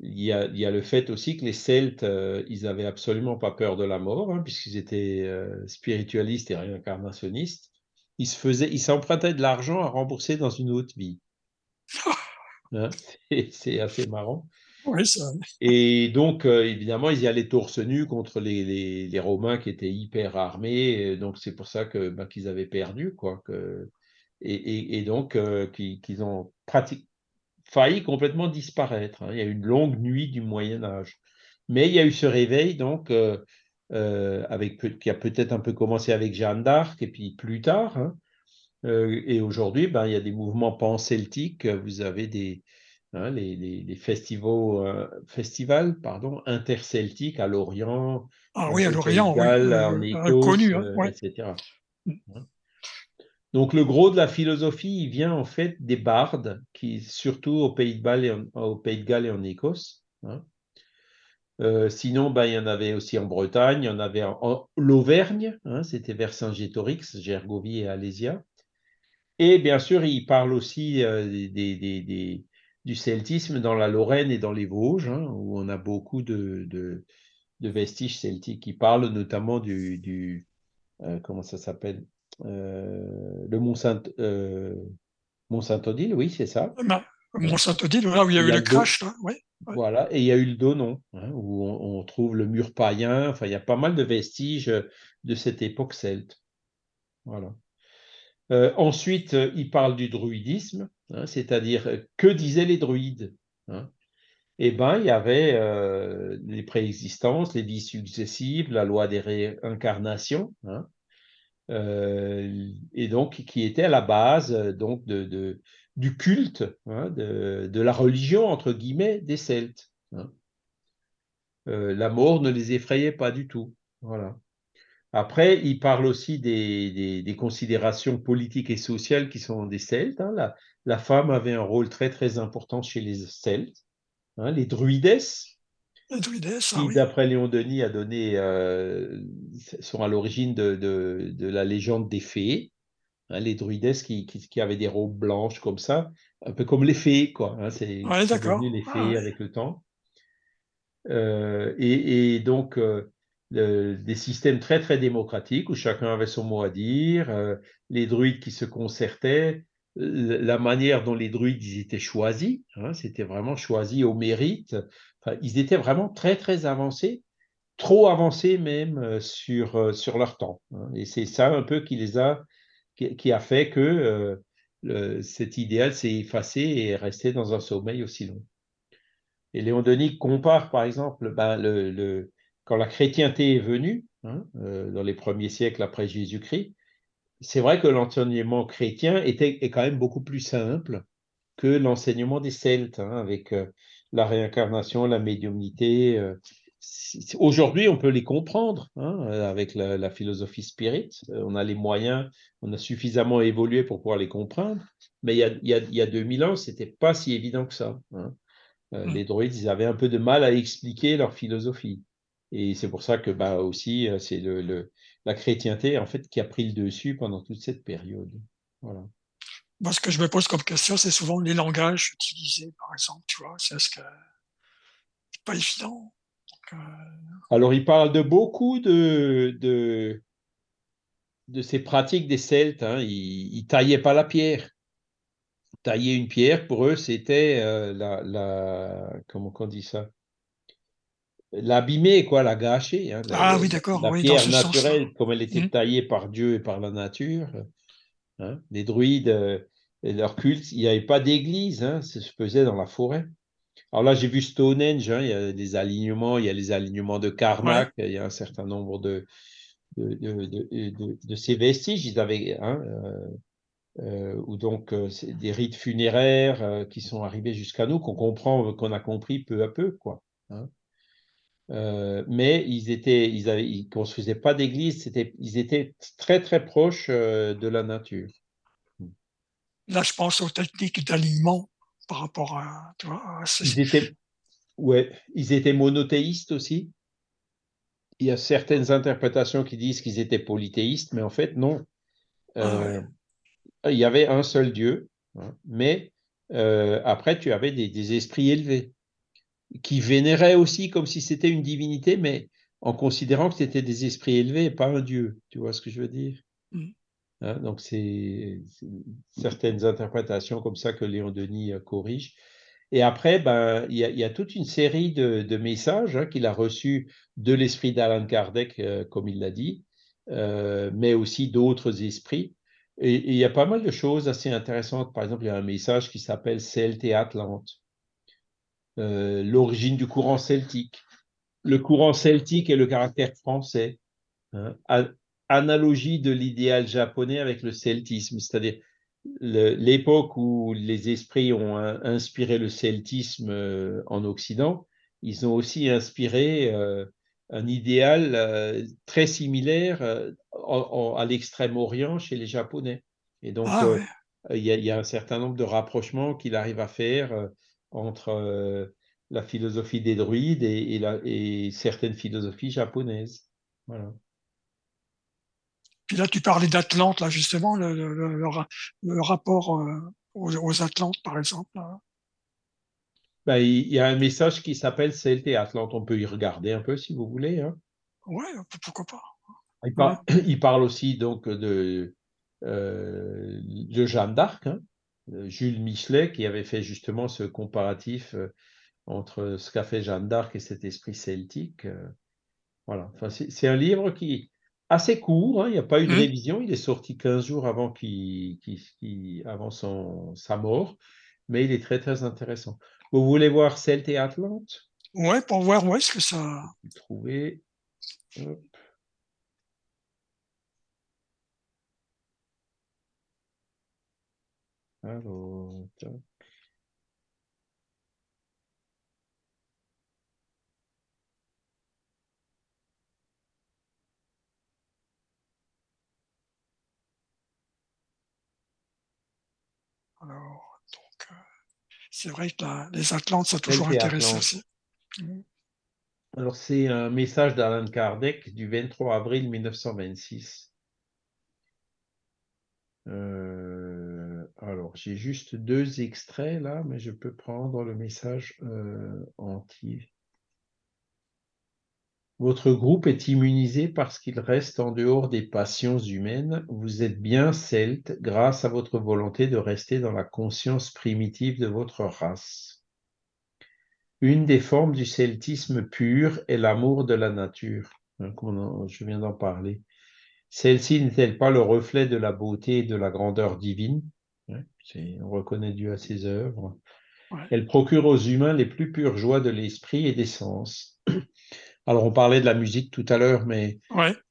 y, a, le fait aussi que les Celtes, ils n'avaient absolument pas peur de la mort, hein, puisqu'ils étaient spiritualistes et réincarnationnistes. Ils se faisaient, ils s'empruntaient de l'argent à rembourser dans une autre vie. Hein, c'est assez marrant. Et donc, euh, évidemment, ils y allaient torse nu contre les, les, Romains qui étaient hyper armés. Donc, c'est pour ça que ben, qu'ils avaient perdu, quoi. Que, et, et, donc, euh, qu'ils ont failli complètement disparaître. Hein. Il y a eu une longue nuit du Moyen Âge. Mais il y a eu ce réveil, donc, euh, avec, qui a peut-être un peu commencé avec Jeanne d'Arc, et puis plus tard. Hein. Et aujourd'hui, ben, il y a des mouvements pan-celtiques. Vous avez des, Hein, les, festivals, euh, festivals pardon, interceltiques à Lorient, ah, oui, à Lorient, oui, en Écosse, connu, hein, euh, etc. Hein. Donc le gros de la philosophie, il vient en fait des bardes, qui surtout au Pays de, Galles et en, au Pays de Galles et en Écosse. Euh, sinon, ben, il y en avait aussi en Bretagne, il y en avait en, l'Auvergne, c'était vers Saint-Gétorix, Gergovie et Alésia. Et bien sûr, il parle aussi des, des, du celtisme dans la Lorraine et dans les Vosges, hein, où on a beaucoup de, de, vestiges celtiques qui parlent notamment du, du euh, comment ça s'appelle euh, le Mont Saint euh, Mont Saint Odile, oui c'est ça. Bah, Mont Saint Odile, là où il y a eu le crash, Voilà, et il y a eu le Donon, hein, où on, trouve le mur païen. Enfin, il y a pas mal de vestiges de cette époque celte. Voilà. Ensuite, il parle du druidisme, Hein, c'est-à-dire euh, que disaient les druides hein Eh bien, il y avait euh, les préexistences, les vies successives, la loi des réincarnations, hein, euh, et donc qui était à la base donc du culte, de, de, la religion entre guillemets des Celtes. la mort ne les effrayait pas du tout. Voilà. Après, il parle aussi des, des, considérations politiques et sociales qui sont des Celtes. Hein. La, femme avait un rôle très très important chez les Celtes. Hein, les druides, les druides qui, ah d'après Léon Denis, a donné, euh, sont à l'origine de, de, de, la légende des fées. Hein, les druides qui, qui, avaient des robes blanches comme ça, un peu comme les fées, quoi. c'est devenu les ah fées avec le temps. Euh, et, et, donc, euh, des systèmes très très démocratiques où chacun avait son mot à dire, euh, les druides qui se concertaient, la manière dont les druides étaient choisis, hein, c'était vraiment choisi au mérite. ils étaient vraiment très très avancés, trop avancés même euh, sur, euh, sur leur temps. Hein. et c'est ça un peu qui les a, qui, a fait que cet idéal s'est effacé et est resté dans un sommeil aussi long. Et Léon Denis compare par exemple ben, le quand la chrétienté est venue, hein, euh, dans les premiers siècles après Jésus-Christ, c'est vrai que l'enseignement chrétien était, est quand même beaucoup plus simple que l'enseignement des Celtes, hein, avec euh, la réincarnation, la médiumnité. Euh. Aujourd'hui, on peut les comprendre hein, avec la, philosophie spirit. On a les moyens, on a suffisamment évolué pour pouvoir les comprendre. Mais il y a, il y a, il y a 2000 ans, c'était pas si évident que ça. Mmh. Les droïdes, ils avaient un peu de mal à expliquer leur philosophie. Et c'est pour ça que bah, aussi, euh, c'est le, la chrétienté en fait qui a pris le dessus pendant toute cette période. Voilà. Moi, ce que je me pose comme question, c'est souvent les langages utilisés, par exemple, tu vois, c'est ce que c'est pas évident. Euh, Alors, il parle de beaucoup de, de, de ces pratiques des Celtes. Hein. Ils, ne taillaient pas la pierre. Tailler une pierre, pour eux, c'était euh, la, la, comment on dit ça? L'abîmer, quoi, la gâcher. Hein, ah oui, d'accord. La pierre naturelle, comme elle était mmh. taillée par Dieu et par la nature. Hein. Les druides, euh, leur culte, il n'y avait pas d'église, hein, ça se faisait dans la forêt. Alors là, j'ai vu Stonehenge, il y a des alignements, il y a les alignements de Karnak, il y a un certain nombre de, de, de, de, ces vestiges. Ils avaient, euh, euh ou donc des rites funéraires qui sont arrivés jusqu'à nous, qu'on comprend, qu'on a compris peu à peu, quoi. Euh, mais ils étaient, ils avaient, ils construisaient pas d'église, c'était, ils étaient très très proches euh, de la nature. Là, je pense aux techniques d'alignement par rapport à, tu vois, ils étaient, ouais, ils étaient monothéistes aussi. Il y a certaines interprétations qui disent qu'ils étaient polythéistes, mais en fait non. Ah euh, il y avait un seul Dieu, hein, mais après tu avais des esprits élevés qui vénéraient aussi comme si c'était une divinité, mais en considérant que c'était des esprits élevés et pas un dieu. Tu vois ce que je veux dire? Mmh. hein, Donc, c'est certaines interprétations comme ça que Léon Denis euh, corrige. Et après, ben, il y, a toute une série de, messages hein, qu'il a reçus de l'esprit d'Alan Kardec, euh, comme il l'a dit, euh, mais aussi d'autres esprits. Et il y a pas mal de choses assez intéressantes. Par exemple, il y a un message qui s'appelle Celte et Atlante. Euh, l'origine du courant celtique, le courant celtique et le caractère français, hein, analogie de l'idéal japonais avec le celtisme, c'est-à-dire l'époque où les esprits ont inspiré le celtisme euh, en Occident, ils ont aussi inspiré euh, un idéal très similaire à l'extrême-orient chez les Japonais. Et donc, ah il y, y, a un certain nombre de rapprochements qu'il arrive à faire entre euh, la philosophie des druides et, et, certaines philosophies japonaises. Voilà. Puis là, tu parlais d'Atlante, là, justement, le, le, rapport euh, aux, Atlantes, par exemple. Ben, il y a un message qui s'appelle et Atlante. On peut y regarder un peu si vous voulez. Hein. Ouais, pourquoi pas. Il, parle aussi donc de, euh, de Jeanne d'Arc. Hein. Euh, Jules Michelet qui avait fait justement ce comparatif euh, entre ce qu'a fait Jeanne d'Arc et cet esprit celtique. Euh, voilà. Enfin, c'est un livre qui est assez court, hein, il n'y a pas eu de mmh. révision, il est sorti 15 jours avant, avant son, sa mort, mais il est très très intéressant. Vous voulez voir Celte et Atlante? Ouais, pour voir où est-ce que ça. Trouver. Alors, Alors, donc, euh, c'est vrai que les Atlantes, ça a toujours intéressé aussi. Mmh. Alors, c'est un message d'Alan Kardec du 23 avril 1926. Euh, alors, j'ai juste deux extraits là, mais je peux prendre le message euh, entier. Votre groupe est immunisé parce qu'il reste en dehors des passions humaines. Vous êtes bien celte grâce à votre volonté de rester dans la conscience primitive de votre race. Une des formes du celtisme pur est l'amour de la nature. Hein, je viens d'en parler. Celle-ci n'est-elle pas le reflet de la beauté et de la grandeur divine? On reconnaît Dieu à ses œuvres. Elle procure aux humains les plus pures joies de l'esprit et des sens. Alors, on parlait de la musique tout à l'heure, mais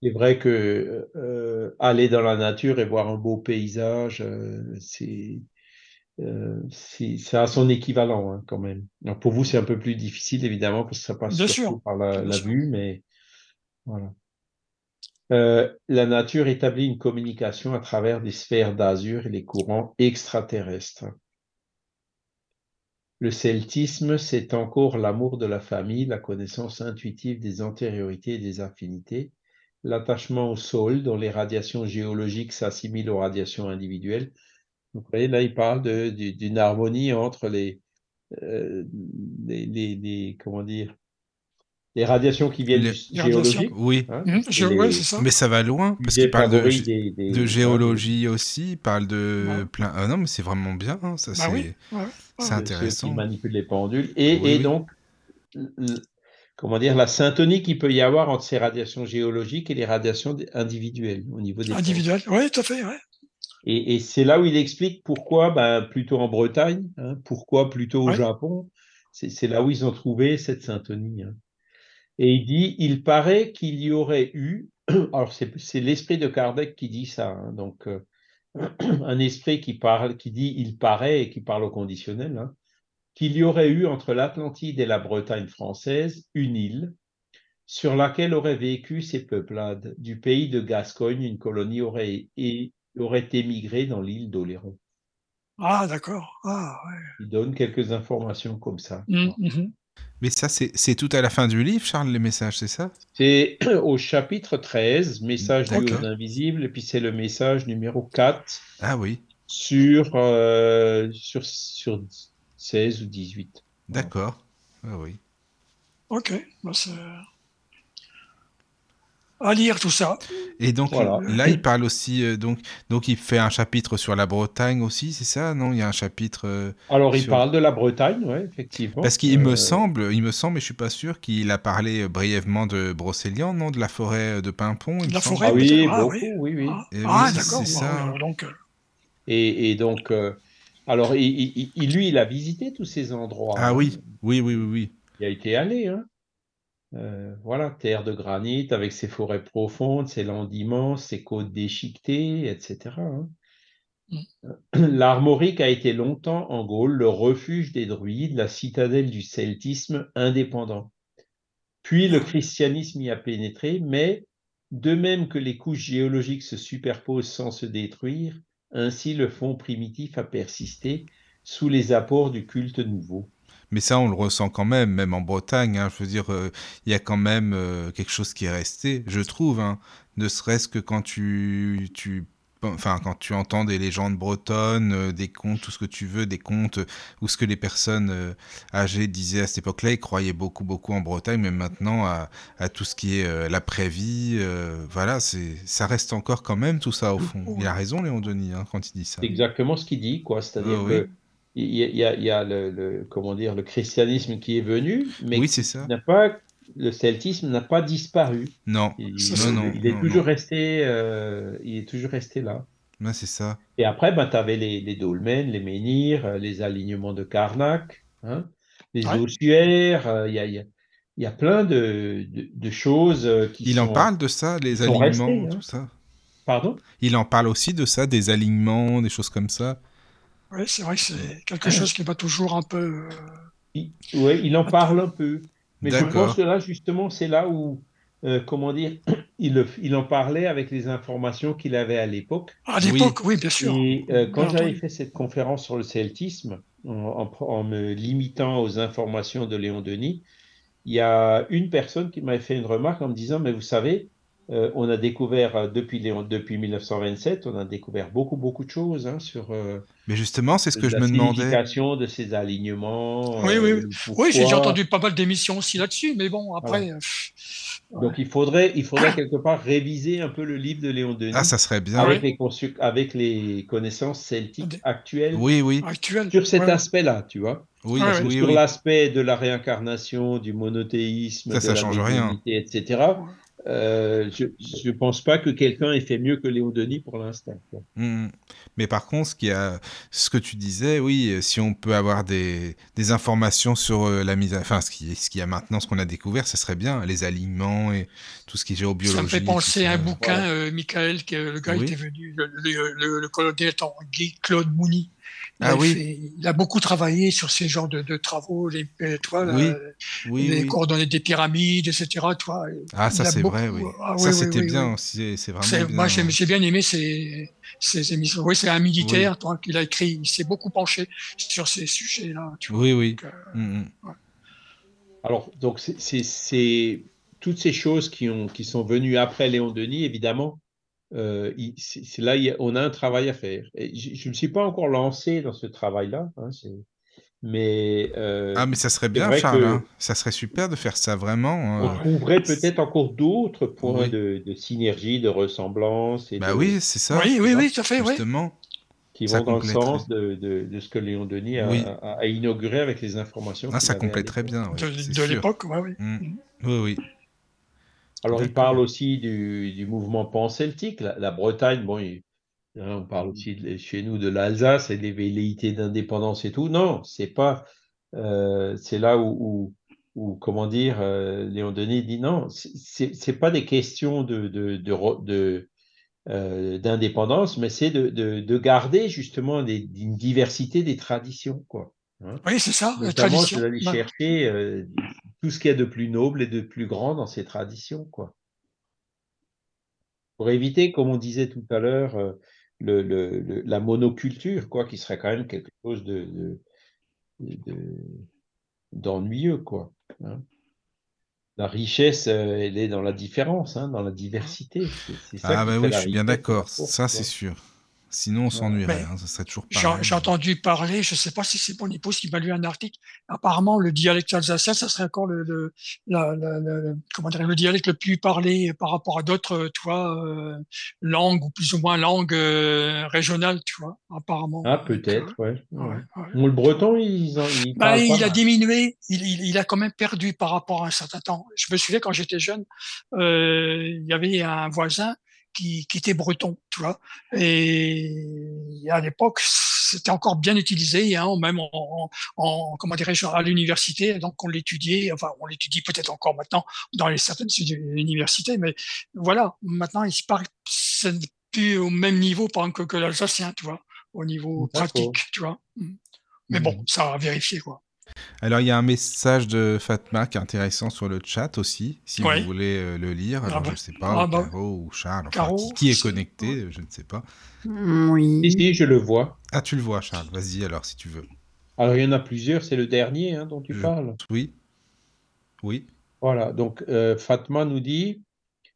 c'est vrai que euh, aller dans la nature et voir un beau paysage, euh, c'est euh, ça a son équivalent hein, quand même. pour vous, c'est un peu plus difficile évidemment parce que ça passe surtout par la, vue, mais voilà. Euh, la nature établit une communication à travers des sphères d'azur et les courants extraterrestres. Le celtisme, c'est encore l'amour de la famille, la connaissance intuitive des antériorités et des affinités, l'attachement au sol dont les radiations géologiques s'assimilent aux radiations individuelles, vous voyez, là, il parle d'une harmonie entre euh, les, les, comment dire, les radiations qui viennent du géologique. Oui, hein, mmh, ça. mais ça va loin, parce qu'il parle de, de géologie aussi, il parle de plein... Ah non, mais c'est vraiment bien, hein, ça bah c'est intéressant. Il manipule les pendules, et, et donc, comment dire, la syntonie qu'il peut y avoir entre ces radiations géologiques et les radiations individuelles, au niveau des... Individuelles, oui, tout à fait, ouais. Et, c'est là où il explique pourquoi ben, plutôt en Bretagne, hein, pourquoi plutôt au Japon. C'est là où ils ont trouvé cette syntonie. Hein. Et il dit, il paraît qu'il y aurait eu, alors c'est l'esprit de Kardec qui dit ça, hein, donc euh, un esprit qui parle, qui dit il paraît et qui parle au conditionnel, qu'il y aurait eu entre l'Atlantide et la Bretagne française une île sur laquelle auraient vécu ces peuplades. Du pays de Gascogne, une colonie aurait, et, aurait émigré dans l'île d'Oléron. Ah, d'accord. Ah, Il donne quelques informations comme ça. Mais ça, c'est tout à la fin du livre, Charles, les messages, c'est ça? C'est au chapitre 13, message du aux invisibles, et puis c'est le message numéro 4. Ah oui. Sur, euh, sur, sur 16 ou 18. D'accord. Ah oui. Ok. Bah, à lire tout ça. Et donc là, il parle aussi, euh, donc, donc il fait un chapitre sur la Bretagne aussi, c'est ça Non, il y a un chapitre. Euh, Alors il parle de la Bretagne, oui, effectivement. Parce qu'il me euh, semble, il me semble, mais je suis pas sûr, qu'il a parlé brièvement de Brocéliande, non, de la forêt de Pimpon. la forêt, ah, oui, ah, oui, oui, ah, d'accord. donc. Et, et donc, alors, il, lui, il a visité tous ces endroits. Ah oui, oui, oui, oui, oui. Il a été allé, hein. Euh, voilà, terre de granit avec ses forêts profondes, ses landes immenses, ses côtes déchiquetées, etc. Hein. Mm. L'Armorique a été longtemps en Gaule le refuge des druides, la citadelle du celtisme indépendant. Puis le christianisme y a pénétré, mais de même que les couches géologiques se superposent sans se détruire, ainsi le fond primitif a persisté sous les apports du culte nouveau. Mais ça, on le ressent quand même, même en Bretagne. Hein. je veux dire, euh, il y a quand même euh, quelque chose qui est resté, je trouve. Hein. ne serait-ce que quand tu, tu, enfin, quand tu entends des légendes bretonnes, euh, des contes, tout ce que tu veux, des contes, ou ce que les personnes âgées disaient à cette époque-là, ils croyaient beaucoup, beaucoup en Bretagne, mais maintenant à, à tout ce qui est l'après-vie, voilà, c'est, ça reste encore quand même tout ça au fond. Il a raison, Léon Denis, hein, quand il dit ça. C'est exactement ce qu'il dit, quoi. C'est-à-dire ah que il y a, il y a le, comment dire, le christianisme qui est venu, mais oui, ça. N'a pas, le celtisme n'a pas disparu. Non, il, non, il est toujours resté, euh, il est toujours resté là. c'est ça. Et après, ben, tu avais les, les, dolmens, les menhirs, euh, les alignements de Karnak, hein, les ossuaires, euh, il y, a, il y, a, plein de, de, choses qui Il en parle de ça, les alignements, hein. tout ça? Pardon? Il en parle aussi de ça, des alignements, des choses comme ça? Oui, c'est vrai que c'est quelque chose qui va toujours un peu. Euh, oui, il en parle un peu. Mais je pense que là, justement, c'est là où, euh, comment dire, il, il, en parlait avec les informations qu'il avait à l'époque. À l'époque, oui. bien sûr. Et euh, quand j'avais fait cette conférence sur le celtisme, en, en, me limitant aux informations de Léon Denis, il y a une personne qui m'avait fait une remarque en me disant, mais vous savez, euh, on a découvert euh, depuis, depuis 1927, on a découvert beaucoup beaucoup de choses hein, sur. Euh, Mais justement, c'est ce que je me demandais. La de ces alignements. Oui, oui, oui. j'ai entendu pas mal d'émissions aussi là-dessus, mais bon, après, Donc il faudrait, il faudrait quelque part réviser un peu le livre de Léon Denis. Ah, ça serait bien. avec, les consu- avec les connaissances celtiques actuelles Oui, oui, Actuel. sur cet Ouais. aspect-là, tu vois. oui, que oui, sur oui. l'aspect de la réincarnation, du monothéisme, Ça, de ça la change rien. etc., euh, je ne pense pas que quelqu'un ait fait mieux que Léon Denis pour l'instant. quoi. Mm. Mais par contre, ce, qui a, ce que tu disais, oui, euh, si on peut avoir des, des informations sur euh, la mise à... Enfin, ce qui, ce qu'il y a maintenant, ce qu'on a découvert, ça serait bien, les aliments et tout ce qui est géobiologie. Ça me fait penser à un bouquin, Voilà. euh, Michael, que le gars Oui. était venu, le, le, le- le colonel Tanguy, Claude Mouni. Il, Ah a oui. fait- il a beaucoup travaillé sur ces genres de, de travaux, les, euh, toi, Oui, la- Oui, les oui. coordonnées des pyramides, etc. Toi, Ah, ça il c'est beaucoup- vrai, oui. Ah, ça c'était oui, bien c'est vraiment bien. Moi, j'ai bien aimé ces, ces émissions. Oui, c'est un militaire toi, qu'il a écrit. Il s'est beaucoup penché sur ces sujets-là. Oui, oui. Donc, euh, Mm, mm. Alors, donc, c'est- toutes ces choses qui, ont, qui sont venues après Léon Denis, évidemment, euh, il- c'est c'est là il y a- on a un travail à faire. Et je ne me suis pas encore lancé dans ce travail-là, hein, c'est- mais euh, Ah, mais ça serait bien, Charles. hein. Ça serait super de faire ça vraiment. on euh. trouverait peut-être encore d'autres points Oui. de, de synergie, de ressemblance, et Bah de- oui, c'est ça. oui, oui, oui, tout à fait. Oui. Justement. qui ça vont dans le sens de, de- de ce que Léon Denis a, Oui. a- a inauguré avec les informations. Ah, ça compléterait bien. ouais, De, l'époque, ouais, oui. Mm. Oui, oui. Alors, il parle aussi du, du mouvement pan-celtique. La, la Bretagne, bon, il- hein, on parle aussi de- chez nous de l'Alsace et des velléités d'indépendance et tout. Non, c'est pas. euh, c'est là où, où, où, comment dire, euh, Léon Denis dit non, c'est- pas des questions de, de, euh, d'indépendance, mais c'est de, de, de garder justement des, une diversité des traditions, quoi. hein. Oui, c'est ça, la tradition. c'est d'aller Ouais. chercher euh, tout ce qu'il y a de plus noble et de plus grand dans ces traditions, quoi. Pour éviter, comme on disait tout à l'heure, euh, le, le- le- la monoculture, quoi, qui serait quand même quelque chose de, de- de- d'ennuyeux, quoi. hein. La richesse, euh, elle est dans la différence, hein, dans la diversité. Ça Ah, bah oui, je suis bien d'accord. Ça, c'est sûr. Sinon, on s'ennuierait. Hein, Ça serait toujours J'ai pareil. j'ai entendu parler, je ne sais pas si c'est mon épouse qui m'a lu un article. Apparemment, le dialecte alsacien, ça serait encore le, le, la- la- la- comment dire, le dialecte le plus parlé par rapport à d'autres, tu vois, euh, langues ou plus ou moins langues euh, régionales, tu vois, apparemment. Ah, peut-être, ouais. euh, ouais. ouais, ouais. Bon, le breton, ils, en- ils Bah, pas il a diminué, il, il, il a quand même perdu par rapport à un certain temps. Je me souviens quand j'étais jeune, euh, il y avait un voisin qui, qui était breton, tu vois. Et à l'époque, c'était encore bien utilisé, hein, même en, en, en- comment dirais-je, à l'université. Donc on l'étudiait, enfin on l'étudie peut-être encore maintenant dans les certaines universités, mais voilà. Maintenant, il se c'est plus au même niveau, par exemple, que, que l'alsacien, tu vois, au niveau pratique, tu vois. Mais bon, ça a vérifié, quoi. Alors, il y a un message de Fatma qui est intéressant sur le chat aussi, si Ouais. vous voulez euh, le lire. Ah Alors, bah. je ne sais pas, Ah ou bah. Caro ou Charles, enfin, Caro, qui, qui est connecté, je ne sais pas. Oui. Si, je le vois. Ah, tu le vois, Charles. Vas-y alors, si tu veux. Alors, il y en a plusieurs, c'est le dernier hein, dont tu Je- parles. Oui. Oui. Voilà, donc euh, Fatma nous dit,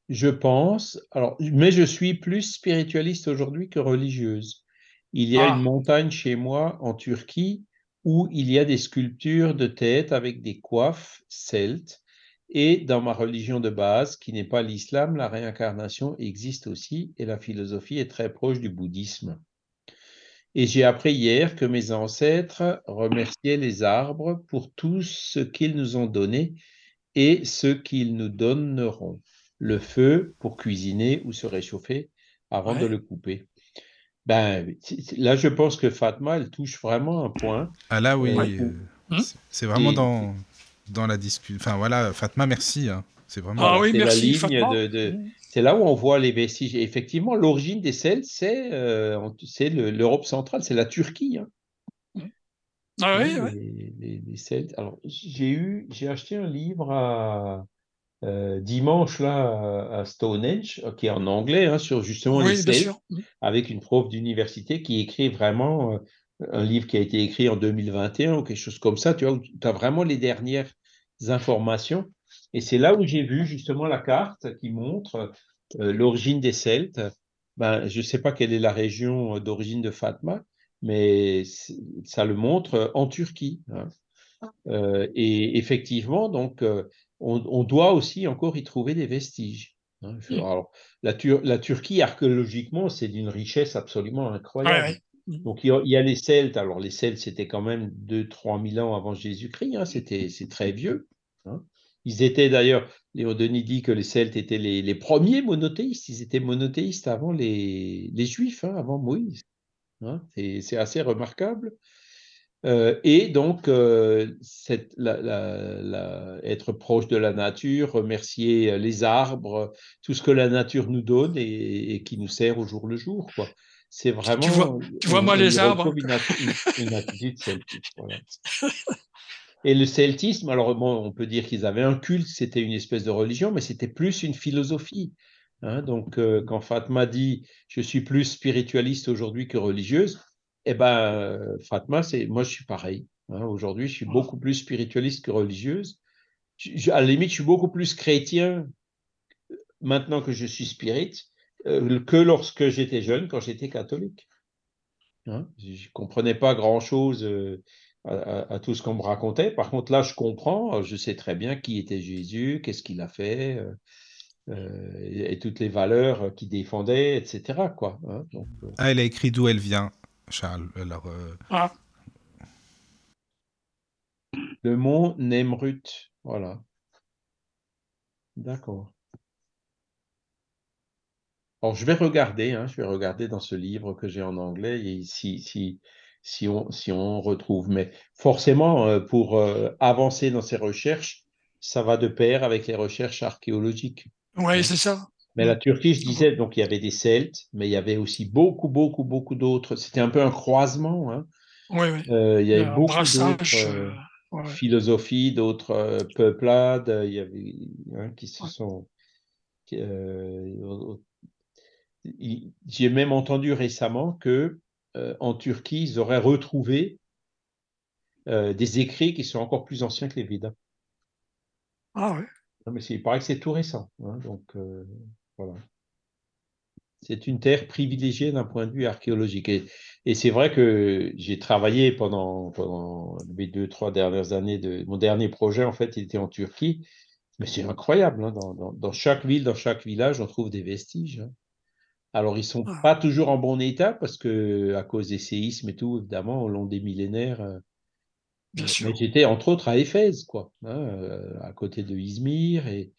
je pense, alors, mais je suis plus spiritualiste aujourd'hui que religieuse. Il y a Ah. une montagne chez moi en Turquie où il y a des sculptures de tête avec des coiffes celtes. Et dans ma religion de base, qui n'est pas l'islam, la réincarnation existe aussi et la philosophie est très proche du bouddhisme. Et j'ai appris hier que mes ancêtres remerciaient les arbres pour tout ce qu'ils nous ont donné et ce qu'ils nous donneront. Le feu pour cuisiner ou se réchauffer avant de le couper. Ben, là, je pense que Fatma, elle touche vraiment un point. Ah là, oui. Ouais. euh, Hmm? c'est- vraiment Et- dans, dans la discussion. Enfin, voilà, Fatma, merci. hein. C'est vraiment. Ah oui, c'est la merci, ligne de, de- c'est là où on voit les vestiges. Et effectivement, l'origine des Celtes, c'est euh, le- l'Europe centrale, c'est la Turquie. hein. Ah oui, oui. les, les- les Celtes. Alors, j'ai eu, j'ai acheté un livre à, euh, dimanche là à Stonehenge, euh, qui est en anglais, hein, sur justement les Oui, bien Celtes, sûr. avec une prof d'université qui écrit vraiment euh, un livre qui a été écrit en 2021 ou quelque chose comme ça, tu vois, tu as vraiment les dernières informations. Et c'est là où j'ai vu justement la carte qui montre euh, l'origine des Celtes. Ben, je ne sais pas quelle est la région d'origine de Fatma, mais ça le montre en Turquie. hein. Euh, et effectivement, donc, euh, on, on, doit aussi encore y trouver des vestiges. Hein. Mm. Alors, la, Tur la, Turquie, archéologiquement, c'est d'une richesse absolument incroyable. Ouais. Donc, il y, a, les Celtes. Alors, les Celtes, c'était quand même 2-3 000 ans avant Jésus-Christ. Hein. C'était, c'est très vieux. Hein. Ils étaient d'ailleurs, Léon Denis dit que les Celtes étaient les, les premiers monothéistes. Ils étaient monothéistes avant les, les Juifs, hein, avant Moïse. C'est assez remarquable. Euh, et donc, euh, cette, la, la, la, être proche de la nature, remercier les arbres, tout ce que la nature nous donne et, et qui nous sert au jour le jour. Quoi. C'est vraiment. Tu vois, tu vois moi les arbres. Une, une, une, attitude celtique. Voilà. Et le celtisme, alors bon, on peut dire qu'ils avaient un culte, c'était une espèce de religion, mais c'était plus une philosophie. Hein, donc, euh, quand Fatma dit je suis plus spiritualiste aujourd'hui que religieuse, eh ben, Fatma, c'est moi, je suis pareil. Hein, aujourd'hui, je suis beaucoup plus spiritualiste que religieuse. Je, à la limite, je suis beaucoup plus chrétien maintenant que je suis spirit euh, que lorsque j'étais jeune, quand j'étais catholique. Hein, je ne comprenais pas grand-chose euh, à, à, à, tout ce qu'on me racontait. Par contre, là, je comprends. Je sais très bien qui était Jésus, qu'est-ce qu'il a fait. Euh, euh, et, et, toutes les valeurs qu'il défendait, etc. Quoi, hein, donc, euh... Ah, elle a écrit d'où elle vient, Charles. Alors, euh... ah. Le mont Nemrut, voilà. D'accord. Alors, je vais regarder, hein, je vais regarder dans ce livre que j'ai en anglais, et si, si, si, on, si on retrouve. Mais forcément, euh, pour euh, avancer dans ces recherches, ça va de pair avec les recherches archéologiques. Oui, c'est ça. Mais la Turquie, je disais, donc il y avait des Celtes, mais il y avait aussi beaucoup, beaucoup, beaucoup d'autres. C'était un peu un croisement. Hein. Oui, oui. Euh, il y avait beaucoup d'autres euh, ouais. philosophies, d'autres euh, peuplades. Il y avait hein, qui se ouais. sont. Euh, j'ai même entendu récemment que en Turquie, ils auraient retrouvé des écrits qui sont encore plus anciens que les Védas. Ah oui. Non, mais il paraît que c'est tout récent. Hein, donc, euh, voilà. C'est une terre privilégiée d'un point de vue archéologique. Et, et c'est vrai que j'ai travaillé pendant, pendant mes deux, trois dernières années de mon dernier projet, en fait, il était en Turquie. Mais c'est incroyable. Hein, dans, dans, dans, chaque ville, dans chaque village, on trouve des vestiges. Hein. Alors, ils sont ah. pas toujours en bon état parce que, à cause des séismes et tout, évidemment, au long des millénaires, euh, j'étais entre autres à Éphèse, quoi, hein, à côté de Izmir, et,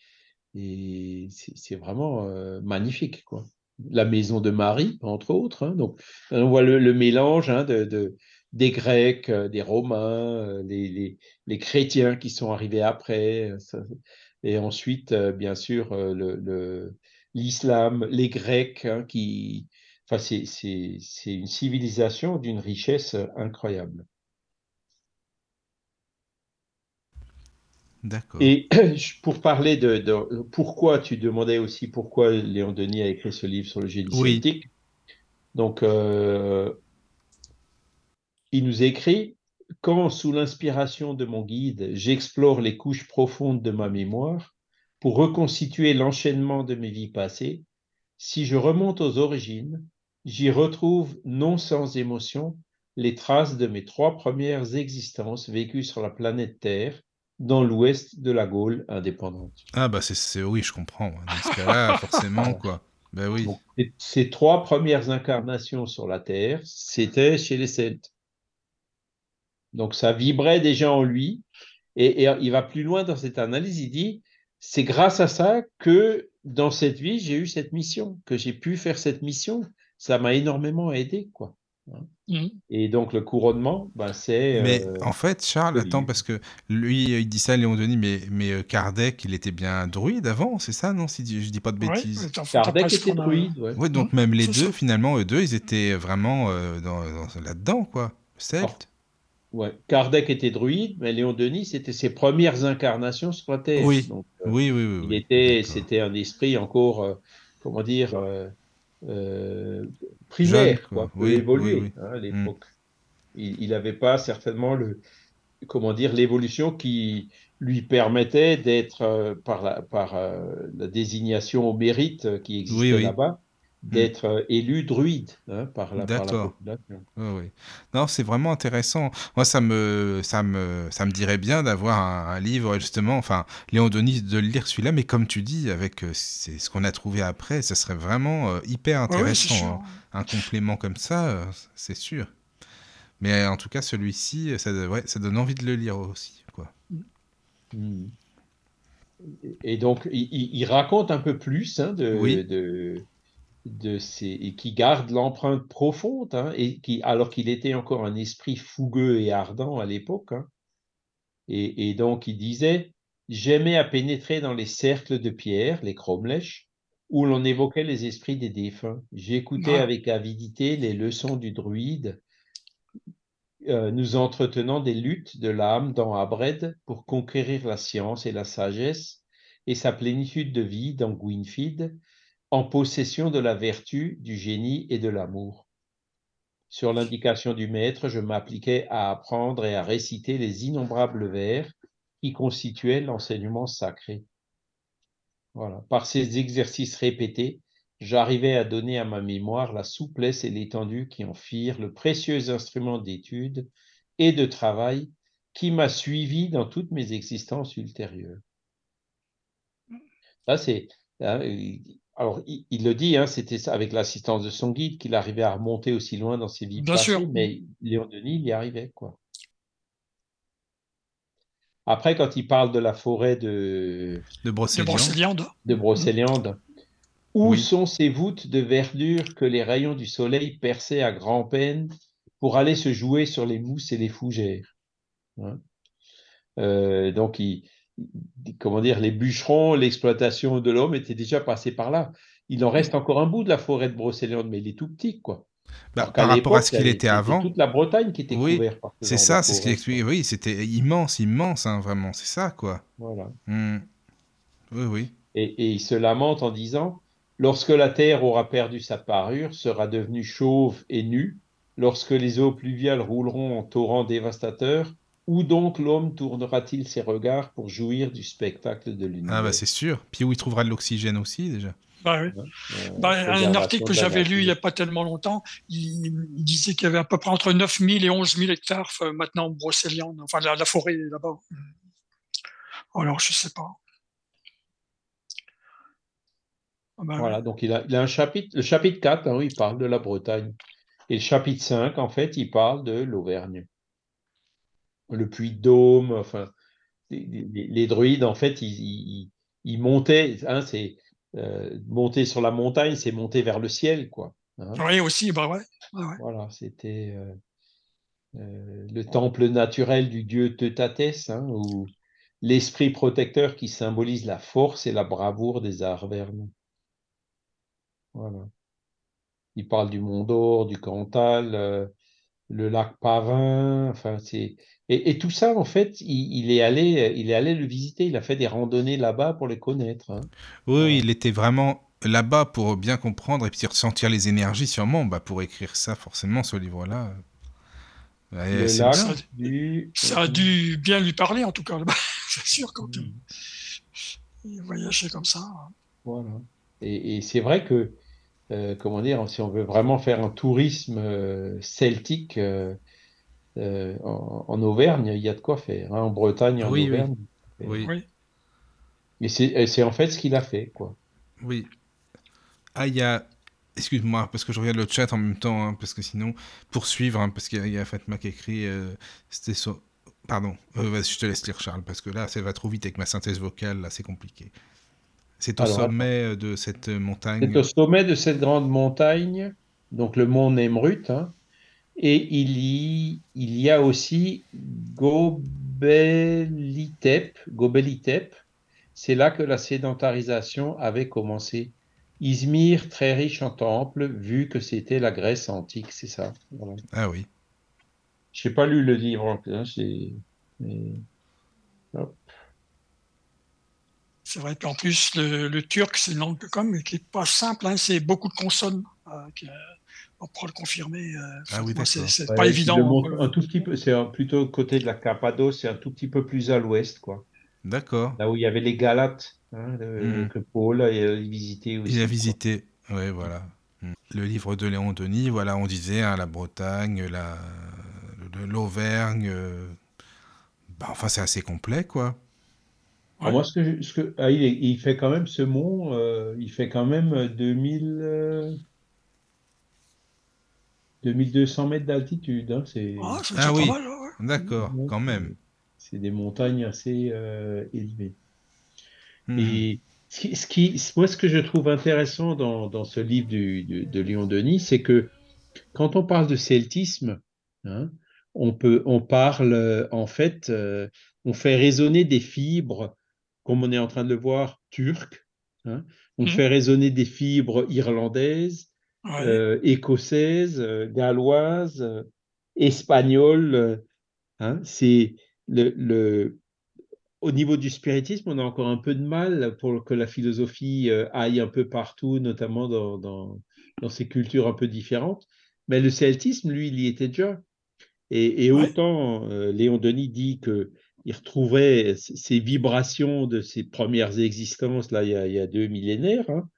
et c'est vraiment euh, magnifique, quoi. La maison de Marie, entre autres. Hein, donc, on voit le, le mélange hein, de, de, des Grecs, des Romains, les, les, les, chrétiens qui sont arrivés après, et ensuite, bien sûr, le l'islam, les Grecs, hein, qui, enfin, c'est une civilisation d'une richesse incroyable. D'accord. Et pour parler de, de, pourquoi tu demandais aussi pourquoi Léon Denis a écrit ce livre sur le génie oui. celtique. Donc, euh, il nous écrit quand, sous l'inspiration de mon guide, j'explore les couches profondes de ma mémoire pour reconstituer l'enchaînement de mes vies passées, si je remonte aux origines, j'y retrouve non sans émotion les traces de mes trois premières existences vécues sur la planète Terre dans l'ouest de la Gaule indépendante. Ah bah c'est oui, je comprends. Dans ce cas-là, forcément quoi. Ben oui. Donc, ces trois premières incarnations sur la Terre, c'était chez les Celtes. Donc ça vibrait déjà en lui. Et, et, il va plus loin dans cette analyse. Il dit c'est grâce à ça que dans cette vie j'ai eu cette mission, que j'ai pu faire cette mission. Ça m'a énormément aidé, quoi. Mmh. Et donc le couronnement, ben, c'est. Mais euh, en fait, Charles, attends, parce que lui, il dit ça, Léon Denis, mais, mais Kardec, il était bien druide avant, c'est ça, non Si je dis pas de bêtises? Ouais, Kardec était druide, ouais. ouais donc mmh. même les deux, ça. finalement, eux deux, ils étaient vraiment euh, dans, dans, là-dedans, quoi. Celte. Ouais, Kardec était druide, mais Léon Denis, c'était ses premières incarnations sur la Terre. Oui, donc, euh, oui, oui, oui, Il était, c'était un esprit encore, euh, comment dire, euh, primaire, Jeune, quoi, oui, évoluer oui, oui. hein, à l'époque. Mm. Il n'avait pas certainement le, comment dire, l'évolution qui lui permettait d'être euh, par, la, par euh, la désignation au mérite qui existait là-bas, d'être euh, élu druide hein, par la, par la D'accord. population. Oui, oui. Non, c'est vraiment intéressant. Moi, ça me, ça me, ça me dirait bien d'avoir un, un livre, justement, enfin, Léon Denis, de le lire celui-là, mais comme tu dis, avec euh, c'est ce qu'on a trouvé après, ça serait vraiment euh, hyper ouais, intéressant. hein. Un complément comme ça, euh, c'est sûr. Mais en tout cas, celui-ci, ça, ouais, ça donne envie de le lire aussi, quoi. Mm. Et donc, il, il- il raconte un peu plus hein, de, Oui. de, de ces, et qui garde l'empreinte profonde, hein, et qui, alors qu'il était encore un esprit fougueux et ardent à l'époque. hein. Et, et donc, il disait J'aimais à pénétrer dans les cercles de pierre, les cromlech, où l'on évoquait les esprits des défunts. J'écoutais Ah. avec avidité les leçons du druide, euh, nous entretenant des luttes de l'âme dans Abred pour conquérir la science et la sagesse et sa plénitude de vie dans Gwynfid, en possession de la vertu, du génie et de l'amour. Sur l'indication du maître, je m'appliquais à apprendre et à réciter les innombrables vers qui constituaient l'enseignement sacré. Voilà. Par ces exercices répétés, j'arrivais à donner à ma mémoire la souplesse et l'étendue qui en firent le précieux instrument d'étude et de travail qui m'a suivi dans toutes mes existences ultérieures. Ça, c'est. Il- alors, il, il le dit, hein, c'était ça, avec l'assistance de son guide qu'il arrivait à remonter aussi loin dans ses vies Bien passées, sûr. mais Léon Denis, il y arrivait, quoi. Après, quand il parle de la forêt de, De De Brocéliande. De Brocéliande, où Oui. sont ces voûtes de verdure que les rayons du soleil perçaient à grand-peine pour aller se jouer sur les mousses et les fougères hein? Euh, Donc, il- comment dire, les bûcherons, l'exploitation de l'homme était déjà passé par là. Il en reste encore un bout de la forêt de Brocéliande, mais il est tout petit, quoi. Bah, par rapport à ce qu'il était avant, toute la Bretagne qui était Oui, couverte par c'est ça, c'est ce qu'il explique. Oui, c'était immense, immense, hein, vraiment, c'est ça, quoi. Voilà. Hmm. Oui, oui. Et, et il se lamente en disant Lorsque la terre aura perdu sa parure, sera devenue chauve et nue, lorsque les eaux pluviales rouleront en torrents dévastateurs, où donc l'homme tournera-t-il ses regards pour jouir du spectacle de l'univers? Ah bah c'est sûr. Puis où il trouvera de l'oxygène aussi déjà. Bah oui. Euh, Bah, un article que j'avais lu il n'y a pas tellement longtemps, il, il disait qu'il y avait à peu près entre 9000 et 11 000 hectares euh, maintenant en Brocéliande, enfin la, la forêt est là-bas. Alors, je sais pas. Ah bah, Voilà, donc il a, il a un chapitre, le chapitre 4, hein, il parle de la Bretagne. Et le chapitre 5, en fait, il parle de l'Auvergne. Le puits de Dôme, enfin, les, les- les druides, en fait, ils, ils- ils montaient, hein, c'est euh, monter sur la montagne, c'est monter vers le ciel, quoi. hein. Oui, aussi, bah ouais. Voilà, c'était euh, euh, le temple naturel du dieu Teutates, hein, ou l'esprit protecteur qui symbolise la force et la bravoure des Arvernes. Voilà. Il parle du Mont d'Or, du Cantal, le lac Pavin, enfin c'est et, et tout ça en fait, il, il est allé, il est allé le visiter, il a fait des randonnées là-bas pour les connaître. hein. Oui, Voilà. il était vraiment là-bas pour bien comprendre et puis ressentir les énergies sûrement bah, pour écrire ça forcément ce livre-là. Du Ça a dû bien lui parler, en tout cas, là-bas. c'est sûr, quand Mm. il voyageait comme ça. Voilà. Et, et c'est vrai que, euh, comment dire, si on veut vraiment faire un tourisme euh, celtique euh, euh, en, en Auvergne, il y a de quoi faire. hein. En Bretagne, en Oui. Auvergne. Oui, Oui. Et c'est en fait ce qu'il a fait, quoi. oui. Ah, il y a... Excuse-moi, parce que je regarde le chat en même temps, hein, parce que sinon, poursuivre, hein, parce qu'il y a- il y a Fatma qui écrit... euh, C'était so- Pardon, euh, je te laisse lire Charles, parce que là, ça va trop vite avec ma synthèse vocale, là, c'est compliqué. C'est au Alors, sommet de cette montagne. C'est au sommet de cette grande montagne, donc le mont Nemrut, hein, et il y, il y a aussi Gobelitep, Gobelitep. C'est là que la sédentarisation avait commencé. Izmir, très riche en temples, vu que c'était la Grèce antique, c'est ça. Voilà. Ah oui. Je n'ai pas lu le livre, hein, c'est- mais- C'est vrai. Puis en plus, le, le turc, c'est une langue même qui est pas simple. hein, c'est beaucoup de consonnes. euh, qui, euh, on pourra le confirmer. euh, Ah oui, c'est Ouais, pas évident. euh, un tout petit peu, c'est plutôt côté de la Cappadoce, c'est un tout petit peu plus à l'ouest, quoi. D'accord. Là où il y avait les Galates, hein, le- Mhm. que Paul a, a visité aussi. Il a quoi. visité. Ouais, voilà. Mm. Le livre de Léon Denis, voilà, on disait hein, la Bretagne, la, l'Auvergne. euh, bah, enfin, c'est assez complet, quoi. Alors moi, ce que, je- ce que ah, il, fait quand même ce mont, euh, il fait quand même 2000, euh, 2200 mètres d'altitude. hein, c'est Ah, c'est Ah oui. mal, ouais. D'accord, Ouais, quand même. c'est des montagnes assez euh, élevées. Mhm. Et ce qui, ce qui- moi, ce que je trouve intéressant dans, dans ce livre du- du- de Léon Denis, c'est que quand on parle de celtisme, hein, on peut, on parle euh, en fait, euh, on fait résonner des fibres, comme on est en train de le voir, turques. hein. on Mhm. fait résonner des fibres irlandaises, Ouais. euh, écossaises, euh, galloises, euh, espagnoles. euh, hein. C'est le, le, au niveau du spiritisme, on a encore un peu de mal pour que la philosophie aille un peu partout, notamment dans, dans, dans ces cultures un peu différentes. Mais le celtisme, lui, il y était déjà. Et, et Ouais. autant euh, Léon Denis dit que il retrouvait c- ces vibrations de ses premières existences là il y a, il y a deux millénaires, hein,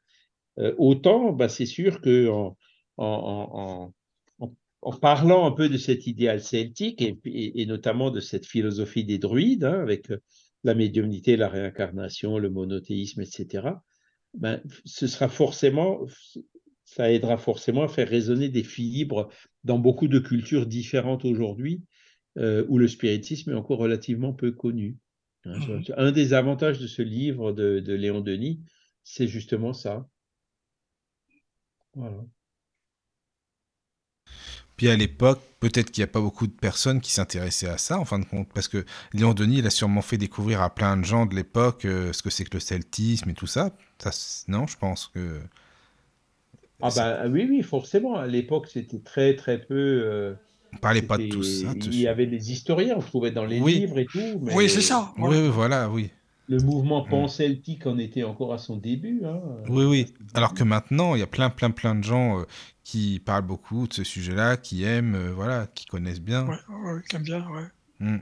autant bah, c'est sûr que en, en, en, en- en parlant un peu de cet idéal celtique et, et- et notamment de cette philosophie des druides hein, avec euh, la médiumnité, la réincarnation, le monothéisme, etc. Ben, ce sera forcément, ça aidera forcément à faire résonner des fibres dans beaucoup de cultures différentes aujourd'hui, euh, où le spiritisme est encore relativement peu connu. Hein, Mhm. Un des avantages de ce livre de, de Léon Denis, c'est justement ça. Voilà. Puis à l'époque, peut-être qu'il n'y a pas beaucoup de personnes qui s'intéressaient à ça, en fin de compte, parce que Léon Denis, il a sûrement fait découvrir à plein de gens de l'époque euh, ce que c'est que le celtisme et tout ça. non, je pense que... Ah bah oui, oui, forcément. À l'époque, c'était très, très peu. euh, On parlait pas de tout ça Il y avait des historiens, on trouvait dans les Oui. livres et tout, mais Oui, c'est ça. Oui, voilà, oui. Le mouvement Mm. pan-celtique en était encore à son début. hein. Oui, oui. Alors que maintenant, il y a plein, plein, plein de gens euh, qui parlent beaucoup de ce sujet-là, qui aiment, euh, voilà, qui connaissent bien. Ouais, ouais, ouais, j'aime bien, ouais. Mm.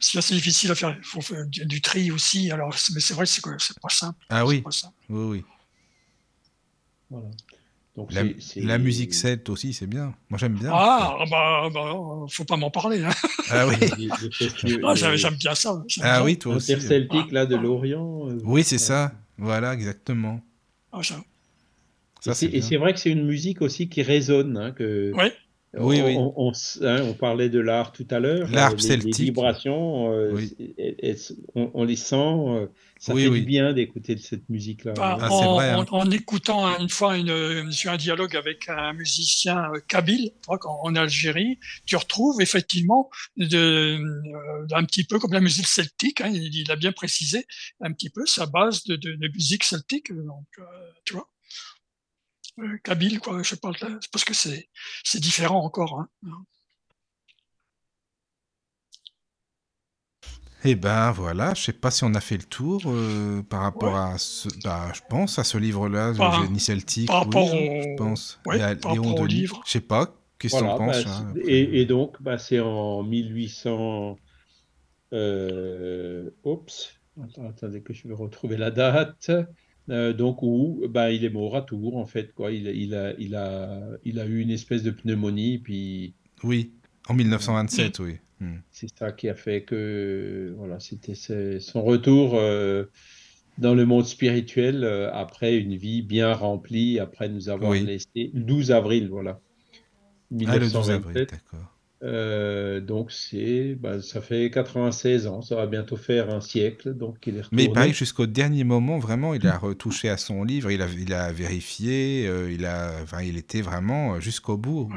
C'est assez difficile à faire. Il faut faire du, du tri aussi. Alors, mais c'est vrai, c'est que c'est pas simple. Ah oui, pas simple. oui, oui. Voilà. Donc La, musique celte aussi, c'est bien. Moi, j'aime bien. Ah, bah, bah, faut pas m'en parler. Hein. Ah oui. Ah, j'aime bien ça. Ah bien. oui, toi aussi. Interceltique là de l'Orient. euh, Oui, c'est ça. Voilà, exactement. Ah, ça- Ça, Et c'est vrai que c'est une musique aussi qui résonne. hein, que. Oui, on, oui. On, on s- hein, on parlait de l'art tout à l'heure. L'art euh, les- les, celtique. vibrations, euh, Oui. c'est- elles- elles- on, on les sent. Ça Oui, fait oui. du bien d'écouter cette musique-là. Bah, Ah, en, c'est vrai, en- hein. en écoutant une fois une, euh, sur un dialogue avec un musicien euh, kabyle en, en Algérie, tu retrouves effectivement de, euh, un petit peu comme la musique celtique, hein, il, il a bien précisé un petit peu sa base de, de, de musique celtique, donc, euh, tu vois. Euh, kabyle, quoi, je parle là, parce que c'est c'est différent encore. Hein. Eh ben voilà, je sais pas si on a fait le tour euh, par rapport à ce, bah, je pense à ce livre-là, Par- génie celtique. par rapport oui, au- je pense. ouais, Et à par Léon au Denis. livre. Je sais pas, qu'est-ce Voilà, t'en penses bah, hein, et, et donc, bah, c'est en 1800. Euh, oups, Attends, attendez que je vais retrouver la date. Euh, donc, où bah, il est mort à Tours, en fait. Quoi. Il, il, a, il, a, il a eu une espèce de pneumonie, puis Oui, en 1927, oui. Hmm. c'est ça qui a fait que voilà, c'était son retour euh, dans le monde spirituel euh, après une vie bien remplie, après nous avoir Oui. laissé le 12 avril, voilà. Ah, le 12 avril, 1927. d'accord. Euh, donc c'est, bah, ça fait 96 ans, ça va bientôt faire un siècle, donc il est Mais pareil, jusqu'au dernier moment, vraiment, il a retouché à son livre, il a, il a vérifié, il, a, enfin, il était vraiment jusqu'au bout,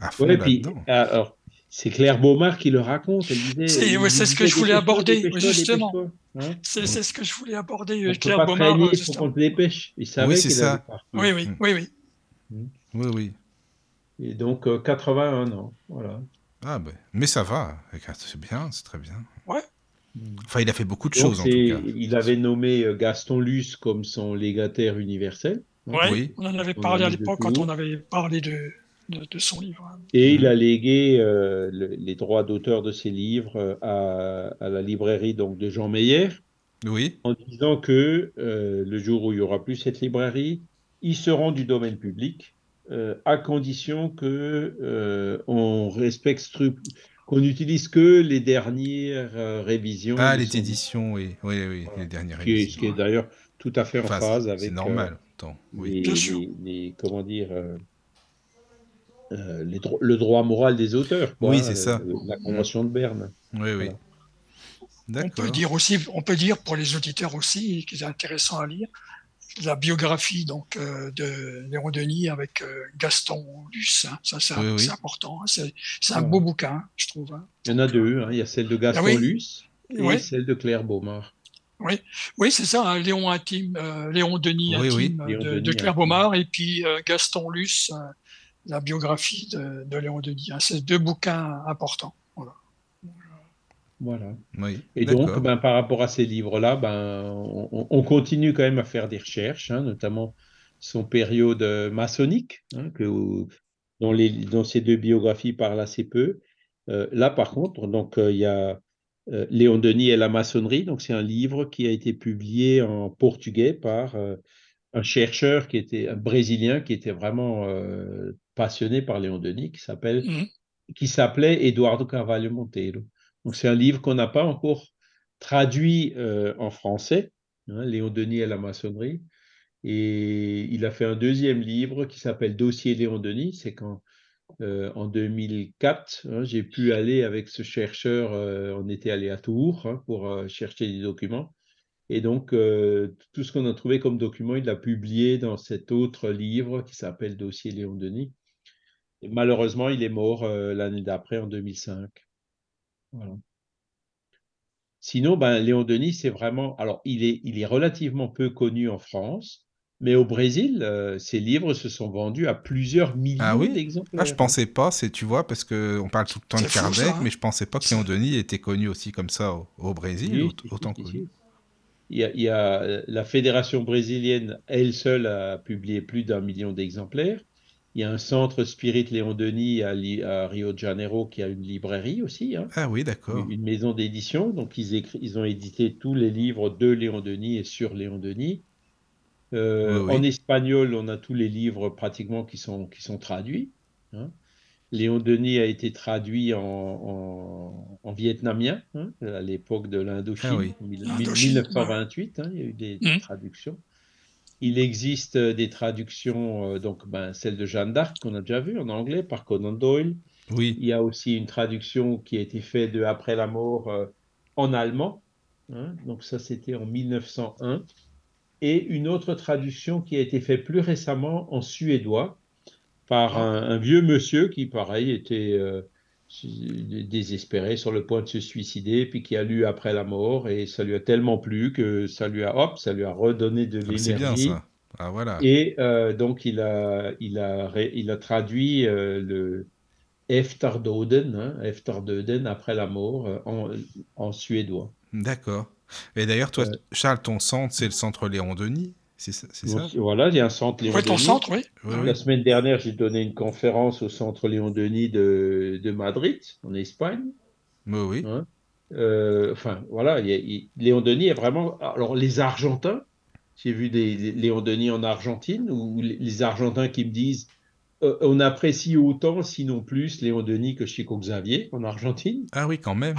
à fond Ouais, là-dedans. alors, c'est Claire Beaumar qui le raconte. C'est- ouais, ce que je voulais aborder, justement. hein. C'est ce que je voulais aborder, On euh, peut Claire pas Beaumar. traîner, euh, il faut qu'on te dépêche. Il savait Oui, c'est qu'il ça. Oui, oui, Mm. oui, oui. Oui, oui. Et donc, euh, 81 ans, voilà. Ah ben, mais ça va, c'est bien, c'est très bien. Ouais. Enfin, il a fait beaucoup de Donc, choses en tout cas. il avait nommé euh, Gaston Luce comme son légataire universel. hein. Ouais, Oui. on en avait parlé à l'époque quand on avait parlé de, de, de son livre. Et il Mhm. a légué euh, le- les droits d'auteur de ses livres euh, à, à la librairie donc, de Jean Meyer Oui, en disant que euh, le jour où il n'y aura plus cette librairie, ils seront du domaine public euh, à condition que euh, on respecte qu'on n'utilise que les dernières euh, révisions. Ah, les éditions, oui, oui, oui, les dernières ce qui révisions. Est, ce qui est d'ailleurs tout à fait en Enfin, phase c'est- avec C'est normal. euh, Attends, oui. les, Bien sûr. les- les- comment dire euh, les dro- le droit moral des auteurs. quoi, Oui, hein, c'est ça. euh, La Convention de Berne. Oui, oui. Voilà. On peut dire aussi, on peut dire pour les auditeurs aussi, qui est intéressant à lire, la biographie donc euh, de Léon Denis avec euh, Gaston Luce. hein. Ça, c'est Oui, oui. important. hein. C'est c'est un Ouais. beau bouquin, hein, je trouve. hein. Il y en a deux. hein. Il y a celle de Gaston Ah oui. Luce et celle de Claire Beaumard. Oui, c'est ça, hein, Léon intime, euh, Léon Denis Oui, oui. intime Léon de, Denis de Claire intime. Beaumard et puis euh, Gaston Luce, euh, la biographie de, de Léon Denis. hein. C'est deux bouquins importants. Voilà. Voilà. Oui. Et donc, ben, par rapport à ces livres-là, ben, on, on continue quand même à faire des recherches, hein, notamment son période euh, maçonnique, hein, que, dont, les, dont ces deux biographies parlent assez peu. Euh, là, par contre, donc euh, il y a euh, Léon Denis et la maçonnerie. Donc, c'est un livre qui a été publié en portugais par euh, un chercheur qui était un Brésilien qui était vraiment euh, passionné par Léon Denis, qui s'appelle Mhm. qui s'appelait Eduardo Carvalho Monteiro. Donc, c'est un livre qu'on n'a pas encore traduit euh, en français, hein, Léon Denis et la maçonnerie. Et il a fait un deuxième livre qui s'appelle Dossier Léon Denis. C'est quand, euh, en 2004, hein, j'ai pu aller avec ce chercheur, on était allé à Tours hein, pour chercher des documents. Et donc, euh, tout ce qu'on a trouvé comme document, il l'a publié dans cet autre livre qui s'appelle Dossier Léon Denis. Et malheureusement, il est mort euh, l'année d'après, en 2005. Voilà. Sinon, ben, Léon Denis, c'est vraiment. Alors, il est, il est relativement peu connu en France, mais au Brésil, euh, ses livres se sont vendus à plusieurs millions Ah oui? d'exemplaires. Ah, je pensais pas, c'est, tu vois, parce qu'on parle tout le temps de Kardec, ça, hein? mais je pensais pas que Léon Denis était connu aussi comme ça au, au Brésil, Oui, aut- si, si, autant que si. lui. Il y a, il y a, la fédération brésilienne, elle seule, a publié plus d'un million d'exemplaires. Il y a un centre Spirit Léon Denis à, Rio de Janeiro qui a une librairie aussi, hein, Ah oui, d'accord. une maison d'édition. Donc, ils, ont édité tous les livres de Léon Denis et sur Léon Denis. Euh, Oui, oui. En espagnol, on a tous les livres pratiquement qui sont, qui sont traduits. hein. Léon Denis a été traduit en, en- en vietnamien hein, à l'époque de l'Indochine, Ah oui. en mille- L'Indochine, 1928. hein, il y a eu des, Mhm. traductions. Il existe euh, des traductions, euh, donc ben, celle de Jeanne d'Arc qu'on a déjà vue en anglais par Conan Doyle. Oui, Il y a aussi une traduction qui a été faite de Après la mort euh, en allemand. hein. donc ça, c'était en 1901. Et une autre traduction qui a été faite plus récemment en suédois par un, un vieux monsieur qui, pareil, était euh, désespéré, sur le point de se suicider, puis qui a lu Après la mort, et ça lui a tellement plu que ça lui a, hop, ça lui a redonné de Ah, mais c'est bien l'énergie. ça. Ah voilà. Et euh, donc, il a, il a, ré- il a traduit euh, le Efterdoden, hein, Efterdoden, après la mort, en, en suédois. D'accord. Et d'ailleurs, toi, Charles, ton centre, c'est le centre Léon Denis, c'est ça, c'est ça Donc, voilà, il y a un centre Léon Ouais, ton Denis. centre, oui. Oui, oui. La semaine dernière, j'ai donné une conférence au centre Léon Denis de, de Madrid, en Espagne. Oui, oui. hein. Euh, enfin, voilà, il y a- il- Léon Denis est vraiment. Alors, les Argentins, j'ai vu des, des Léon Denis en Argentine, ou les, les Argentins qui me disent euh, on apprécie autant, sinon plus, Léon Denis que Chico Xavier en Argentine. Ah oui, quand même.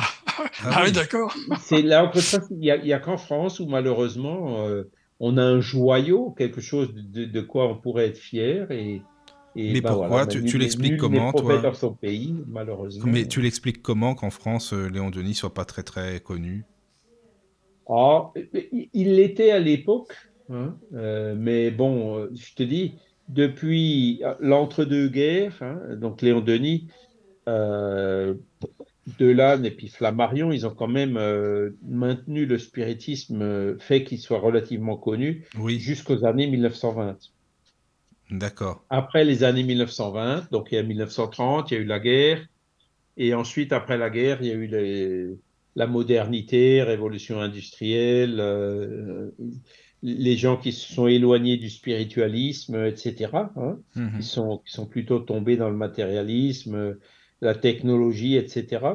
Ah, oui, d'accord. C'est là encore ça, il n'y a qu'en France où malheureusement euh, on a un joyau, quelque chose de, de quoi on pourrait être fier. Et, et Mais ben pourquoi voilà, Tu- l'expliques comment, toi dans son pays, malheureusement. Mais tu l'expliques comment qu'en France, euh, Léon Denis soit pas très très connu? Ah, il- l'était à l'époque, hein, euh, mais bon, euh, je te dis, depuis l'entre-deux-guerres, hein, donc Léon Denis, euh, Delanne et puis Flammarion, ils ont quand même euh, maintenu le spiritisme, euh, fait qu'il soit relativement connu Oui, jusqu'aux années 1920. d'accord. Après les années 1920, donc il y a 1930, il y a eu la guerre, et ensuite, après la guerre, il y a eu les- la modernité, révolution industrielle, euh, les gens qui se sont éloignés du spiritualisme, etc., hein, Mhm. sont, qui sont plutôt tombés dans le matérialisme, la technologie, etc.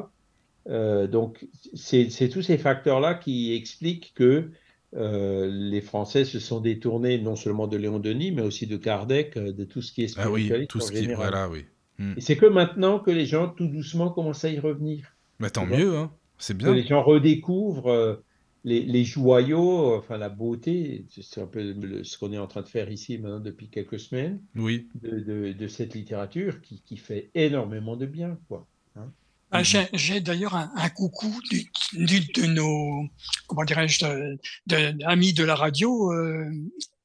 Euh, donc, c'est tous ces facteurs-là qui expliquent que euh, les Français se sont détournés non seulement de Léon Denis, mais aussi de Kardec, euh, de tout ce qui est Ah oui, tout en ce qui. Voilà, oui. Hmm. Et c'est que maintenant que les gens, tout doucement, commencent à y revenir. Bah, tant mieux, hein. C'est Que bien. les gens redécouvrent les, les joyaux, enfin la beauté, c'est un peu le- ce qu'on est en train de faire ici maintenant depuis quelques semaines, Oui. de, de- de cette littérature qui, qui fait énormément de bien, quoi. Ah, Mhm. J'ai j'ai d'ailleurs un, un coucou d'une de nos, comment dirais-je, de- de- amis de la radio, euh,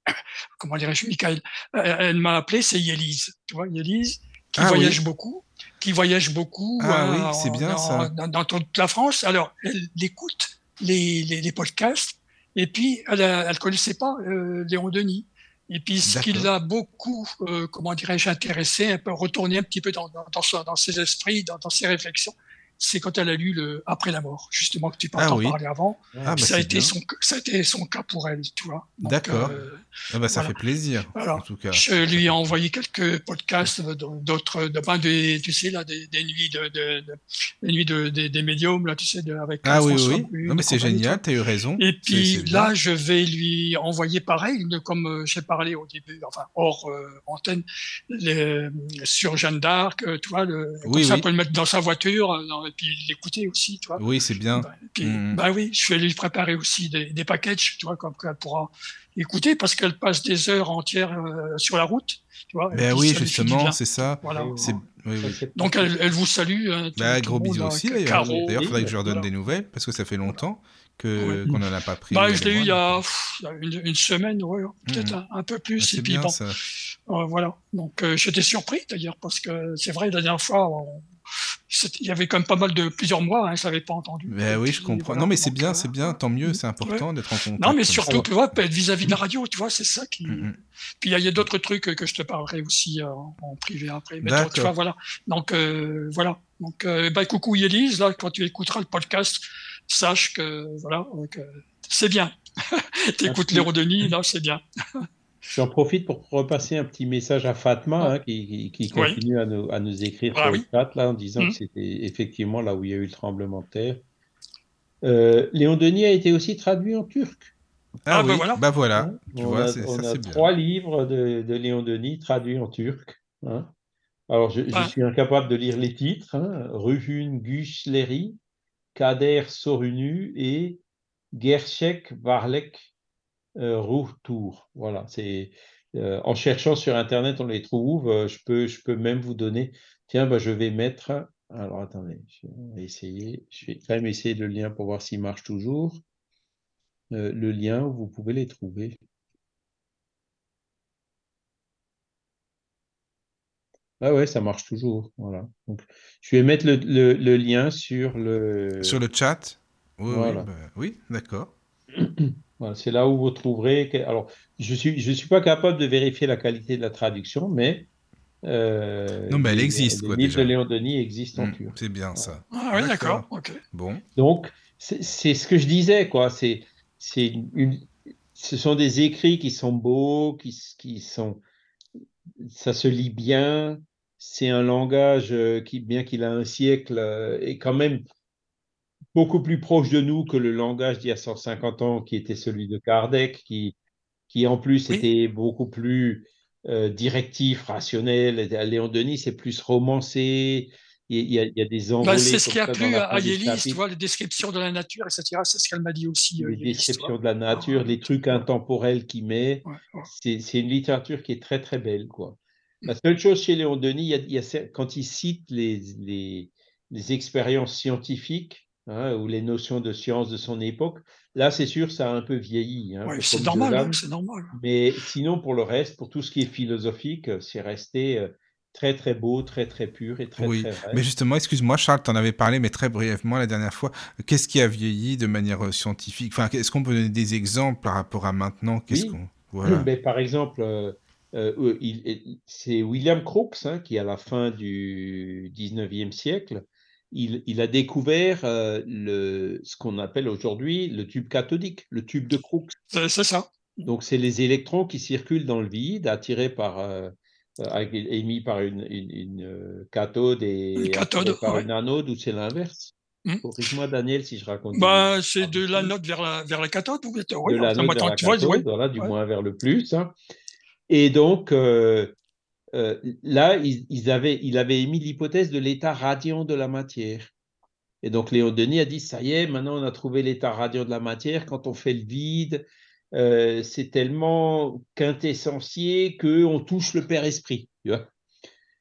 comment dirais-je, Michael. Euh, Elle m'a appelé, c'est Yélise. Tu vois, Yélise, qui Ah oui. voyage beaucoup, qui voyage beaucoup Ah euh, oui, c'est bien dans, ça. Dans, dans toute la France. Alors, elle écoute les, les, les podcasts, et puis elle ne connaissait pas euh, Léon Denis. Et puis, ce qui l'a beaucoup, euh, comment dirais-je, intéressé, un peu retourné un petit peu dans, dans, dans, son- dans ses esprits, dans, dans ses réflexions, c'est quand elle a lu le Après la mort, justement, que tu Ah t'en oui. parlais avant. Ah, bah, ça, a été bien. son, ça a été son cas pour elle, tu vois. D'accord. euh, Ah bah, ça voilà. fait plaisir, Voilà. en tout cas. je lui ai envoyé quelques podcasts d'autres, de, ben, des, tu sais, là, des, des nuits de, de, de- des nuits de, des, des médiums, là, tu sais, de, avec Ah oui, François oui. Non, mais c'est génial, tu as eu raison. et puis bien. là, je vais lui envoyer pareil, comme euh, j'ai parlé au début, enfin hors euh, antenne, les- sur Jeanne d'Arc, tu vois, le, comme Oui, ça, on peut le mettre dans sa voiture dans- et puis l'écouter aussi, tu vois. Oui, c'est bien. Bah, puis, Mhm. bah oui, je vais lui préparer aussi des, des packages, tu vois, comme qu'elle pourra écouter parce qu'elle passe des heures entières euh, sur la route, tu vois. Ben oui, justement, c'est ça. Voilà. C'est... Oui, oui. Donc elle, elle vous salue. hein, tout- Bah, gros bisous hein, aussi, d'ailleurs. Il faudrait que je leur donne voilà. des nouvelles, parce que ça fait longtemps que, qu'on n'en a pas pris. Bah, je l'ai eu il y a, pff, une, une semaine, ouais, peut-être Mhm. un, un peu plus. C'est et puis bien, bon, ça. Euh, voilà. Donc euh, j'étais surpris d'ailleurs parce que c'est vrai la dernière fois on- il y avait quand même pas mal de plusieurs mois, hein, je l'avais pas entendu. Oui, je comprends. voilà. non, mais c'est bien, c'est bien, tant mieux, Mhm. c'est important d'être en contact. Non, mais surtout, ça. tu vois, vis-à-vis de la radio, tu vois, c'est ça qui. Mhm. Puis il y a, il y a d'autres trucs que je te parlerai aussi euh, en privé après. Mais toi, tu vois, voilà. Donc euh, voilà. Donc euh, bah, coucou Yélise, là, quand tu écouteras le podcast, sache que voilà, que c'est bien. tu écoutes Merci. les Denis, là, c'est bien. J'en profite pour repasser un petit message à Fatma Ah. hein, qui, qui- qui Oui. continue à nous, à nous écrire Ah sur oui. le chat là, en disant Mhm. que c'était effectivement là où il y a eu le tremblement de terre. Euh, Léon Denis a été aussi traduit en turc. Ah, Ah, bah voilà. bah voilà, hein. tu on vois, a, c'est, on ça a c'est bien. trois livres de, de Léon Denis traduits en turc. hein. Alors, je, je Ah. suis incapable de lire les titres. Hein. Ruhun Güçleri, Kader Sorunu et Gershek Varlek euh, Ruhtur. Voilà, c'est euh, en cherchant sur Internet, on les trouve. Euh, je peux, je peux même vous donner. Tiens, bah, je vais mettre. Alors, attendez, je vais essayer. Je vais quand même essayer le lien pour voir s'il marche toujours. Euh, le lien où vous pouvez les trouver. Ah ouais, ça marche toujours. Voilà. Donc, je vais mettre le, le- le lien sur le. Sur le chat? Oui, Voilà. oui, bah, oui, d'accord. Voilà, c'est là où vous trouverez. que- Alors, je suis, je suis pas capable de vérifier la qualité de la traduction, mais. euh, Non, mais elle existe, les quoi, livres déjà. de Léon Denis existent en Mm, turc. c'est bien ça. Ah oui, D'accord. d'accord. Ok. Bon. Donc, c'est c'est ce que je disais, quoi. C'est, c'est une, ce sont des écrits qui sont beaux, qui, qui sont, ça se lit bien. C'est un langage euh, qui, bien qu'il a un siècle, euh, est quand même beaucoup plus proche de nous que le langage d'il y a 150 ans, qui était celui de Kardec, qui, qui en plus Oui. était beaucoup plus euh, directif, rationnel. Et Léon Denis, c'est plus romancé. Il y a, il y a des envolées c'est ce qui a plu à, Yélis, tu chapitres. vois, les descriptions de la nature, etc. C'est ce qu'elle m'a dit aussi, euh, les Yélis, descriptions de la nature, les trucs intemporels qu'il met. Ouais, ouais. C'est une littérature qui est très très belle. Quoi. La seule chose chez Léon Denis, il y a, il y a cer- quand il cite les, les, les expériences scientifiques hein, ou les notions de science de son époque, là c'est sûr ça a un peu vieilli. hein, Ouais, c'est normal, hein, c'est normal. Mais sinon pour le reste, pour tout ce qui est philosophique, c'est resté euh, très très beau, très très pur et très Oui, très vrai. mais justement, excuse-moi, Charles, tu en avais parlé, mais très brièvement la dernière fois. Qu'est-ce qui a vieilli de manière euh, scientifique? Enfin, est-ce qu'on peut donner des exemples par rapport à maintenant? Qu'est-ce Oui. qu'on voilà Mais par exemple, euh, euh, c'est William Crookes hein, qui, à la fin du 19e siècle, il, il a découvert euh, le, ce qu'on appelle aujourd'hui le tube cathodique, le tube de Crookes. C'est c'est ça. Donc, c'est les électrons qui circulent dans le vide, attirés par, euh, euh, émis par une, une- une, euh, cathode et Une cathode, attirés par ouais. une anode, ou c'est l'inverse. Hmm. Corrige-moi, Daniel, si je raconte. Bah, c'est de la note vers la, vers la cathode ou de oui, la enfin, note moi, vers la vois, cathode, oui. voilà, du Ouais. moins vers le plus. hein. Et donc, euh, euh, là, ils, ils avaient, il avait émis l'hypothèse de l'état radiant de la matière. Et donc, Léon Denis a dit, ça y est, maintenant on a trouvé l'état radiant de la matière. Quand on fait le vide, euh, c'est tellement quintessentiel qu'on touche le Père Esprit. Tu vois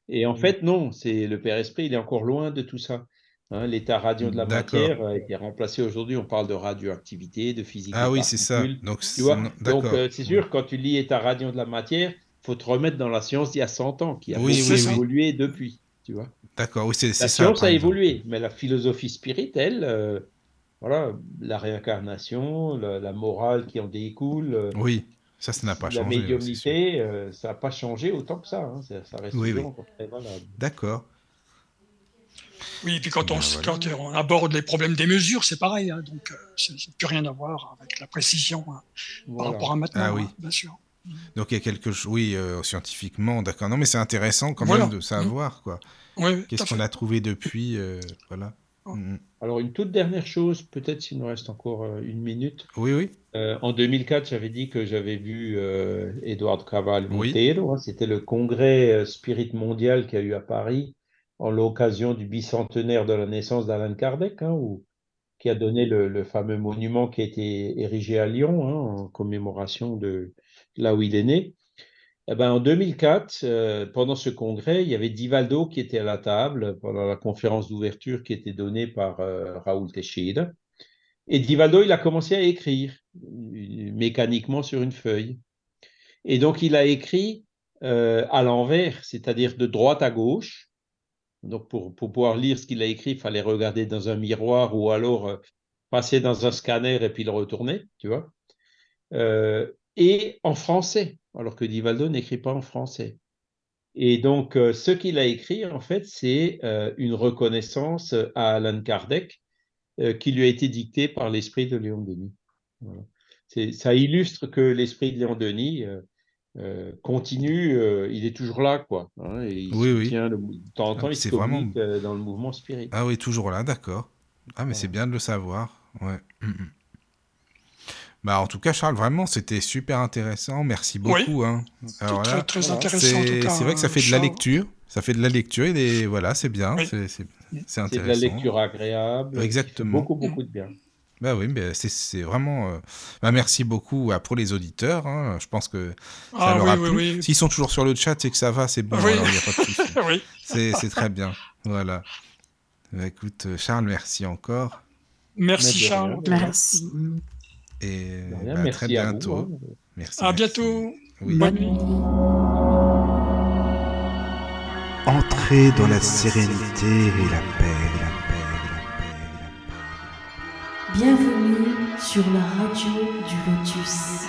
Et en fait, non, c'est le Père Esprit, il est encore loin de tout ça. Hein, l'état radiant de la matière a été remplacé aujourd'hui. On parle de radioactivité, de physique Ah oui, c'est ça. Donc, c'est- euh, c'est sûr, quand tu lis état radiant de la matière, faut te remettre dans la science d'il y a 100 ans, qui a Oui, beaucoup oui, oui. évolué depuis. Tu vois D'accord, oui, c'est c'est la ça. science a évolué, mais la philosophie spirit, elle, euh, voilà, la réincarnation, la, la morale qui en découle, euh, Oui, ça, ça n'a pas la changé. sûr. médiumnité, euh, ça n'a pas changé autant que ça. hein, ça, ça reste Oui, toujours très valable. D'accord. Oui, et puis quand on, voilà. quand on aborde les problèmes des mesures, c'est pareil. hein, donc, euh, ça n'a plus rien à voir avec la précision hein, par rapport à maintenant, Ah oui. hein, bien sûr. Donc, il y a quelque chose, oui, euh, scientifiquement, d'accord. Non, mais c'est intéressant quand Voilà. même de savoir, quoi. Oui, oui, Qu'est-ce qu'on a trouvé depuis, euh, voilà. Oh. Mhm. Alors, une toute dernière chose, peut-être s'il nous reste encore euh, une minute. Oui, oui. Euh, en 2004, j'avais dit que j'avais vu euh, Eduardo Caval Oui. Monteiro. hein, C'était le congrès euh, Spirit mondial qu'il y a eu à Paris en l'occasion du bicentenaire de la naissance d'Alan Kardec, hein, où- qui a donné le, le fameux monument qui a été érigé à Lyon hein, en commémoration de là où il est né. Eh ben, en 2004, euh, pendant ce congrès, il y avait Divaldo qui était à la table pendant la conférence d'ouverture qui était donnée par euh, Raoul Teixeira. Et Divaldo, il a commencé à écrire euh, mécaniquement sur une feuille. Et donc, il a écrit euh, à l'envers, c'est-à-dire de droite à gauche. Donc, pour, pour pouvoir lire ce qu'il a écrit, il fallait regarder dans un miroir ou alors passer dans un scanner et puis le retourner, tu vois. Et en français, alors que Divaldo n'écrit pas en français. Et donc, euh, ce qu'il a écrit, en fait, c'est euh, une reconnaissance à Alan Kardec euh, qui lui a été dictée par l'esprit de Léon Denis. Voilà. Ça illustre que l'esprit de Léon Denis continue, il est toujours là, quoi. hein, et il Oui, oui. le, de temps en Ah, temps, il se vraiment- dans le mouvement spirit. Ah oui, toujours là, d'accord. Ah, mais c'est bien de le savoir. Ouais. Mhm. Bah, en tout cas, Charles, vraiment, c'était super intéressant. Merci Oui. beaucoup. Hein. Alors très, là, très intéressant en tout c'est cas. c'est vrai que ça euh, fait de la lecture. Ça fait de la lecture et des... voilà, c'est bien. Oui. C'est c'est- c'est de intéressant. la lecture agréable. Exactement. Beaucoup, beaucoup de bien. Bah oui, mais c'est c'est vraiment. euh, Bah, merci beaucoup à, pour les auditeurs. hein. Je pense que ça Ah leur oui, a oui, plu. oui. S'ils sont toujours sur le chat, c'est que ça va, c'est bon. Oui. Alors. C'est c'est très bien. Voilà. Bah, écoute, euh, Charles, merci encore. Merci Charles. Merci. Et rien, bah, merci très à bientôt. vous. hein. Merci. À merci. bientôt. Oui. Bonne nuit. Entrez dans la sérénité et la paix, la paix, la paix, la paix. Bienvenue sur la radio du Lotus.